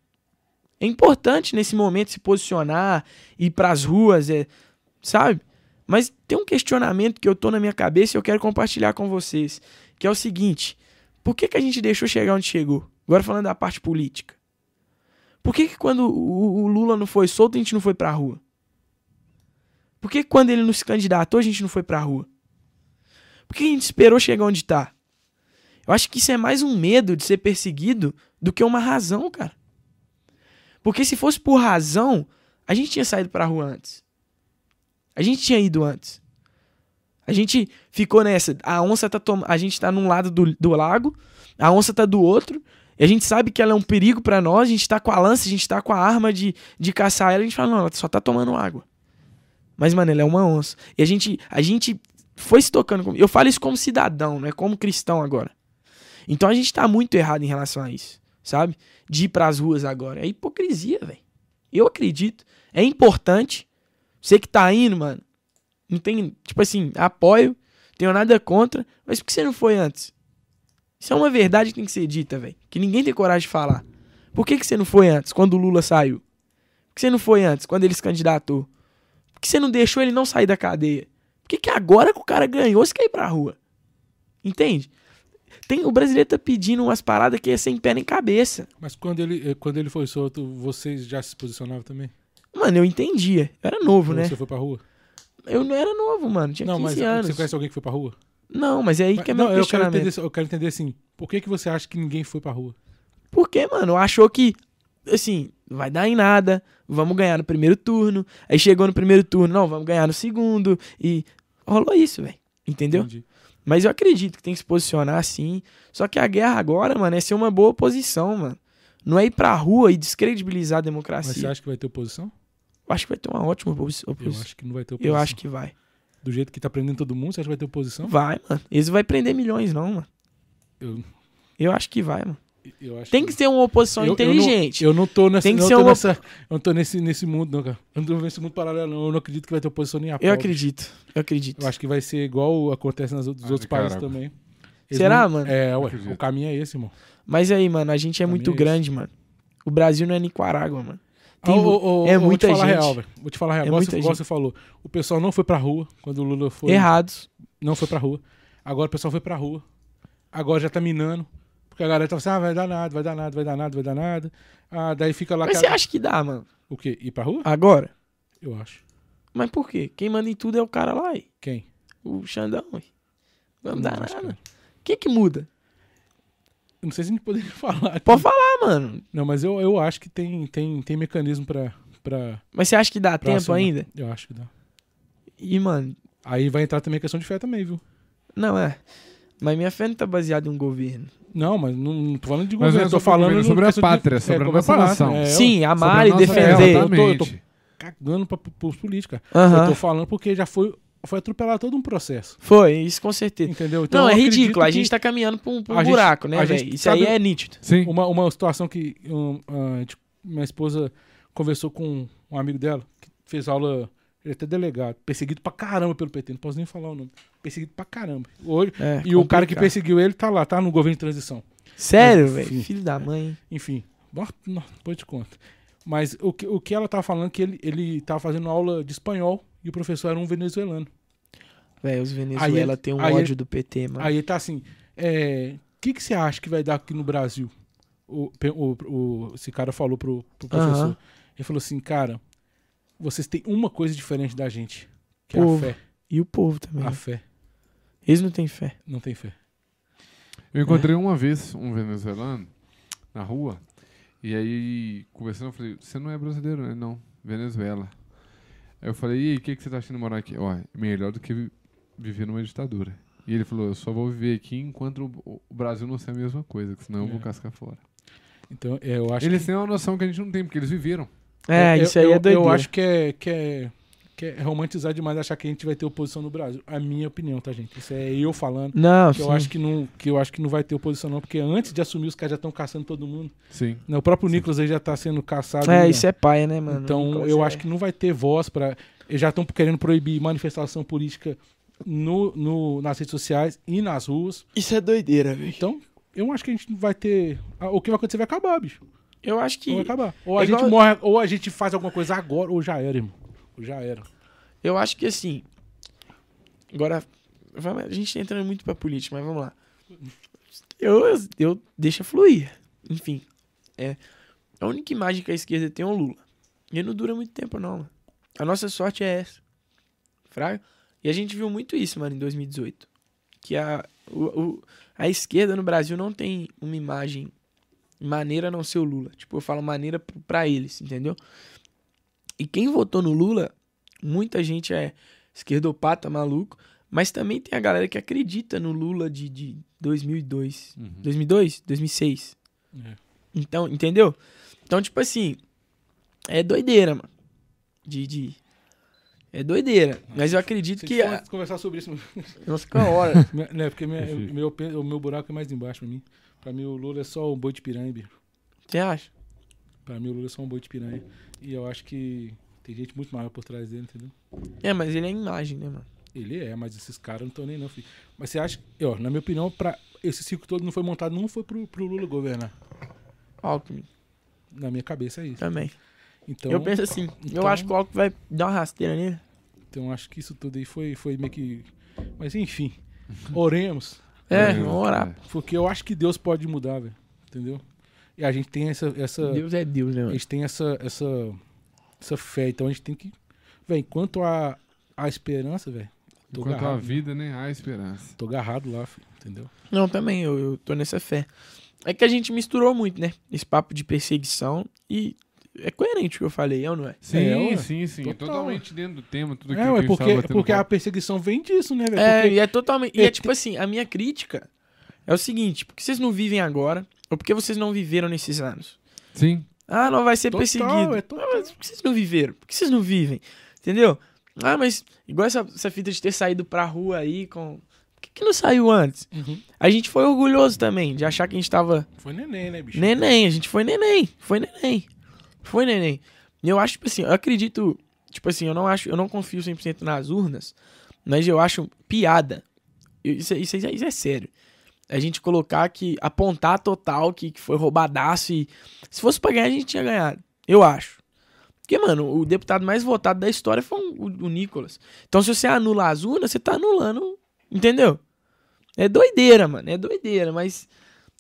É importante nesse momento se posicionar, ir para as ruas, é, sabe? Mas tem um questionamento que eu tô na minha cabeça e eu quero compartilhar com vocês, que é o seguinte: por que, que a gente deixou chegar onde chegou? Agora falando da parte política. Por que, que quando o, o Lula não foi solto, a gente não foi pra rua? Por que quando ele não se candidatou, a gente não foi pra rua? Por que a gente esperou chegar onde tá? Eu acho que isso é mais um medo de ser perseguido do que uma razão, cara. Porque se fosse por razão, a gente tinha saído pra rua antes. A gente tinha ido antes. A gente ficou nessa. A onça tá tom... A gente tá num lado do, do lago, a onça tá do outro. E a gente sabe que ela é um perigo para nós, a gente tá com a lança, a gente tá com a arma de, de caçar ela, a gente fala, não, ela só tá tomando água. Mas, mano, ela é uma onça. E a gente, a gente foi se tocando. Eu falo isso como cidadão, não é como cristão agora. Então a gente tá muito errado em relação a isso sabe? De ir pras ruas agora. É hipocrisia, velho. Eu acredito. É importante. Você que tá indo, mano. Não tem, tipo assim, apoio, tenho nada contra, mas por que você não foi antes? Isso é uma verdade que tem que ser dita, velho. Que ninguém tem coragem de falar. Por que, que você não foi antes, quando o Lula saiu? Por que você não foi antes, quando ele se candidatou? Por que você não deixou ele não sair da cadeia? Por que, que agora que o cara ganhou, você quer ir pra rua? Entende? Tem, o brasileiro tá pedindo umas paradas que é sem pé nem cabeça. Mas quando ele, eh, quando ele foi solto, vocês já se posicionavam também? Mano, eu entendia. Eu era novo, quando né? Você foi pra rua? Eu não era novo, mano. Tinha não, 15 mas anos. Você conhece alguém que foi pra rua? Não, mas é aí mas, que é meu não, eu quero, entender, eu quero entender assim, por que, que você acha que ninguém foi pra rua? Porque, mano, achou que, assim, vai dar em nada, vamos ganhar no primeiro turno. Aí chegou no primeiro turno, não, vamos ganhar no segundo. E rolou isso, velho. Entendeu? Entendi. Mas eu acredito que tem que se posicionar assim. Só que a guerra agora, mano, é ser uma boa oposição, mano. Não é ir pra rua e descredibilizar a democracia. Mas você acha que vai ter oposição? Eu acho que vai ter uma ótima oposição. Eu acho que não vai ter oposição. Eu acho que vai. Do jeito que tá prendendo todo mundo, você acha que vai ter oposição? Vai, mano. Eles não vai prender milhões, não, mano. Eu, eu acho que vai, mano. Tem que ser uma oposição eu, inteligente. Eu não, eu não tô nessa, Tem que não ser uma... nessa, eu não tô nesse, nesse mundo, não, cara. Eu não tô nesse mundo paralelo, não. Eu não acredito que vai ter oposição nem a Eu acredito, eu acredito. Eu acho que vai ser igual acontece nos outros, outros países também. Eles Será, não... mano? É, ué, o caminho é esse, irmão. Mas aí, mano, a gente é muito é grande, mano. O Brasil não é Nicarágua, mano. Tem, oh, oh, é muita vou te falar gente. Real, vou te falar real. É igual, você, igual você falou. O pessoal não foi pra rua quando o Lula foi. Errados. Não foi pra rua. Agora o pessoal foi pra rua. Agora já tá minando. Porque a galera tava assim, ah, vai dar nada, vai dar nada, vai dar nada, vai dar nada. Ah, daí fica lá... Mas você acha que dá, mano? O quê? Ir pra rua? Agora? Eu acho. Mas por quê? Quem manda em tudo é o cara lá, aí. Quem? O Xandão, aí. Não, não dá nada. O que que muda? Eu não sei se a gente poderia [LAUGHS] falar. Pode falar, mano. Não, mas eu, eu acho que tem, tem, tem mecanismo pra, pra... Mas você acha que dá tempo assumir. ainda? Eu acho que dá. E, mano... Aí vai entrar também a questão de fé também, viu? Não, é. Mas minha fé não tá baseada em um governo. Não, mas não, não tô falando de governo, mas é tô falando sobre a pátria, de, sobre é, a nossa nação. É, Sim, amar e defender. Eu tô, eu tô cagando pra, pros políticos, Eu tô falando porque já foi, foi atropelado todo um processo. Foi, isso com certeza. Entendeu? Então, não, é ridículo. A gente tá caminhando pra um, pra um buraco, gente, né, velho? Isso aí é nítido. Sim. Uma, uma situação que um, uh, minha esposa conversou com um amigo dela, que fez aula ele é até delegado. Perseguido pra caramba pelo PT. Não posso nem falar o nome. Perseguido pra caramba. Hoje, é, e complicado. o cara que perseguiu ele tá lá, tá no governo de transição. Sério, velho? Filho da mãe. Enfim. Depois te conto. Mas o que, o que ela tava falando é que ele, ele tava fazendo aula de espanhol e o professor era um venezuelano. Velho, os Venezuela tem um ódio ele, do PT, mano. Aí tá assim, é, o que, que você acha que vai dar aqui no Brasil? O, o, o esse cara falou pro, pro professor. Uhum. Ele falou assim, cara, vocês têm uma coisa diferente da gente, que povo. é a fé. E o povo também. A né? fé. Eles não têm fé. Não tem fé. Eu encontrei é. uma vez um venezuelano na rua, e aí, conversando, eu falei, você não é brasileiro, né? Não, Venezuela. Aí eu falei, e aí, o que, que você tá achando de morar aqui? Ó, melhor do que viver numa ditadura. E ele falou, eu só vou viver aqui enquanto o Brasil não ser a mesma coisa, senão é. eu vou é. cascar fora. Então, é, eu acho Eles que... têm uma noção que a gente não tem, porque eles viveram. É, eu, isso aí eu, é doido. Eu acho que é, que, é, que é romantizar demais achar que a gente vai ter oposição no Brasil. A minha opinião, tá, gente? Isso é eu falando. Não, que sim. eu acho que não Que eu acho que não vai ter oposição, não, porque antes de assumir, os caras já estão caçando todo mundo. Sim. Né, o próprio sim. Nicolas aí já tá sendo caçado. É, isso é paia, né, mano? Então, eu é. acho que não vai ter voz para Eles já estão querendo proibir manifestação política no, no, nas redes sociais e nas ruas. Isso é doideira, velho. Então, eu acho que a gente não vai ter. O que vai acontecer vai acabar, bicho. Eu acho que. Ou vai acabar. Ou a é gente igual... morre, ou a gente faz alguma coisa agora, ou já era, irmão. Ou já era. Eu acho que assim. Agora. A gente tá entrando muito pra política, mas vamos lá. Eu, eu, eu deixa fluir. Enfim. É. A única imagem que a esquerda tem é o Lula. E não dura muito tempo, não, mano. A nossa sorte é essa. Fraga? E a gente viu muito isso, mano, em 2018. Que a, o, o, a esquerda no Brasil não tem uma imagem maneira não ser o Lula. Tipo, eu falo maneira para eles, entendeu? E quem votou no Lula, muita gente é esquerdopata, maluco, mas também tem a galera que acredita no Lula de, de 2002. Uhum. 2002? 2006. É. Então, entendeu? Então, tipo assim, é doideira, mano. De, de... É doideira. Mas eu acredito que. A... conversar sobre isso. Nossa, que hora. [LAUGHS] né, porque minha, meu, o meu buraco é mais embaixo pra mim. Pra mim, o Lula é só um boi de piranha, bicho. Você acha? Pra mim, o Lula é só um boi de piranha. E eu acho que tem gente muito maior por trás dele, entendeu? É, mas ele é imagem, né, mano? Ele é, mas esses caras não estão nem não, filho. Mas você acha, ó, na minha opinião, pra esse ciclo todo não foi montado, não foi pro, pro Lula governar. Alckmin. Na minha cabeça é isso. Também. Então, eu penso assim, então, eu acho que o Alckmin vai dar uma rasteira nele. Então acho que isso tudo aí foi, foi meio que. Mas enfim, oremos. É, vamos orar. É. Porque eu acho que Deus pode mudar, velho. Entendeu? E a gente tem essa, essa. Deus é Deus, né? A gente tem essa, essa, essa fé. Então a gente tem que. Velho, enquanto a, a esperança, velho. Enquanto agarrado, a vida, né? Há esperança. Tô agarrado lá, filho, entendeu? Não, também, eu, eu tô nessa fé. é que a gente misturou muito, né? Esse papo de perseguição e é coerente o que eu falei, eu não é? Sim, é, sim, sim. Total. Totalmente dentro do tema, tudo é, que, é, porque, porque a perseguição vem disso, né, velho? É, porque... e é totalmente. E é, é tipo assim, a minha crítica é o seguinte: porque vocês não vivem agora, ou porque vocês não viveram nesses anos? Sim. Ah, não vai ser total, perseguido. É total. Ah, mas por que vocês não viveram? Por que vocês não vivem? Entendeu? Ah, mas igual essa, essa fita de ter saído pra rua aí com. Por que, que não saiu antes? Uhum. A gente foi orgulhoso também de achar que a gente tava. Foi neném, né, bicho? Neném, a gente foi neném. Foi neném. Foi neném. Eu acho, tipo assim, eu acredito. Tipo assim, eu não acho, eu não confio 100% nas urnas, mas eu acho piada. Isso, isso, isso é sério. A gente colocar que. apontar total que, que foi roubadaço e. Se fosse pra ganhar, a gente tinha ganhado. Eu acho. Porque, mano, o deputado mais votado da história foi o, o Nicolas. Então, se você anula as urnas, você tá anulando. Entendeu? É doideira, mano. É doideira, mas.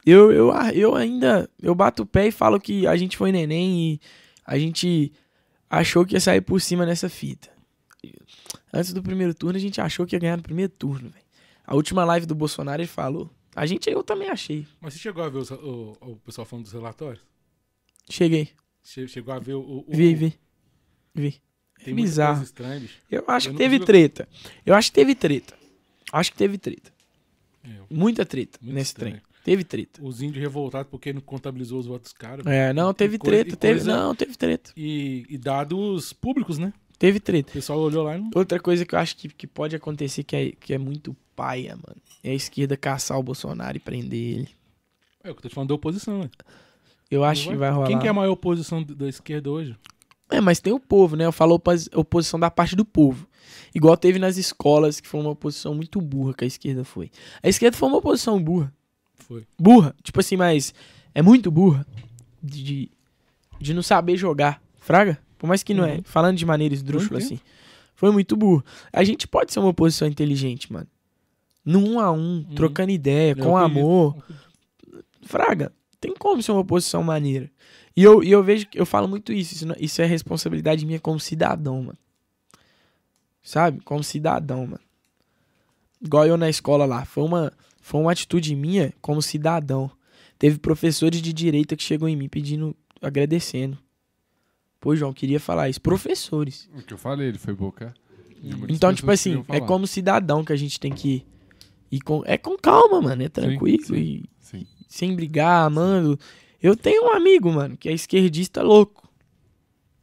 Eu, eu, eu ainda. Eu bato o pé e falo que a gente foi neném e a gente achou que ia sair por cima nessa fita. Antes do primeiro turno, a gente achou que ia ganhar no primeiro turno, velho. A última live do Bolsonaro ele falou. A gente, eu também achei. Mas você chegou a ver o, o, o pessoal falando dos relatórios? Cheguei. Chegou a ver o. o vi, vi. Vi. Tem bizarro. Estranhas, eu acho eu que teve treta. Eu acho que teve treta. Acho que teve treta. É, Muita treta nesse estranho. trem. Teve treta. Os índios revoltados porque não contabilizou os votos caros. É, não, teve coisa, treta. Teve, coisa, não, teve treta. E, e, dados públicos, né? Teve treta. O pessoal olhou lá e não... Outra coisa que eu acho que, que pode acontecer que é, que é muito paia, mano. É a esquerda caçar o Bolsonaro e prender ele. É o que eu tô te falando da oposição, né? Eu acho vai... que vai rolar. Quem que é a maior oposição da esquerda hoje? É, mas tem o povo, né? Eu falo oposição da parte do povo. Igual teve nas escolas, que foi uma oposição muito burra que a esquerda foi. A esquerda foi uma oposição burra. Foi. Burra. Tipo assim, mas é muito burra. De, de não saber jogar. Fraga? Por mais que não é. uhum. é. Falando de maneira esdrúxula, assim. Foi muito burro. A gente pode ser uma oposição inteligente, mano. No um a um, uhum. trocando ideia, com amor. Fraga, tem como ser uma oposição maneira. E eu, e eu vejo, eu falo muito isso, isso, isso é responsabilidade minha como cidadão, mano. Sabe? Como cidadão, mano. Igual eu na escola lá. Foi uma, foi uma atitude minha como cidadão. Teve professores de direita que chegou em mim pedindo, agradecendo. Pô, João, queria falar isso. Professores. O que eu falei, ele foi boca. Então, tipo assim, é como cidadão que a gente tem que ir com. É com calma, mano. É tranquilo. Sim, sim, e, sim. Sem brigar, amando. Eu tenho um amigo, mano, que é esquerdista louco.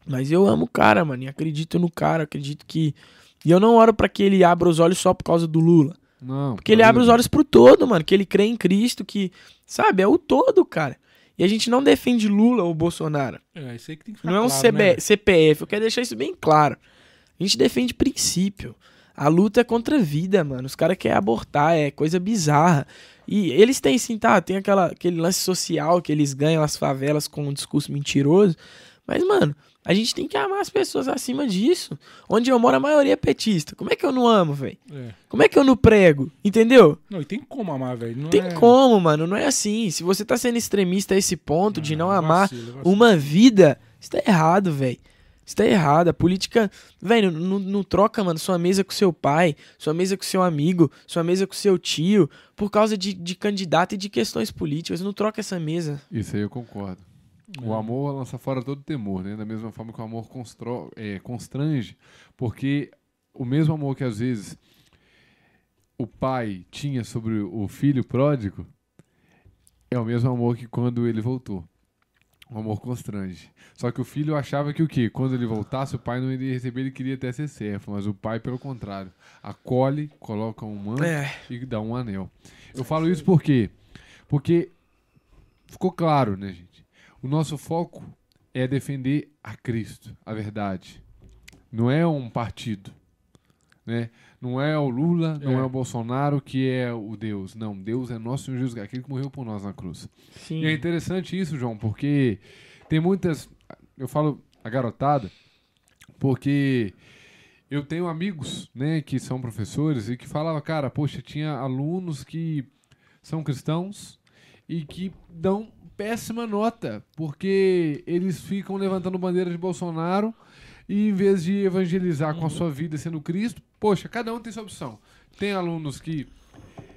Mas eu amo o cara, mano. E acredito no cara. Acredito que. E eu não oro para que ele abra os olhos só por causa do Lula. Não. Porque ele abre os olhos pro todo, mano. Que ele crê em Cristo, que. Sabe, é o todo, cara. E a gente não defende Lula ou Bolsonaro. É, isso aí que tem que ficar Não é um claro, CB, né? CPF. Eu quero deixar isso bem claro. A gente defende princípio. A luta é contra a vida, mano. Os caras querem abortar, é coisa bizarra. E eles têm sim, tá? Tem aquela, aquele lance social que eles ganham as favelas com um discurso mentiroso. Mas, mano, a gente tem que amar as pessoas acima disso. Onde eu moro, a maioria é petista. Como é que eu não amo, velho? É. Como é que eu não prego? Entendeu? Não, e tem como amar, velho. Tem é... como, mano. Não é assim. Se você tá sendo extremista a esse ponto não, de não amar vacilo, vacilo. uma vida, isso tá errado, velho. Isso tá errado. A política, velho, não, não, troca, mano, sua mesa com seu pai, sua mesa com seu amigo, sua mesa com seu tio, por causa de, de candidato e de questões políticas. Não troca essa mesa. Isso aí eu concordo. O amor lança fora todo temor, né? Da mesma forma que o amor constro, é, constrange, porque o mesmo amor que às vezes o pai tinha sobre o filho pródigo é o mesmo amor que quando ele voltou. O amor constrange. Só que o filho achava que o quê? Quando ele voltasse, o pai não iria receber, ele queria até ser servo. Mas o pai, pelo contrário, acolhe, coloca um manto é. e dá um anel. Eu falo isso por quê? Porque ficou claro, né, gente? O nosso foco é defender a Cristo, a verdade. Não é um partido. Né? Não é o Lula, não é. é o Bolsonaro que é o Deus. Não, Deus é nosso Senhor Jesus, aquele que morreu por nós na cruz. Sim. E é interessante isso, João, porque tem muitas. Eu falo a garotada, porque eu tenho amigos, né, que são professores e que falavam, cara, poxa, tinha alunos que são cristãos e que dão péssima nota, porque eles ficam levantando bandeira de Bolsonaro e em vez de evangelizar com a sua vida sendo Cristo, poxa, cada um tem sua opção. Tem alunos que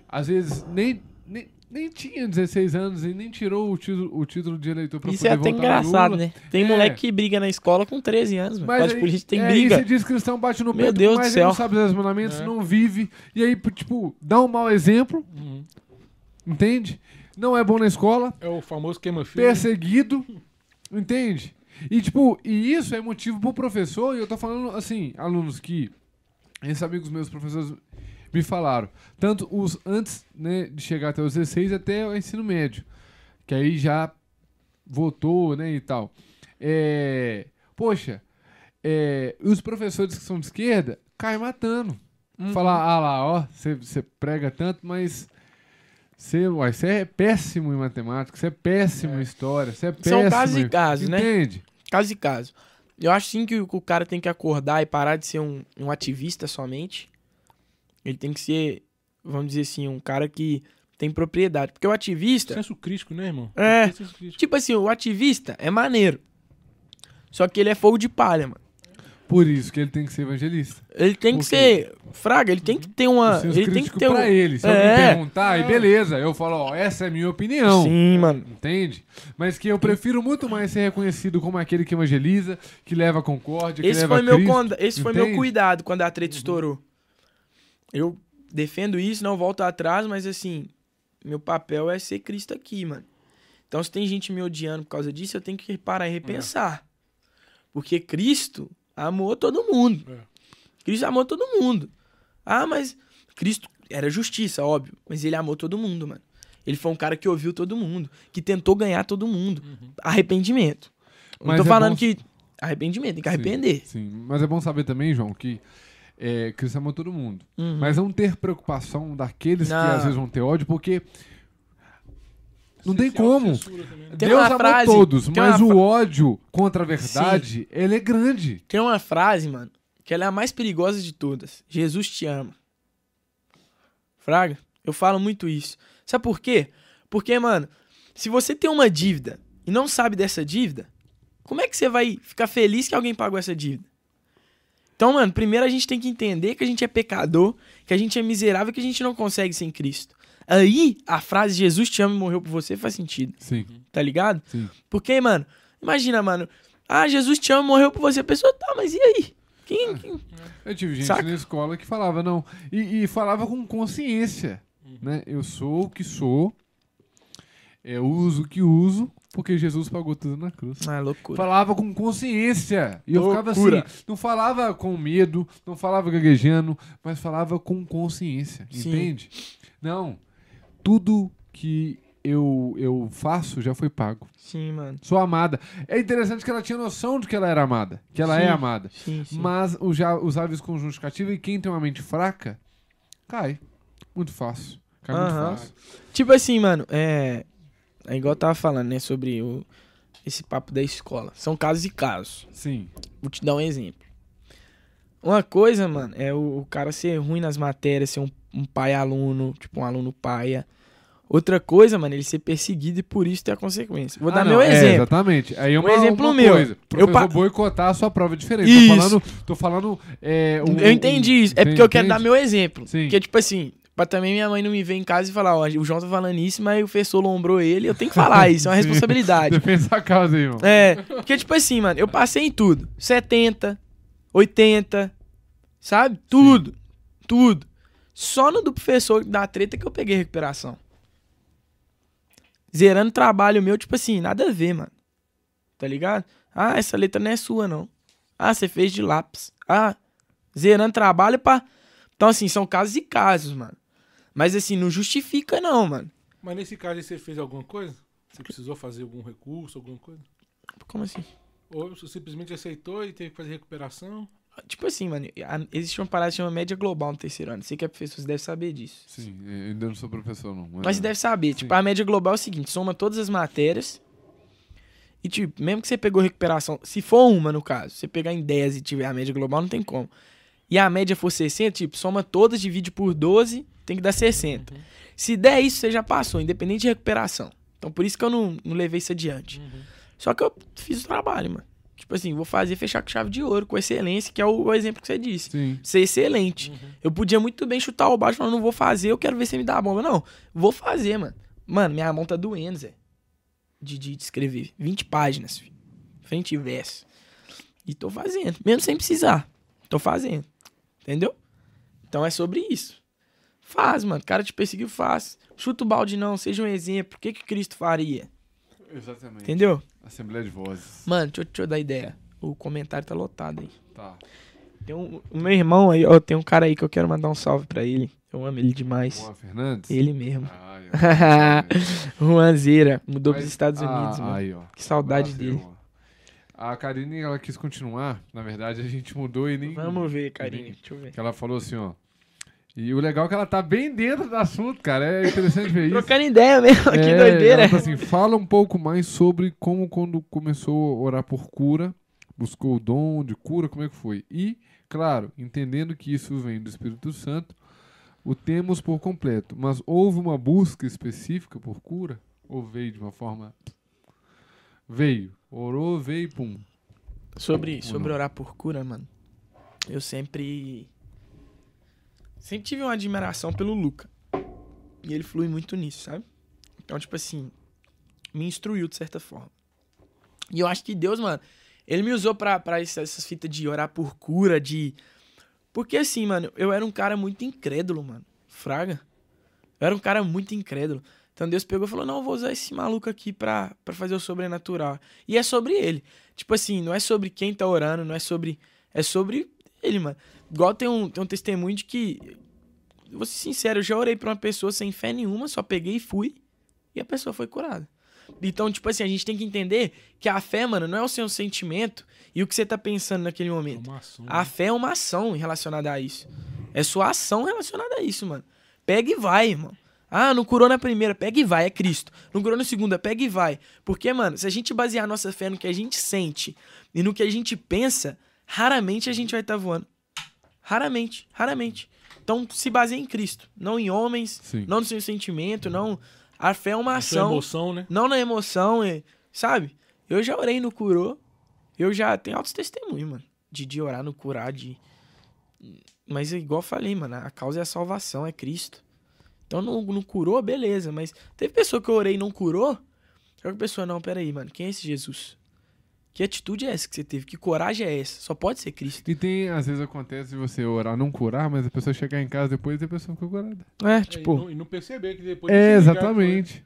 às vezes nem, nem nem tinha 16 anos e nem tirou o título, o título de eleitor pra Isso é poder até votar no engraçado, Lula. né? Tem É. moleque que briga na escola com 13 anos, mano. Mas Código aí- político tem é, briga. Você diz que cristão bate no Meu peito, Deus do mas ele não céu. sabe os mandamentos, É. não vive. E aí, tipo, dá um mau exemplo, Uhum. entende? Não é bom na escola, É o famoso queima-filho. perseguido, entende? E, tipo, e isso é motivo pro professor, e eu tô falando, assim, alunos que, esses amigos meus professores me falaram, tanto os antes, né, de chegar até os 16 até o ensino médio, que aí já votou, né, e tal. É, poxa, é, os professores que são de esquerda caem matando. Falar, ah lá, ó, você prega tanto, mas você uai, você é péssimo em matemática, você é péssimo em história, você é péssimo. São casos e em- casos, né? Entende? Caso e caso. Eu acho sim que o cara tem que acordar e parar de ser um, um ativista somente. Ele tem que ser, vamos dizer assim, um cara que tem propriedade. Porque o ativista, Senso crítico, né, irmão? É. Tipo assim, o ativista é maneiro. Só que ele é fogo de palha, mano. Por isso que ele tem que ser evangelista. Ele tem que ser. Fraga, ele tem que ter uma. Senso Ele tem que ter um. pra ele. Se É. alguém perguntar, aí beleza. Eu falo, ó, essa é a minha opinião. Sim, mano. Entende? Mas que eu prefiro muito mais ser reconhecido como aquele que evangeliza, que leva a concórdia, que Esse leva foi, meu, Cristo, conda- esse foi meu entende? Uhum. cuidado quando a treta estourou. Eu defendo isso, não volto atrás, mas assim, meu papel é ser Cristo aqui, mano. Então, se tem gente me odiando por causa disso, eu tenho que parar e repensar. Porque Cristo amou todo mundo. É. Cristo amou todo mundo. Ah, mas Cristo era justiça, óbvio. Mas ele amou todo mundo, mano. Ele foi um cara que ouviu todo mundo, que tentou ganhar todo mundo. Arrependimento. Não Mas tô é falando bom- que. Arrependimento, tem que Sim, arrepender. Sim, mas é bom saber também, João, que é, Cristo ama todo mundo. Uhum. Mas não ter preocupação daqueles que Não. às vezes vão ter ódio, porque não tem como. né? Tem Deus uma amou frase- todos, tem mas uma o ódio contra a verdade, ele é grande. Tem uma frase, mano, que ela é a mais perigosa de todas. Jesus te ama. Fraga, eu falo muito isso. Sabe por quê? Porque, mano, se você tem uma dívida e não sabe dessa dívida, como é que você vai ficar feliz que alguém pagou essa dívida? Então, mano, primeiro a gente tem que entender que a gente é pecador, que a gente é miserável, que a gente não consegue sem Cristo. Aí, a frase Jesus te ama e morreu por você faz sentido, Sim, tá ligado? sim. Porque, mano, imagina, mano. Ah, Jesus te ama, morreu por você. A pessoa, tá, mas e aí? Quem, quem- Eu tive gente Saca? na escola que falava, não. E, e falava com consciência. Né? Eu sou o que sou. Eu uso o que uso, porque Jesus pagou tudo na cruz. Ah, loucura. Falava com consciência. E eu ficava assim, não falava com medo, não falava gaguejando, mas falava com consciência. Sim. Entende? Não. Tudo que eu, eu faço já foi pago. Sim, mano. Sou amada. É interessante que ela tinha noção de que ela era amada. Que ela é Sim. amada. Sim, sim. Mas usa- usava isso conjuntivo e quem tem uma mente fraca, cai. Muito fácil. Cai Aham. muito fácil. Tipo assim, mano, é. É igual eu tava falando, né? Sobre o... esse papo da escola. São casos e casos. Sim. Vou te dar um exemplo. Uma coisa, mano, é o, o cara ser ruim nas matérias, ser um, um pai aluno, tipo um aluno paia. Outra coisa, mano, ele ser perseguido e por isso ter a consequência. Vou Ah, dar não, meu é, exemplo. exatamente. Aí é Um uma, exemplo uma meu. coisa. Eu Professor pa- boicotar a sua prova diferente. Isso. Tô falando, tô falando é, um- eu entendi isso. É um- porque eu quero entende? dar meu exemplo. Sim. Porque, tipo assim, pra também minha mãe não me ver em casa e falar, ó, o João tá falando isso, mas o professor lombrou ele. Eu tenho que falar isso, é uma [LAUGHS] Sim. responsabilidade. Defesa a causa irmão. É, porque, tipo assim, mano, eu passei em tudo. 70, 80, sabe? Tudo. Tudo. Só no do professor da treta que eu peguei recuperação. Zerando trabalho meu, tipo assim, nada a ver, mano. Tá ligado? Ah, essa letra não é sua, não. Ah, você fez de lápis. Ah, zerando trabalho pra. Então, assim, são casos e casos, mano. Mas, assim, não justifica, não, mano. Mas nesse caso aí você fez alguma coisa? Você precisou fazer algum recurso, alguma coisa? Como assim? Ou simplesmente aceitou e teve que fazer recuperação? Tipo assim, mano, existe uma parada que chama média global no terceiro ano. Você que é professor, você deve saber disso. Sim, eu ainda não sou professor, não. Mas você deve saber. Tipo, Sim. a média global é o seguinte: soma todas as matérias. E, tipo, mesmo que você pegou recuperação, se for uma no caso, você pegar em 10 e tiver a média global, não tem como. E a média for 60, tipo, soma todas, divide por 12, tem que dar 60. Se der isso, você já passou, independente de recuperação. Então, por isso que eu não, não levei isso adiante. Só que eu fiz o trabalho, mano. Tipo assim, vou fazer fechar com chave de ouro, com excelência, que é o, o exemplo que você disse Sim. ser excelente. Eu podia muito bem chutar o baixo e falar, não vou fazer, eu quero ver se me dá a bomba. Não, vou fazer, mano. Mano, minha mão tá doendo, Zé. De, de escrever. 20 páginas, filho. Frente e verso. E tô fazendo. Mesmo sem precisar. Tô fazendo. Entendeu? Então é sobre isso. Faz, mano. O cara te perseguiu, faz. Chuta o balde, não. Seja um exemplo. O que, que Cristo faria? Exatamente. Entendeu? Assembleia de vozes. Mano, deixa eu, deixa eu dar ideia. O comentário tá lotado aí. Tá. Tem um, o meu irmão aí, ó, tem um cara aí que eu quero mandar um salve pra ele. Eu amo ele demais. Juan Fernandes? Ele mesmo. Ó. [LAUGHS] Juanzeira. Mudou Mas- pros Estados ah, Unidos, mano. Aí, ó. Que saudade Abraço, dele. Juan. A Karine, ela quis continuar. Na verdade, a gente mudou e nem... Vamos ver, Karine. Deixa eu ver. Que ela falou assim, ó. E o legal é que ela tá bem dentro do assunto, cara. É interessante ver [LAUGHS] isso. Trocando ideia mesmo, que É, doideira. tá assim, fala um pouco mais sobre como quando começou a orar por cura, buscou o dom de cura, como é que foi. E, claro, entendendo que isso vem do Espírito Santo, o temos por completo. Mas houve uma busca específica por cura? Ou veio de uma forma... Veio. Orou, veio, pum. Sobre, sobre orar por cura, mano. Eu sempre. Sempre tive uma admiração pelo Luca. E ele flui muito nisso, sabe? Então, tipo assim, me instruiu de certa forma. E eu acho que Deus, mano, ele me usou pra, pra essa- essas fitas de orar por cura, de. Porque assim, mano, eu era um cara muito incrédulo, mano. Fraga. Eu era um cara muito incrédulo. Então Deus pegou e falou: Não, eu vou usar esse maluco aqui pra, pra fazer o sobrenatural. E é sobre ele. Tipo assim, não é sobre quem tá orando, não é sobre. É sobre ele, mano. Igual tem um, tem um testemunho de que. Vou ser sincero, eu já orei pra uma pessoa sem fé nenhuma, só peguei e fui. E a pessoa foi curada. Então, tipo assim, a gente tem que entender que a fé, mano, não é o seu sentimento e o que você tá pensando naquele momento. Uma ação, A fé é uma ação relacionada a isso. É sua ação relacionada a isso, mano. Pega e vai, irmão. Ah, não curou na primeira, pega e vai, é Cristo. Não curou na segunda, pega e vai. Porque, mano, se a gente basear a nossa fé no que a gente sente e no que a gente pensa, raramente a gente vai estar voando. Raramente, raramente. Então, se baseia em Cristo, não em homens, Sim. não no seu sentimento, não. A fé é uma ação emoção, né? não na emoção, é- sabe? Eu já orei no curou. Eu já tenho altos testemunhos, mano. De, de orar no curar, de. Mas igual eu falei, mano, a causa é a salvação, é Cristo. Então não, não curou, beleza. Mas teve pessoa que eu orei e não curou. Só que a pessoa, não, peraí, mano, quem é esse Jesus? Que atitude é essa que você teve? Que coragem é essa? Só pode ser Cristo. E tem, às vezes acontece de você orar, não curar, mas a pessoa chegar em casa depois e a pessoa ficou curada. É, É, e, tipo. não, e não perceber que depois. É, de exatamente.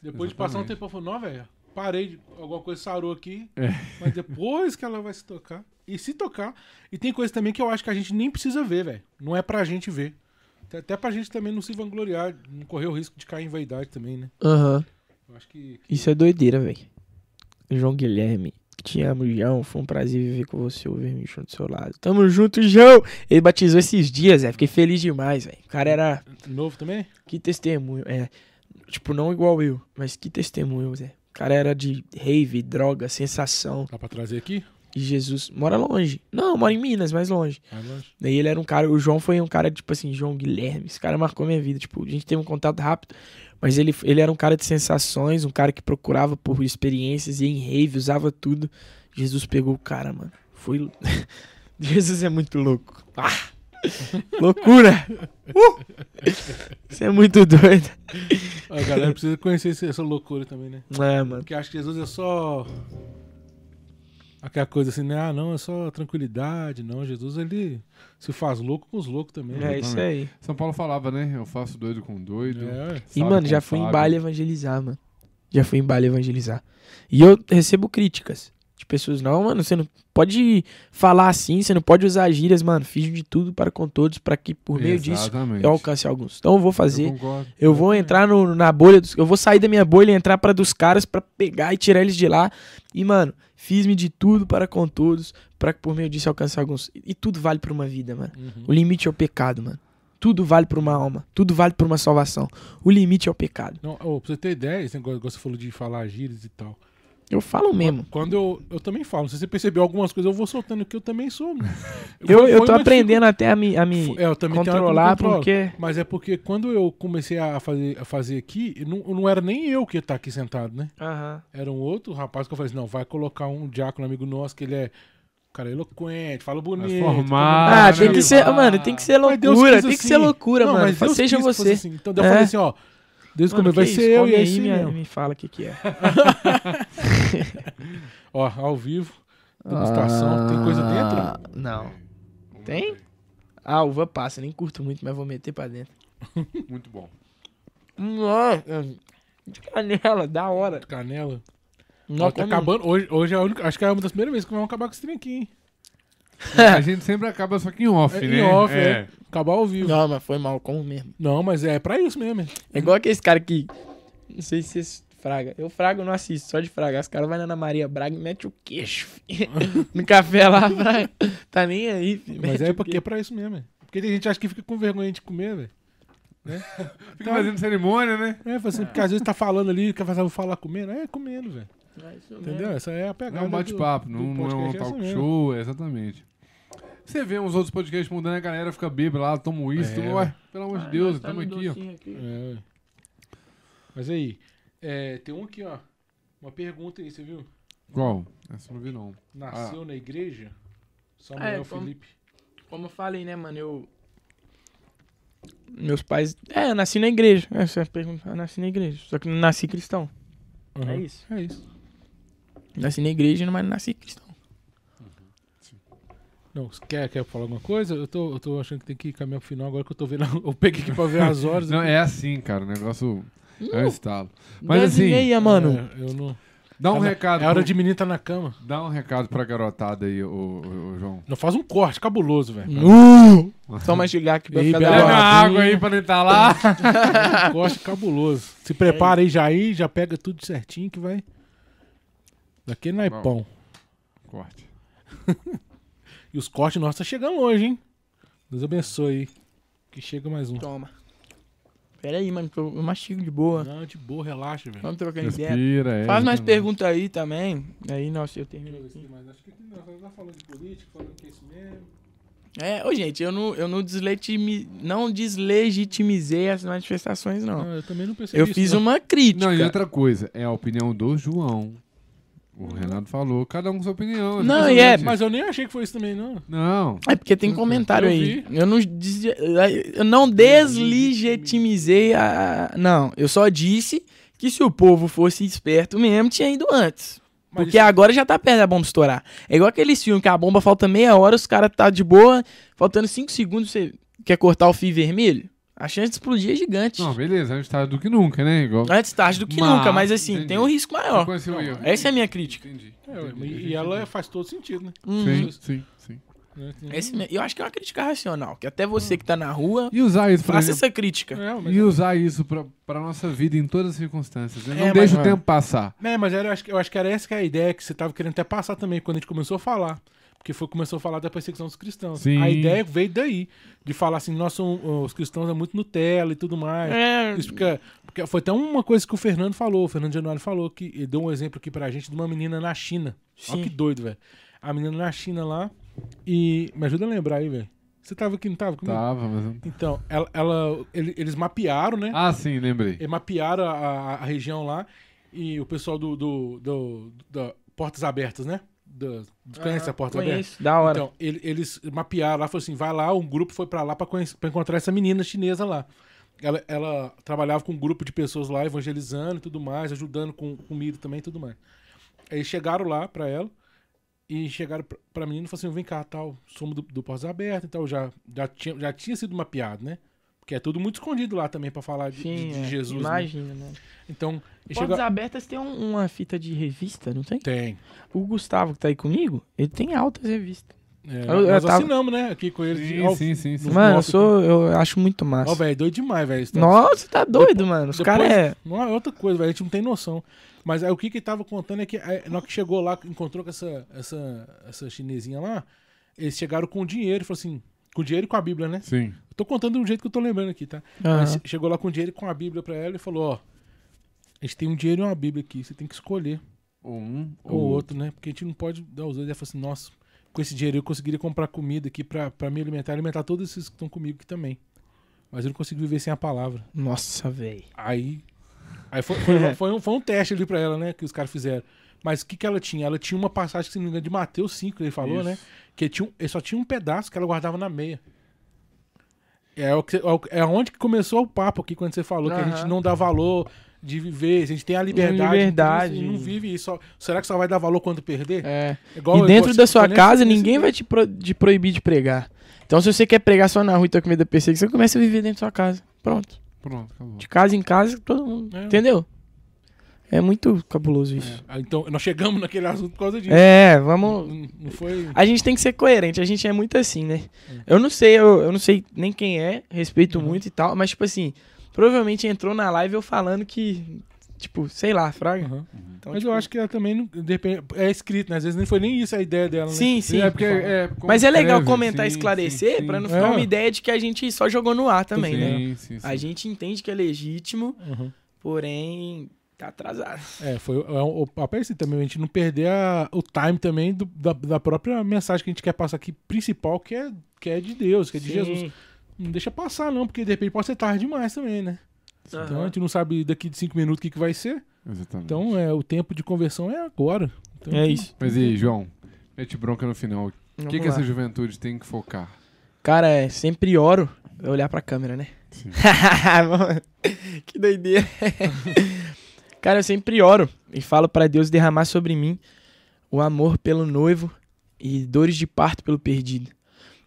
Depois de passar um Exatamente. tempo, eu falo, não, velho, parei, de, alguma coisa sarou aqui. É. Mas depois que ela vai se tocar. E se tocar. E tem coisa também que eu acho que a gente nem precisa ver, velho. Não é pra gente ver. Até- Até pra gente também não se vangloriar, não correr o risco de cair em vaidade também, né? Aham. Eu acho que. Isso é doideira, velho. João Guilherme. Te amo, João. Foi um prazer viver com você, ouvir me do seu lado. Tamo junto, João. Ele batizou esses dias, Zé. Fiquei feliz demais, velho. O cara era. Novo também? Que testemunho. É. Tipo, não igual eu, mas que testemunho, Zé. O cara era de rave, droga, sensação. Dá pra trazer aqui? E Jesus mora longe. Não, mora em Minas, mais longe. Mais longe. Daí ele era um cara, o João foi um cara, tipo assim, João Guilherme. Esse cara marcou minha vida. Tipo, a gente teve um contato rápido, mas ele, ele era um cara de sensações, um cara que procurava por experiências, ia em rave, usava tudo. Jesus pegou o cara, mano. Foi. [LAUGHS] Jesus é muito louco. Ah! [LAUGHS] Loucura! Uh! Isso é muito doido. A galera precisa conhecer essa loucura também, né? É, mano. Porque acho que Jesus é só. Aquela coisa assim, né? Ah, não, é só tranquilidade. Não, Jesus ele se faz louco com os loucos também. né? É isso aí. São Paulo falava, né? Eu faço doido com doido. É. E, mano, já fui em baile evangelizar, mano. Já fui em baile evangelizar. E eu recebo críticas de pessoas, não, mano, você não pode falar assim, você não pode usar gírias, mano. Fiz de tudo para com todos, para que por meio disso Exatamente. eu alcance alguns. Então eu vou fazer. Eu concordo. Eu vou entrar no- na bolha dos. Eu vou sair da minha bolha e entrar pra dos caras pra pegar e tirar eles de lá. E, mano, fiz-me de tudo para com todos, pra que por meio disso alcance alguns. E, e tudo vale pra uma vida, mano. Uhum. O limite é o pecado, mano. Tudo vale pra uma alma. Tudo vale pra uma salvação. O limite é o pecado. Não, ô, pra você ter ideia, esse negócio que você falou de falar gírias e tal. Eu falo mesmo. Quando eu, eu também falo, se você percebeu algumas coisas, eu vou soltando que eu também sou. [LAUGHS] Eu, eu foi tô aprendendo até a me, a me É, eu eu controlar, porque. Mas é porque quando eu comecei a fazer, a fazer aqui, não, não era nem eu que ia estar aqui sentado, né? Aham. Era um outro rapaz que eu falei assim, não, vai colocar um diácono amigo nosso, que ele é cara eloquente, fala bonito. Formado, Ah, né, tem que ser, mano, tem que ser loucura, tem que assim. ser loucura, Não, mano. Seja você. assim. Então eu É. falei assim, ó, Desde o começo vai ser eu e aí sim me, me fala o que que é. [LAUGHS] Ó, ao vivo. Degustação. Tem coisa dentro? Ah, Não. Tem? Ah, uva passa. Nem curto muito, mas vou meter pra dentro. [LAUGHS] Muito bom. Nossa. De canela, da hora. Canela. Ó, Nossa, tá acabando. Hoje, hoje é a única. Acho que é uma das primeiras vezes que vamos acabar com esse trem aqui, hein? A gente sempre acaba só que em off, É, né? em off, é. Acabar ao vivo. Não, mas foi mal, como mesmo. Não, mas é pra isso mesmo. É igual aqueles caras que. Não sei se vocês fraga. Eu frago não assisto, só de fragar. Os caras vão na Ana Maria Braga e mete o queixo, filho. [LAUGHS] No café lá, fraga. Tá nem aí, filho. Mas Mete é porque é pra isso mesmo. hein? Porque tem gente que acha que fica com vergonha de comer, velho. [LAUGHS] Fica fazendo cerimônia, né? É, assim, porque às vezes tá falando ali, quer fazer falar comendo. É, comendo, velho. É isso Entendeu? Essa é a pegada. é um bate-papo, não, não é um podcast, essa talk show, é, exatamente. Você vê uns outros podcasts mudando, a galera fica bêbada lá, toma uísque, É, ué, pelo amor de Deus, tá estamos aqui, ó. É. Mas aí, é, tem um aqui, ó. Uma pergunta aí, você viu? Qual? Essa eu não vi, não. Nasceu na igreja? Samuel É, como- Felipe. Como eu falei, né, mano? Eu. Meus pais. É, eu nasci na igreja. É, você pergunta, eu nasci na igreja. Só que não nasci cristão. Aham. É isso. É isso. Nasci na igreja, mas não nasci cristão. Não, você quer, quer falar alguma coisa? Eu tô, eu tô achando que tem que caminhar pro final agora que eu tô vendo. Eu peguei aqui pra ver as horas. Não, é assim, cara, o negócio é um estalo. Mas e assim, meia, mano. É, eu não. dá um é, recado. É hora pro- de menino tá na cama. Dá um recado pra garotada aí, ô, ô, ô, João. Não faz um corte cabuloso, velho. Uh! Só mastigar aqui pra ficar pega da água aí pra não estar lá. [LAUGHS] Um corte cabuloso. Se prepara aí já aí, já pega tudo certinho que vai. Daquele naipão. Corte. [LAUGHS] E os cortes nossos tá chegando longe, hein? Deus abençoe aí. Que chega mais um. Toma. Pera aí, mano, eu mastigo de boa. Não, de boa, relaxa, velho. Vamos trocando ideia. Respira, é. Faz mais perguntas aí também. Aí, nossa, eu termino aqui. Mas acho que você tá falando de política, falando que é isso mesmo. É, ô gente, eu não, eu não, deslegitimi, não deslegitimizei as manifestações, não. Não, eu também não percebi Eu isso, fiz não. uma crítica. Não, e outra coisa, é a opinião do João. O Renato falou, cada um com sua opinião. Não, Mas e é- Mas eu nem achei que foi isso também, não. Não. É porque tem comentário Eu aí. vi. Eu não, des- eu não deslegitimizei a. Não, eu só disse que se o povo fosse esperto mesmo, tinha ido antes. Mas Porque agora já tá perto da bomba estourar. É igual aquele filme que a bomba falta meia hora, os caras tá de boa, faltando cinco segundos, você quer cortar o fio vermelho? A chance de explodir é gigante. Não, beleza, antes tarde do que nunca, né? Igual. Antes tarde do que Mas, nunca, mas assim, entendi. tem um risco maior. Reconheceu o erro. Essa é a minha crítica. Entendi. É, entendi, e- entendi. e ela faz todo sentido, né? Uhum. Sim, sim, sim. Né? Esse eu acho que é uma crítica racional, que até você que tá na rua, E usar isso, faça exemplo, essa crítica. É, mas, e usar isso pra, pra nossa vida em todas as circunstâncias. né? Não É, mas, deixa o mano, tempo passar. É, mas era, eu, acho, que- eu acho que era essa que é a ideia que você tava querendo até passar também, quando a gente começou a falar. Porque foi, começou a falar da perseguição dos cristãos. Sim. A ideia veio daí, de falar assim, nós somos, os cristãos é muito Nutella e tudo mais. É, Isso porque, porque foi até uma coisa que o Fernando falou, o Fernando Januário falou, que ele deu um exemplo aqui pra gente de uma menina na China. Olha Sim. que doido, velho. A menina na China lá, e... Me ajuda a lembrar aí, velho. Você tava aqui, não tava comigo? Tava, mas. Então, ela, ela- ele- eles mapearam, né? Ah, sim, lembrei. Eles mapearam a, a- a região lá e o pessoal do, do, do- da Portas Abertas, né? Do, conhece a Portas Abertas? conheço, da hora. Então, ele- eles mapearam lá, falou assim, vai lá, um grupo foi pra lá pra encontrar essa menina chinesa lá. Ela, ela trabalhava com um grupo de pessoas lá, evangelizando e tudo mais, ajudando com comida também e tudo mais. Aí chegaram lá pra ela e chegaram pra, pra menina e falaram assim, vem cá, tal, somos do, do Portas Abertas, então já, já, tinha, já tinha sido mapeado, né? Porque é tudo muito escondido lá também pra falar de, Sim, de- de é, Jesus. né? Imagina, né? Então, e Portas. Abertas tem um- uma fita de revista, não tem? Tem. O Gustavo que tá aí comigo, ele tem altas revistas. É, Eu- eu nós tava- assinamos, né? Aqui com eles. Sim, Ó, sim, sim, sim. no Mano, eu sou. Eu acho muito massa. Ó, velho, doido demais, velho. Isso- Nossa, tá doido, mano. Os Depois- caras é. Não é outra coisa, velho. A gente não tem noção. Mas aí o que que ele tava contando é que aí, na hora que chegou lá, encontrou com essa, essa, essa chinesinha lá, eles chegaram com dinheiro, falou assim, com dinheiro e com a Bíblia, né? Sim. Eu tô contando do jeito que eu tô lembrando aqui, tá? Aham. Mas chegou lá com dinheiro e com a Bíblia pra ela e falou, ó, a gente tem um dinheiro e uma Bíblia aqui, você tem que escolher Ou um ou outro, né? Porque a gente não pode dar os dois. Ela falou assim, nossa, com esse dinheiro eu conseguiria comprar comida aqui pra, pra me alimentar, alimentar todos esses que estão comigo aqui também. Mas eu não consigo viver sem a palavra. Nossa, velho. Aí, aí foi, foi, [LAUGHS] foi um, foi um teste ali pra ela, né? Que os caras fizeram. Mas o que, que ela tinha? Ela tinha uma passagem, se não me engano, de Mateus 5, que ele falou, Isso. né? Que tinha, ele só tinha um pedaço que ela guardava na meia. É, o que, é onde que começou o papo aqui, quando você falou que a gente não dá valor de viver, a gente tem a liberdade. liberdade. Então, não vive isso. Será que só vai dar valor quando perder? É. Igual, e dentro da sua casa, ninguém vai te pro, de proibir de pregar. Então, se você quer pregar só na rua e tá com medo da perseguição, você começa a viver dentro da sua casa. Pronto. Pronto, acabou. De casa em casa, todo mundo. É. Entendeu? É muito cabuloso isso. É. Então, nós chegamos naquele assunto por causa disso. É, vamos. Não, não, foi... A gente tem que ser coerente, a gente é muito assim, né? É. Eu não sei, eu, eu não sei nem quem é, respeito uhum. muito e tal, mas, tipo assim, provavelmente entrou na live eu falando que. Tipo, sei lá, Fraga. Uhum. Então, mas tipo... eu acho que ela também não, depende, é escrito, né? Às vezes nem foi nem isso a ideia dela, né? Sim, sim. É porque, é, mas é legal comentar e esclarecer sim, para não ficar é. uma ideia de que a gente só jogou no ar também, sim, né? Sim, a gente entende que é legítimo, uhum. porém Tá atrasado. É, foi é, o papel assim também, a gente não perder a, o time também do, da, da, própria mensagem que a gente quer passar aqui, principal, que é, que é de Deus, que é de Sim. Jesus. Não deixa passar, não, porque de repente pode ser tarde demais também, né? Uhum. Então a gente não sabe daqui de cinco minutos o que, que vai ser. Exatamente. Então é, o tempo de conversão é agora. Então, é isso. Mas e aí, João? Mete bronca no final. O que, que essa juventude tem que focar? Cara, é sempre oro olhar pra câmera, né? [LAUGHS] que doideira. [LAUGHS] Cara, eu sempre oro e falo para Deus derramar sobre mim o amor pelo noivo e dores de parto pelo perdido.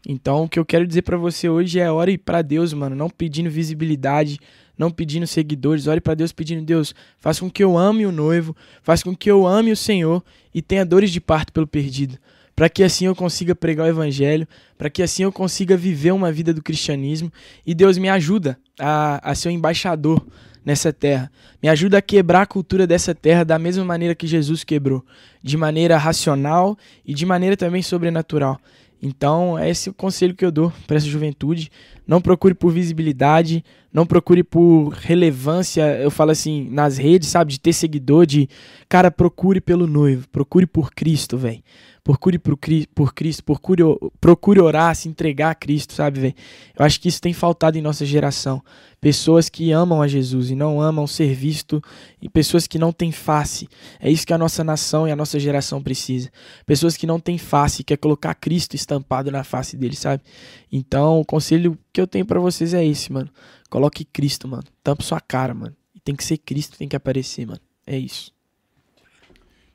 Então, o que eu quero dizer para você hoje é ore para Deus, mano, não pedindo visibilidade, não pedindo seguidores, ore para Deus pedindo Deus, faça com que eu ame o noivo, faça com que eu ame o Senhor e tenha dores de parto pelo perdido, para que assim eu consiga pregar o evangelho, para que assim eu consiga viver uma vida do cristianismo. E Deus me ajuda a, a ser um embaixador nessa terra. Me ajuda a quebrar a cultura dessa terra da mesma maneira que Jesus quebrou, de maneira racional e de maneira também sobrenatural. Então, é esse o conselho que eu dou para essa juventude. Não procure por visibilidade, não procure por relevância, eu falo assim, nas redes, sabe, de ter seguidor, de cara, procure pelo noivo, procure por Cristo, velho. Procure por, Cristo, procure, procure orar, se entregar a Cristo, sabe, velho? Eu acho que isso tem faltado em nossa geração. Pessoas que amam a Jesus e não amam ser visto, e pessoas que não têm face. É isso que a nossa nação e a nossa geração precisa. Pessoas que não têm face, quer colocar Cristo estampado na face dele, sabe? Então, o conselho que eu tenho para vocês é esse, mano. Coloque Cristo, mano. Tampa sua cara, mano. E tem que ser Cristo, tem que aparecer, mano. É isso.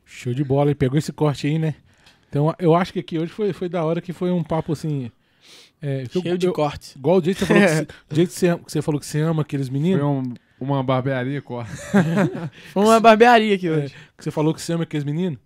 Show de bola. E pegou esse corte aí, né? Então, eu acho que aqui hoje foi, foi da hora que foi um papo assim. É, Cheio eu, de cortes. Igual o jeito que você falou que, [LAUGHS] você, jeito que, você, que você falou que você ama aqueles meninos. Foi um, uma barbearia, corte. [LAUGHS] foi uma barbearia aqui hoje. É, que você falou que você ama aqueles meninos.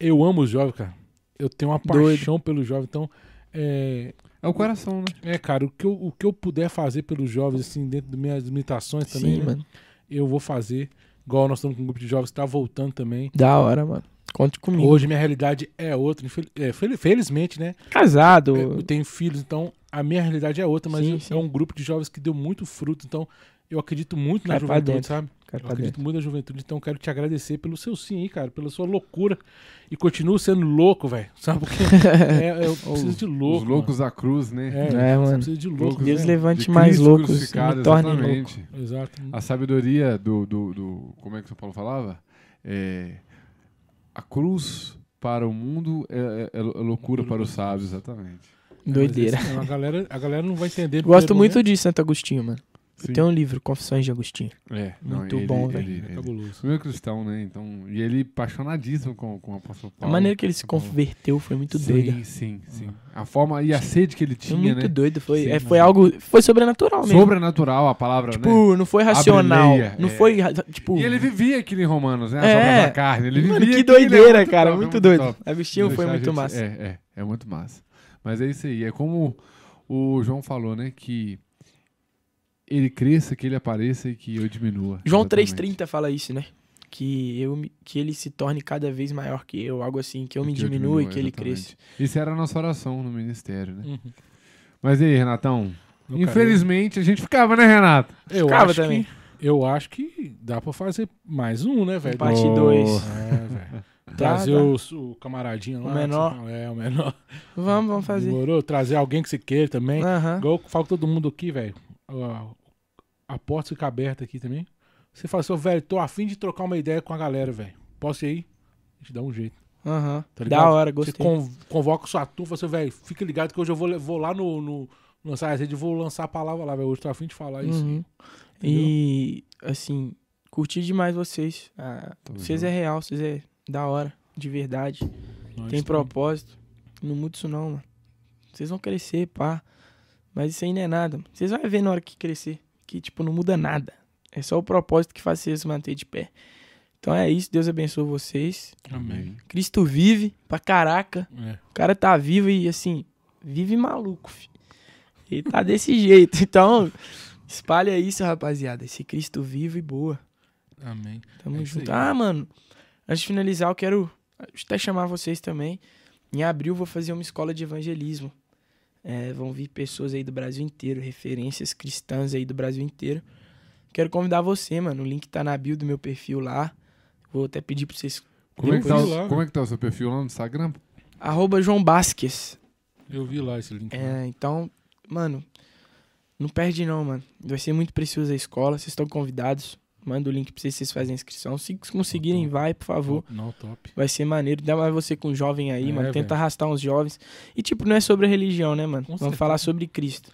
Eu amo os jovens, cara. Eu tenho uma paixão Doido. pelo jovem. Então, é, é o coração, né? É, cara, o que eu, o que eu puder fazer pelos jovens, assim, dentro das minhas limitações também, Sim, né? mano. eu vou fazer. Igual nós estamos com um grupo de jovens que tá voltando também. Da hora, mano. Conte comigo. Hoje minha realidade é outra. É, felizmente, né? Casado. É, eu tenho filhos, então a minha realidade é outra, mas sim, sim. é um grupo de jovens que deu muito fruto. Então eu acredito muito na juventude, sabe? eu acredito dentro. muito na juventude, então quero te agradecer pelo seu sim, cara, pela sua loucura. E continuo sendo louco, velho. Sabe porque é, eu [LAUGHS] preciso de louco. Os loucos mano. da cruz, né? É, é mano. Preciso de louco. Deus né? levante de mais loucos. Me torne louco. Exato. A sabedoria do, do, do. Como é que o Paulo falava? É a cruz para o mundo é, é, é loucura para os sábios, exatamente. Doideira. É, a, galera, a galera não vai entender. Gosto muito momento. de Santo Agostinho, mano. Sim. Tem um livro, Confissões de Agostinho. É, muito não, bom, velho. É cabuloso. Meu cristão, né? Então, e ele apaixonadíssimo com, com o apóstolo Paulo. A maneira que ele se converteu foi muito sim, doida. Sim, sim, sim. A forma e a sede que ele tinha, foi muito né? doido, foi, sim, é, foi algo, foi sobrenatural mesmo. Sobrenatural a palavra, tipo, né? não foi racional, leia, não é. foi, tipo... E ele vivia aquilo em Romanos, né? É. A carne, ele vivia Mano, que doideira, muito cara, top, muito, doido. Top. Agostinho foi muito gente, massa. É, é, é muito massa. Mas é isso aí, é como o João falou, né, que ele cresça, que ele apareça e que eu diminua. João 3,30 fala isso, né? Que, eu, que ele se torne cada vez maior que eu, algo assim, que eu me que diminua e que ele cresça. Isso era a nossa oração no ministério, né? Uhum. Mas e aí, Renatão? Infelizmente a gente ficava, né, Renato? Eu ficava também. Que, eu acho que dá pra fazer mais um, né, velho? Parte 2. É, velho. [LAUGHS] Trazer o, o, camaradinho lá. O menor. É, o menor. Vamos, vamos fazer. Demorou. Trazer alguém que você queira também. Uhum. Igual eu falo todo mundo aqui, velho a porta fica aberta aqui também. Você fala assim, velho, tô afim de trocar uma ideia com a galera, velho. Posso ir aí? A gente dá um jeito. Aham. Uhum. Tá da hora, gostei. Você convoca sua turma, você, velho, fica ligado que hoje eu vou, vou lá no, no, lançar a rede, vou lançar a palavra lá, velho. Hoje tô afim de falar isso. Uhum. E, assim, curti demais vocês. Ah, vocês é real, vocês é da hora, de verdade. Nós Tem propósito. Não muda isso não, mano. Vocês vão crescer, pá. Mas isso aí não é nada. Vocês vão ver na hora que crescer. Que, tipo, não muda nada. É só o propósito que faz vocês se manter de pé. Então é isso. Deus abençoe vocês. Amém. Cristo vive pra caraca. É. O cara tá vivo e, assim, vive maluco, filho. Ele tá desse [LAUGHS] jeito. Então, espalha isso, rapaziada. Esse Cristo vivo e boa. Amém. Tamo é junto. Ah, mano. Antes de finalizar, eu quero até chamar vocês também. Em abril, vou fazer uma escola de evangelismo. É, vão vir pessoas aí do Brasil inteiro, referências cristãs aí do Brasil inteiro. Quero convidar você, mano. O link tá na bio do meu perfil lá. Vou até pedir pra vocês. Como, é que, tá, lá, como é que tá o seu perfil lá no Instagram? Arroba João Basques. Eu vi lá esse link. É, então, mano, não perde não, mano. Vai ser muito precioso a escola. Vocês estão convidados. Manda o link pra vocês, vocês fazem a inscrição. Se conseguirem, vai, por favor. Não, top. Vai ser maneiro. Dá mais você com um jovem aí, é, mano. Tenta véio. arrastar uns jovens. E, tipo, não é sobre a religião, né, mano? Com Vamos certeza. falar sobre Cristo.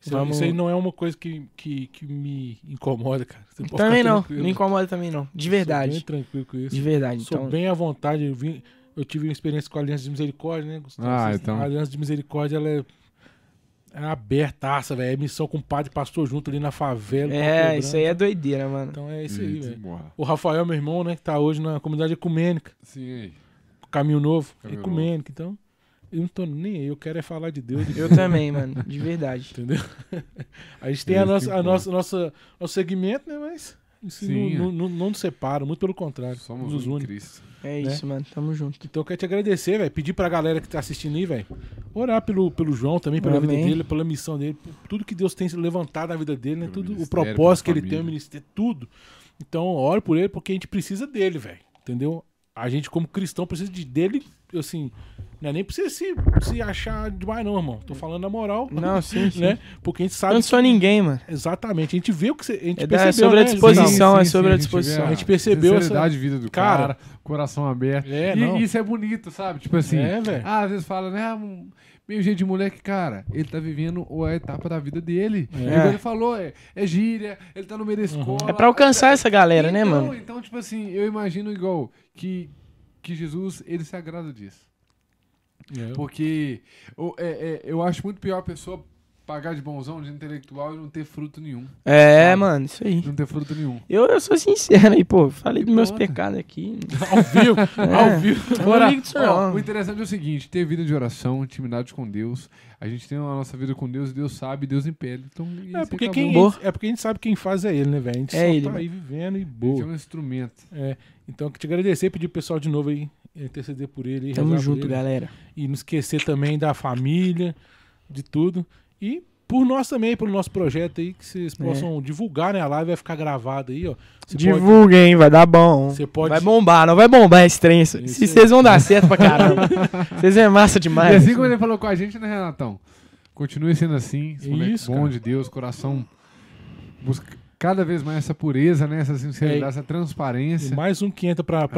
Isso, Vamos... isso aí não é uma coisa que, que, que me incomoda, cara. também não. Não incomoda também, não. De verdade. Sou bem tranquilo com isso. De verdade. Sou então... bem à vontade. Eu, vim, eu tive uma experiência com a Aliança de Misericórdia, né, Gustavo? Ah, então. A Aliança de Misericórdia, ela é é abertaça, velho. É missão com o padre pastor junto ali na favela. É, isso aí é doideira, mano. Então é isso aí, velho. O Rafael, meu irmão, né, que tá hoje na comunidade ecumênica. Sim. Caminho Novo. Caminho ecumênica, então. Eu não tô nem aí, eu quero é falar de Deus. Eu também, mano, de verdade. [LAUGHS] Entendeu? A gente tem a nossa, a nossa, nossa, nosso segmento, né, mas isso Sim, não, é. não, não, nos separa, muito pelo contrário. Somos nos une. Cristo. É né? isso, mano. Tamo junto. Então eu quero te agradecer, velho. Pedir pra galera que tá assistindo aí, velho. Orar pelo, pelo João também, pela Amém. vida dele, pela missão dele, tudo que Deus tem levantado na vida dele, né? tudo, o propósito que ele tem, o ministério, tudo. Então, ore por ele, porque a gente precisa dele, velho. Entendeu? A gente, como cristão, precisa de dele, assim, não é nem pra você se, se achar demais, não, irmão. Tô falando na moral. Não, sim, [LAUGHS] sim. Né? Porque a gente sabe. Não sou ninguém, mano. Exatamente. A gente vê o que você. A gente é, percebeu, é sobre né? a disposição, sim, é sobre a, a disposição. A gente percebeu essa. de vida do cara, cara, coração aberto. É, e isso é bonito, sabe? Tipo assim. É, velho. Ah, às vezes fala, né? Ah, meio jeito de moleque, cara, ele tá vivendo a etapa da vida dele. É. Como ele falou, é, é gíria, ele tá no meio da uhum. escola. É pra alcançar é, essa galera, né, então, né, mano? Então, tipo assim, eu imagino igual que, que Jesus, ele se agrada disso. É. Porque eu, é, é, eu acho muito pior a pessoa pagar de bonzão, de intelectual e não ter fruto nenhum. É, sabe? mano, isso aí. Não ter fruto nenhum. Eu, eu sou sincero aí, pô. Falei dos meus pecados aqui. [LAUGHS] ao vivo, é. ao vivo. Agora, ó, o interessante é o seguinte: ter vida de oração, intimidade com Deus. A gente tem a nossa vida com Deus, Deus sabe, Deus impede. Então, é, porque quem, é porque a gente sabe quem faz é Ele, né, velho? A gente é só ele, tá aí vivendo e boa. A gente é um instrumento. É. Então, eu te agradecer, pedir pro pessoal de novo aí interceder por ele. Tamo junto, galera. E não esquecer também da família, de tudo. E por nós também, pelo nosso projeto aí, que vocês é. possam é. divulgar, né? A live vai ficar gravada aí, ó. Divulguem, pode... vai dar bom. Você pode... Vai bombar, não vai bombar esse trem. Se vocês vão dar certo pra caramba. [LAUGHS] Vocês é massa demais. E assim como ele falou com a gente, né, Renatão? Continue sendo assim. Isso, bom cara. de Deus, coração. Busca cada vez mais essa pureza, né? Essa sinceridade, é, essa transparência. mais um que entra pra,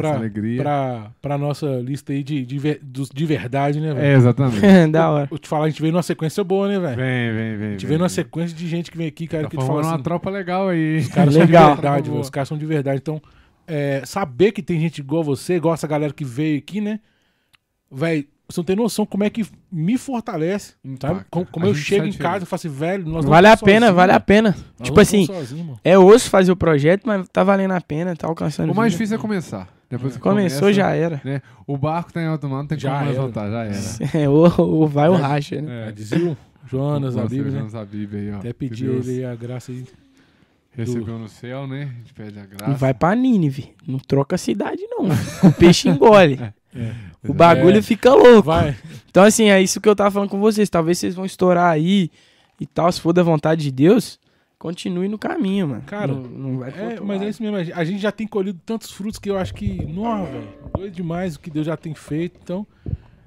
pra nossa lista aí de, de, de, de verdade, né, velho? É, exatamente. [LAUGHS] da hora. Vou te falar, a gente veio numa sequência boa, né, velho? Vem, vem, vem. A gente veio numa sequência de gente que vem aqui, cara, tá que te fala assim, uma tropa legal aí. Os caras legal. são de verdade, velho. Os caras são de verdade. Então, é, saber que tem gente igual você, igual essa galera que veio aqui, né? Velho, você não tem noção como é que me fortalece, Impacta. sabe? Como, como eu chego em casa e falo assim, velho, nós Vale a pena, vale a pena. Nós tipo assim, é osso fazer o projeto, mas tá valendo a pena, tá alcançando. O mais vida. difícil é começar. Depois é. Começou, começa, já era. Né? O barco tá em alto mar, não tem já como mais voltar, já era. [LAUGHS] É, ou, vai o racha, né? É, dizia o Jonas, a Bíblia, né? Jonas, a Bíblia aí, ó. Até pedir ele a graça aí. Recebeu no céu, né? A gente pede a graça. E vai pra Nínive. Não troca a cidade, não. [LAUGHS] o peixe engole. [LAUGHS] É. O bagulho é. fica louco. Vai. Então, assim, é isso que eu tava falando com vocês. Talvez vocês vão estourar aí e tal. Se for da vontade de Deus, continue no caminho, mano. Cara, não, não vai é, mas é isso mesmo. A gente já tem colhido tantos frutos que eu acho que, não, velho, doido demais o que Deus já tem feito. Então,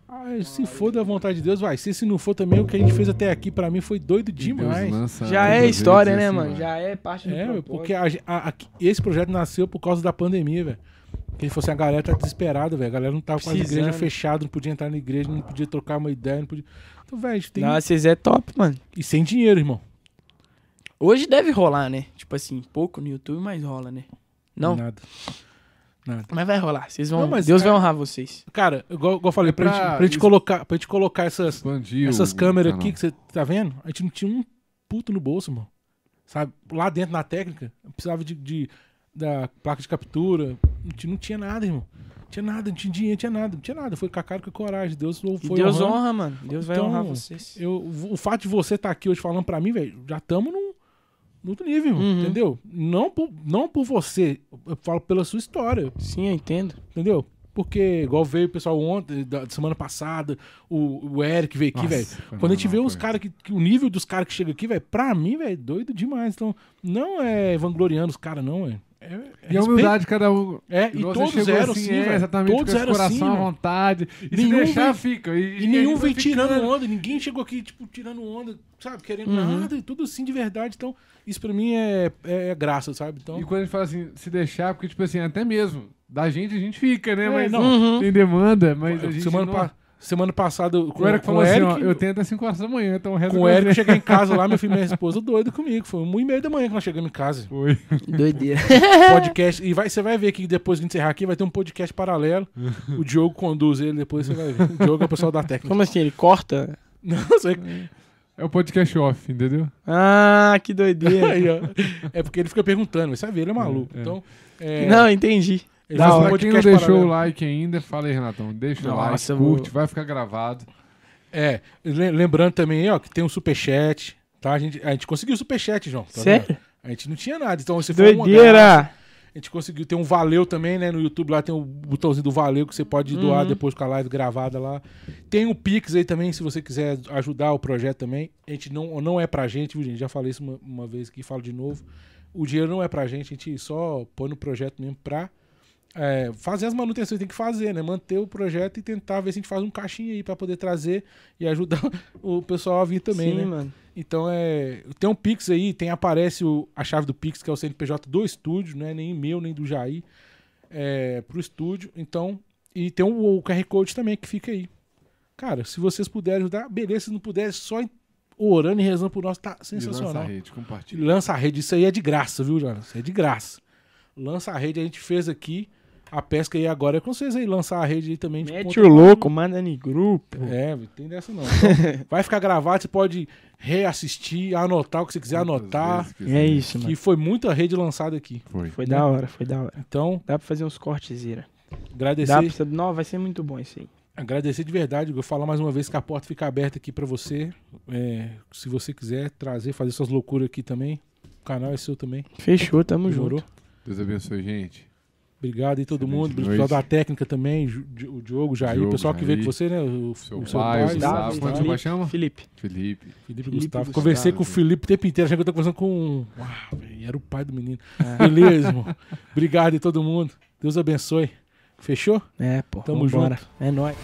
ah, se for da vontade de Deus, vai. Se, se não for também, o que a gente fez até aqui, pra mim, foi doido demais. Já é história, né, mano? Já é parte do É, propósito. porque a, a, a, esse projeto nasceu por causa da pandemia, velho. Ele falou assim, a galera tá desesperada, velho. A galera não tava com a igreja fechada, não podia entrar na igreja, não podia trocar uma ideia, não podia. Então, velho, tem. Não, vocês é top, mano. E sem dinheiro, irmão. Hoje deve rolar, né? Tipo assim, pouco no YouTube, mas rola, né? Não? Nada. Nada. Mas vai rolar. Vocês vão. Não, Deus é... vai honrar vocês. Cara, igual, igual eu falei, é pra, pra, gente, pra, gente colocar, pra gente colocar essas, Expandiu, essas câmeras aqui que você tá vendo, a gente não tinha um puto no bolso, mano. Sabe? Lá dentro na técnica, precisava de, de da placa de captura. Não tinha, nada, irmão. Não tinha nada, não tinha dinheiro, não tinha nada, não tinha nada. Foi com a cara com a coragem. Deus foi e Deus honrando. honra, mano. Deus vai então, honrar vocês. Eu, o fato de você estar tá aqui hoje falando pra mim, velho, já estamos num, num outro nível, uhum. entendeu? Não por, não por você, eu falo pela sua história. Sim, eu entendo. Entendeu? Porque, igual veio o pessoal ontem, da semana passada, o, o Eric veio aqui, velho. Quando a gente vê os caras que, que, O nível dos caras que chegam aqui, velho, pra mim, velho, doido demais. Então, não é vangloriando os caras, não, velho. É, é e a humildade de cada um. É, e todos eram assim, é, exatamente, todos eram coração assim, à vontade. E nenhum se deixar, vem, fica. E, e nenhum vem tirando ficando. onda, ninguém chegou aqui, tipo, tirando onda, sabe, querendo uhum. nada, e tudo assim de verdade. Então, isso pra mim é, é, é, graça, sabe? Então... E quando a gente fala assim, se deixar, porque, tipo assim, até mesmo, da gente a gente fica, né? É, mas não, uhum. tem demanda, mas a gente semana não... Pa Semana passada, com, o Eric falou assim, ó, eu tenho até 5 horas da manhã, então Com o Eric, cheguei em casa lá, meu filho e minha [LAUGHS] esposa doido comigo. Foi 1 e meia da manhã que nós chegamos em casa. Foi. Doideira. [LAUGHS] Podcast. E vai, você vai ver que depois de encerrar aqui, vai ter um podcast paralelo. o Diogo conduz ele, depois você vai ver. O Diogo é o pessoal da técnica. Como assim? Ele corta? [LAUGHS] Não, sei. É o podcast off, entendeu? Ah, que doideira. Aí, é porque ele fica perguntando, vai ver, ele é maluco. É, é. Então, é... Não, entendi. Ele da hora. Quem não deixou paralelo. o like ainda, fala aí, Renatão. Deixa Nossa, o like, curte, vou... vai ficar gravado. É, lembrando também, ó, que tem um superchat, tá? A gente, a gente conseguiu o superchat, João. Tá Sério? Vendo? A gente não tinha nada, então você foi Doideira! A gente conseguiu ter um valeu também, né? No YouTube lá tem o botãozinho do valeu que você pode doar uhum. depois com a live gravada lá. Tem o Pix aí também, se você quiser ajudar o projeto também. A gente não, não é pra gente, viu, gente? Já falei isso uma, uma vez aqui, falo de novo. O dinheiro não é pra gente, a gente só põe no projeto mesmo pra é, fazer as manutenções que tem que fazer, né? Manter o projeto e tentar ver se a gente faz um caixinha aí para poder trazer e ajudar [LAUGHS] o pessoal a vir também, Sim, né? Mano. Então é. Tem um Pix aí, tem aparece o, a chave do Pix, que é o CNPJ do estúdio, não é nem meu, nem do Jair. É, pro estúdio. Então. E tem o, o QR Code também que fica aí. Cara, se vocês puderem ajudar, beleza. Se não puder, só orando e rezando por nós, tá sensacional. E lança a rede, compartilha. Lança a rede, isso aí é de graça, viu, Jonas? Isso é de graça. Lança a rede, a gente fez aqui a pesca aí agora é com vocês aí, lançar a rede aí também. Mete o louco, manda em grupo. É, tem dessa não. Então, [LAUGHS] vai ficar gravado, você pode reassistir, anotar o que você quiser anotar. É isso, mano. E foi muita rede lançada aqui. Foi. Foi da hora, foi da hora. Então. Dá pra fazer uns cortes, Ira. Agradecer. Dá pra... Não, vai ser muito bom isso aí. Agradecer de verdade, vou falar mais uma vez que a porta fica aberta aqui para você. É, se você quiser trazer, fazer suas loucuras aqui também. O canal é seu também. Fechou, tamo Demorou. junto. Deus abençoe, gente. Obrigado aí todo Excelente mundo, o pessoal da técnica também, o Diogo, Jair, Diogo, o pessoal que veio com você, né? O, seu, o seu pai, pai, Gustavo, como Felipe, chama? Felipe. Felipe. Felipe, Gustavo. Gustavo. Conversei com o Felipe o tempo inteiro, achei que eu tô conversando com. Uau, era o pai do menino. É. Beleza, irmão. Obrigado aí todo mundo. Deus abençoe. Fechou? É, pô. Tamo vambora. junto. É nóis.